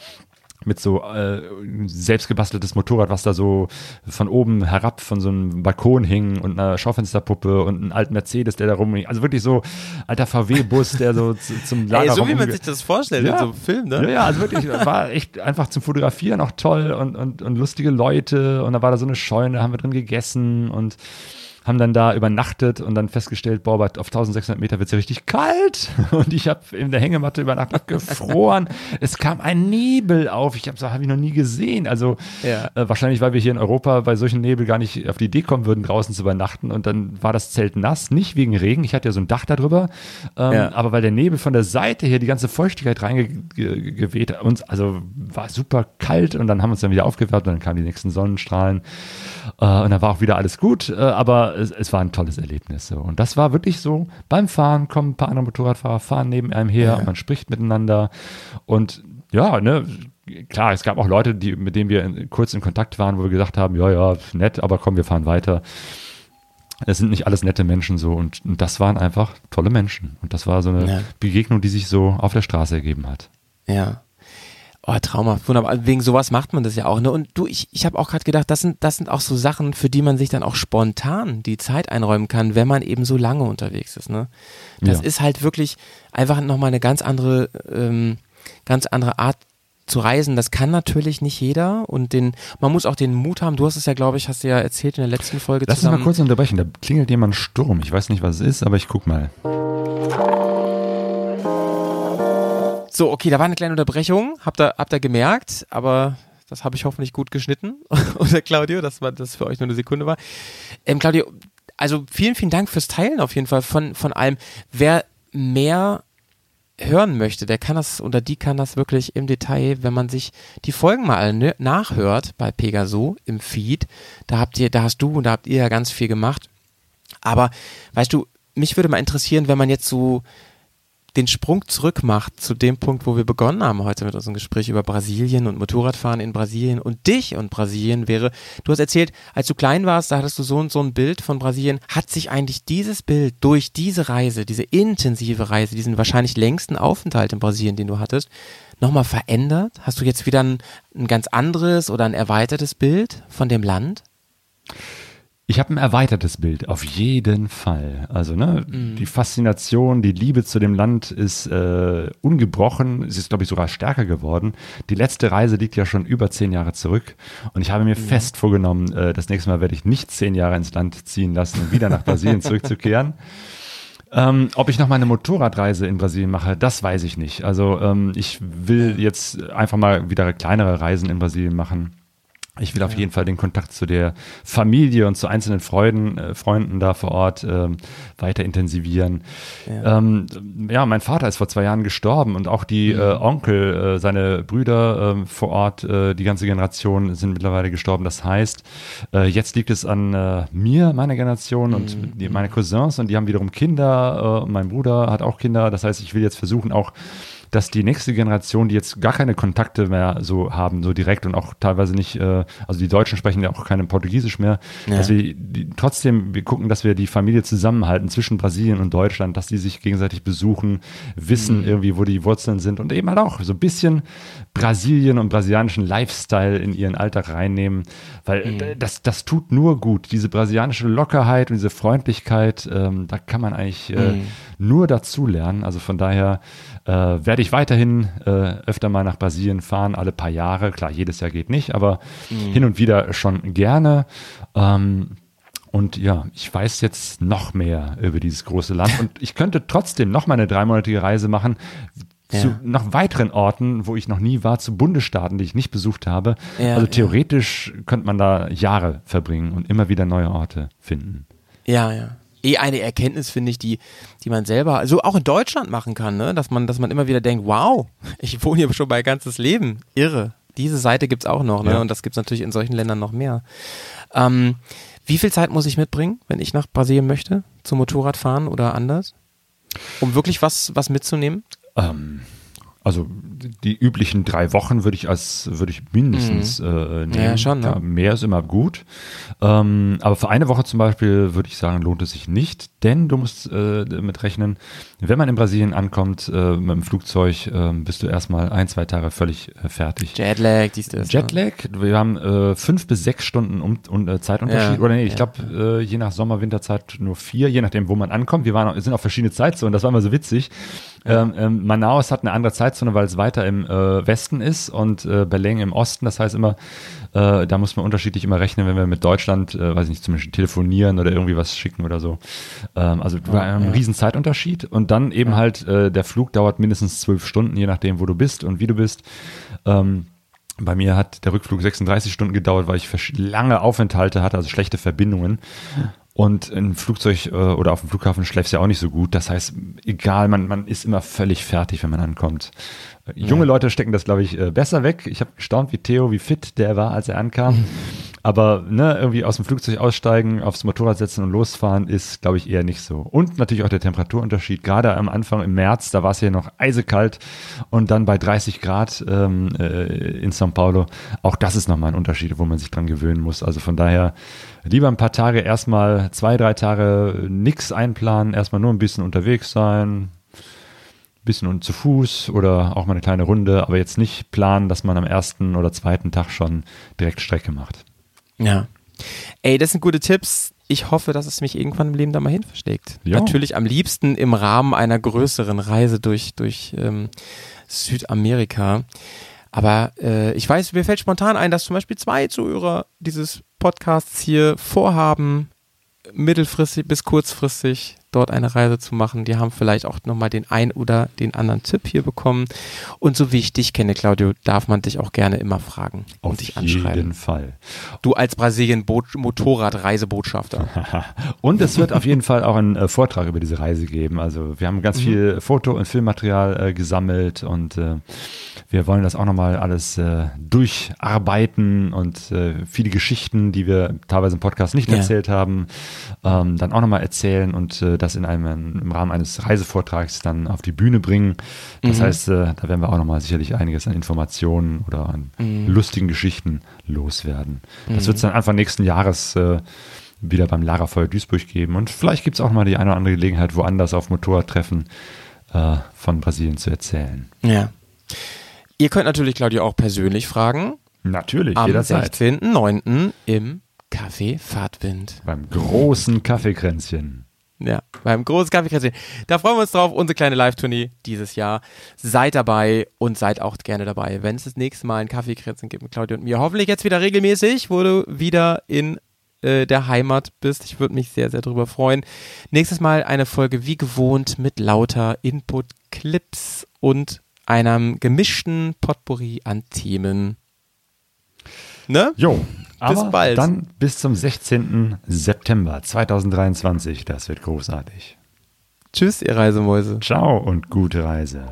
mit so äh, selbstgebasteltes Motorrad, was da so von oben herab von so einem Balkon hing und einer Schaufensterpuppe und einen alten Mercedes, der da rumhing. Also wirklich so alter VW-Bus, der so zu, zum Lager Ey, so wie man sich das vorstellt Ja. in so einem Film, ne? Ja, ja, also wirklich, war echt einfach zum Fotografieren auch toll und, und, und lustige Leute. Und da war da so eine Scheune, haben wir drin gegessen und haben dann da übernachtet und dann festgestellt, boah, auf 1600 Meter wird es ja richtig kalt. [LAUGHS] Und ich habe in der Hängematte übernachtet, gefroren. es kam ein Nebel auf. Ich habe so, habe ich noch nie gesehen. Also Ja. äh, wahrscheinlich, weil wir hier in Europa bei solchen Nebel gar nicht auf die Idee kommen würden, draußen zu übernachten. Und dann war das Zelt nass, nicht wegen Regen. Ich hatte ja so ein Dach darüber, ähm, Ja. aber weil der Nebel von der Seite hier die ganze Feuchtigkeit reingeweht hat. Uns, also war super kalt und dann haben wir uns dann wieder aufgewärmt und dann kamen die nächsten Sonnenstrahlen. Äh, und dann war auch wieder alles gut, äh, aber es, es war ein tolles Erlebnis. So. Und das war wirklich so, beim Fahren kommen ein paar andere Motorradfahrer, fahren neben einem her Ja. und man spricht miteinander. Und ja, ne, klar, es gab auch Leute, die, mit denen wir in, kurz in Kontakt waren, wo wir gesagt haben, ja, ja, nett, aber komm, wir fahren weiter. Es sind nicht alles nette Menschen so und, und das waren einfach tolle Menschen. Und das war so eine Ja. Begegnung, die sich so auf der Straße ergeben hat. Ja. Oh, traumhaft, wunderbar. Wegen sowas macht man das ja auch. Ne? Und du, ich, ich habe auch gerade gedacht, das sind, das sind auch so Sachen, für die man sich dann auch spontan die Zeit einräumen kann, wenn man eben so lange unterwegs ist. Ne? Das Ja. ist halt wirklich einfach nochmal eine ganz andere, ähm, ganz andere Art zu reisen. Das kann natürlich nicht jeder und den, man muss auch den Mut haben. Du hast es ja, glaube ich, hast du ja erzählt in der letzten Folge Lass uns zusammen. mal kurz unterbrechen. Da klingelt jemand Sturm. Ich weiß nicht, was es ist, aber ich guck mal. So, okay, da war eine kleine Unterbrechung, habt ihr, habt ihr gemerkt, aber das habe ich hoffentlich gut geschnitten. [LAUGHS] Oder Claudio, dass das für euch nur eine Sekunde war. Ähm, Claudio, also vielen, vielen Dank fürs Teilen auf jeden Fall von, von allem. Wer mehr hören möchte, der kann das oder die kann das wirklich im Detail, wenn man sich die Folgen mal ne- nachhört bei Pegaso im Feed. Da habt ihr, da hast du und da habt ihr ja ganz viel gemacht. Aber weißt du, mich würde mal interessieren, wenn man jetzt so den Sprung zurück macht zu dem Punkt, wo wir begonnen haben heute mit unserem Gespräch über Brasilien und Motorradfahren in Brasilien und dich und Brasilien wäre, du hast erzählt, als du klein warst, da hattest du so und so ein Bild von Brasilien. Hat sich eigentlich dieses Bild durch diese Reise, diese intensive Reise, diesen wahrscheinlich längsten Aufenthalt in Brasilien, den du hattest, nochmal verändert? Hast du jetzt wieder ein, ein ganz anderes oder ein erweitertes Bild von dem Land? Ich habe ein erweitertes Bild, auf jeden Fall. Also, ne, die Faszination, die Liebe zu dem Land ist äh, ungebrochen. Es ist, glaube ich, sogar stärker geworden. Die letzte Reise liegt ja schon über zehn Jahre zurück. Und ich habe mir fest vorgenommen, äh, das nächste Mal werde ich nicht zehn Jahre ins Land ziehen lassen, um wieder nach Brasilien [LAUGHS] zurückzukehren. Ähm, ob ich noch mal eine Motorradreise in Brasilien mache, das weiß ich nicht. Also ähm, ich will jetzt einfach mal wieder kleinere Reisen in Brasilien machen. Ich will auf jeden Fall den Kontakt zu der Familie und zu einzelnen Freuden, äh, Freunden da vor Ort ähm, weiter intensivieren. Ja. Ähm, ja, mein Vater ist vor zwei Jahren gestorben und auch die äh, Onkel, äh, seine Brüder äh, vor Ort, äh, die ganze Generation sind mittlerweile gestorben. Das heißt, äh, jetzt liegt es an äh, mir, meiner Generation und die, meine Cousins und die haben wiederum Kinder. Äh, mein Bruder hat auch Kinder. Das heißt, ich will jetzt versuchen, auch dass die nächste Generation, die jetzt gar keine Kontakte mehr so haben, so direkt und auch teilweise nicht, äh, also die Deutschen sprechen ja auch kein Portugiesisch mehr, Ja. dass wir die, trotzdem, wir gucken, dass wir die Familie zusammenhalten zwischen Brasilien und Deutschland, dass die sich gegenseitig besuchen, wissen irgendwie, wo die Wurzeln sind und eben halt auch so ein bisschen Brasilien und brasilianischen Lifestyle in ihren Alltag reinnehmen, weil äh, das, das tut nur gut. Diese brasilianische Lockerheit und diese Freundlichkeit, ähm, da kann man eigentlich äh, nur dazu lernen. Also von daher äh, werde ich weiterhin äh, öfter mal nach Brasilien fahren, alle paar Jahre. Klar, jedes Jahr geht nicht, aber hin und wieder schon gerne. Ähm, und ja, ich weiß jetzt noch mehr über dieses große Land [LAUGHS] und ich könnte trotzdem noch mal eine dreimonatige Reise machen zu Ja. noch weiteren Orten, wo ich noch nie war, zu Bundesstaaten, die ich nicht besucht habe. Ja, also ja. theoretisch könnte man da Jahre verbringen und immer wieder neue Orte finden. Ja, ja. Eh eine Erkenntnis, finde ich, die, die man selber, also auch in Deutschland machen kann, ne? Dass man, dass man immer wieder denkt, wow, [LAUGHS] ich wohne hier schon mein ganzes Leben. Irre. Diese Seite gibt's auch noch, ne? Ja. Und das gibt's natürlich in solchen Ländern noch mehr. Ähm, wie viel Zeit muss ich mitbringen, wenn ich nach Brasilien möchte? Zum Motorradfahren oder anders? Um wirklich was, was mitzunehmen? Ähm, also die üblichen drei Wochen würde ich als würde ich mindestens äh, nehmen. Ja, schon, ne? mehr ist immer gut. Ähm, aber für eine Woche zum Beispiel würde ich sagen, lohnt es sich nicht, denn du musst äh, damit rechnen, wenn man in Brasilien ankommt äh, mit dem Flugzeug, äh, bist du erstmal ein, zwei Tage völlig äh, fertig. Jetlag, dies, das. ne? Jetlag, wir haben äh, fünf bis sechs Stunden um, um, äh, Zeitunterschied. Ja, Oder nee, ich ja. glaube, äh, je nach Sommer, Winterzeit nur vier, je nachdem, wo man ankommt. Wir waren, auch- sind auf verschiedene Zeitzonen, das war immer so witzig. Ähm, ähm, Manaus hat eine andere Zeitzone, weil es weiter im äh, Westen ist und äh, Belém im Osten. Das heißt immer, äh, da muss man unterschiedlich immer rechnen, wenn wir mit Deutschland, äh, weiß ich nicht, zum Beispiel telefonieren oder irgendwie was schicken oder so. Ähm, also war ein riesen Zeitunterschied und dann eben halt, äh, der Flug dauert mindestens zwölf Stunden, je nachdem, wo du bist und wie du bist. Ähm, bei mir hat der Rückflug 36 Stunden gedauert, weil ich lange Aufenthalte hatte, also schlechte Verbindungen. Und im Flugzeug äh, oder auf dem Flughafen schläfst du ja auch nicht so gut. Das heißt, egal, man, man ist immer völlig fertig, wenn man ankommt. Äh, Junge Leute stecken das, glaube ich, äh, besser weg. Ich habe gestaunt, wie Theo, wie fit der war, als er ankam. [LAUGHS] Aber ne, irgendwie aus dem Flugzeug aussteigen, aufs Motorrad setzen und losfahren ist, glaube ich, eher nicht so. Und natürlich auch der Temperaturunterschied. Gerade am Anfang im März, da war es hier noch eisekalt und dann bei 30 Grad ähm, äh, in São Paulo. Auch das ist nochmal ein Unterschied, wo man sich dran gewöhnen muss. Also von daher lieber ein paar Tage erstmal, zwei, drei Tage nix einplanen, erstmal nur ein bisschen unterwegs sein, bisschen und zu Fuß oder auch mal eine kleine Runde, aber jetzt nicht planen, dass man am ersten oder zweiten Tag schon direkt Strecke macht. Ja. Ey, das sind gute Tipps. Ich hoffe, dass es mich irgendwann im Leben da mal hin versteckt. Natürlich am liebsten im Rahmen einer größeren Reise durch, durch ähm, Südamerika. Aber äh, ich weiß, mir fällt spontan ein, dass zum Beispiel zwei Zuhörer dieses Podcasts hier vorhaben, mittelfristig bis kurzfristig dort eine Reise zu machen. Die haben vielleicht auch nochmal den ein oder den anderen Tipp hier bekommen. Und so wie ich dich kenne, Claudio, darf man dich auch gerne immer fragen und dich anschreiben. jeden Fall. Du als Brasilien-Motorrad-Reisebotschafter. [LAUGHS] Und es wird auf jeden Fall auch einen äh, Vortrag über diese Reise geben. Also wir haben ganz viel Foto- und Filmmaterial äh, gesammelt und äh, wir wollen das auch nochmal alles äh, durcharbeiten und äh, viele Geschichten, die wir teilweise im Podcast nicht Ja. erzählt haben, ähm, dann auch nochmal erzählen und äh, das in einem im Rahmen eines Reisevortrags dann auf die Bühne bringen. Das heißt, äh, da werden wir auch nochmal sicherlich einiges an Informationen oder an lustigen Geschichten loswerden. Das wird es dann Anfang nächsten Jahres äh, wieder beim Lagerfeuer Duisburg geben. Und vielleicht gibt es auch mal die eine oder andere Gelegenheit, woanders auf Motorradtreffen äh, von Brasilien zu erzählen. ja. Ihr könnt natürlich Claudio auch persönlich fragen. Natürlich, Am jederzeit. 16.09. im Café Fahrtwind. Beim großen Kaffeekränzchen. Ja, beim großen Kaffeekränzchen. Da freuen wir uns drauf. Unsere kleine Live-Tournee dieses Jahr. Seid dabei und seid auch gerne dabei, wenn es das nächste Mal ein Kaffeekränzchen gibt mit Claudio und mir. Hoffentlich jetzt wieder regelmäßig, wo du wieder in äh, der Heimat bist. Ich würde mich sehr, sehr drüber freuen. Nächstes Mal eine Folge wie gewohnt mit lauter Input, Clips und einem gemischten Potpourri an Themen. Ne? Jo, aber bald. dann bis zum 16. September 2023. Das wird großartig. Tschüss, ihr Reisemäuse. Ciao und gute Reise.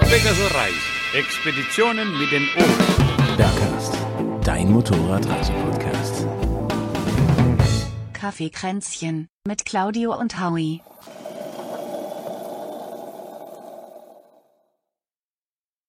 Pegasus Reis. Expeditionen mit den Ohren. Bergcast, dein Motorradreisepodcast. Kaffeekränzchen mit Claudio und Howie.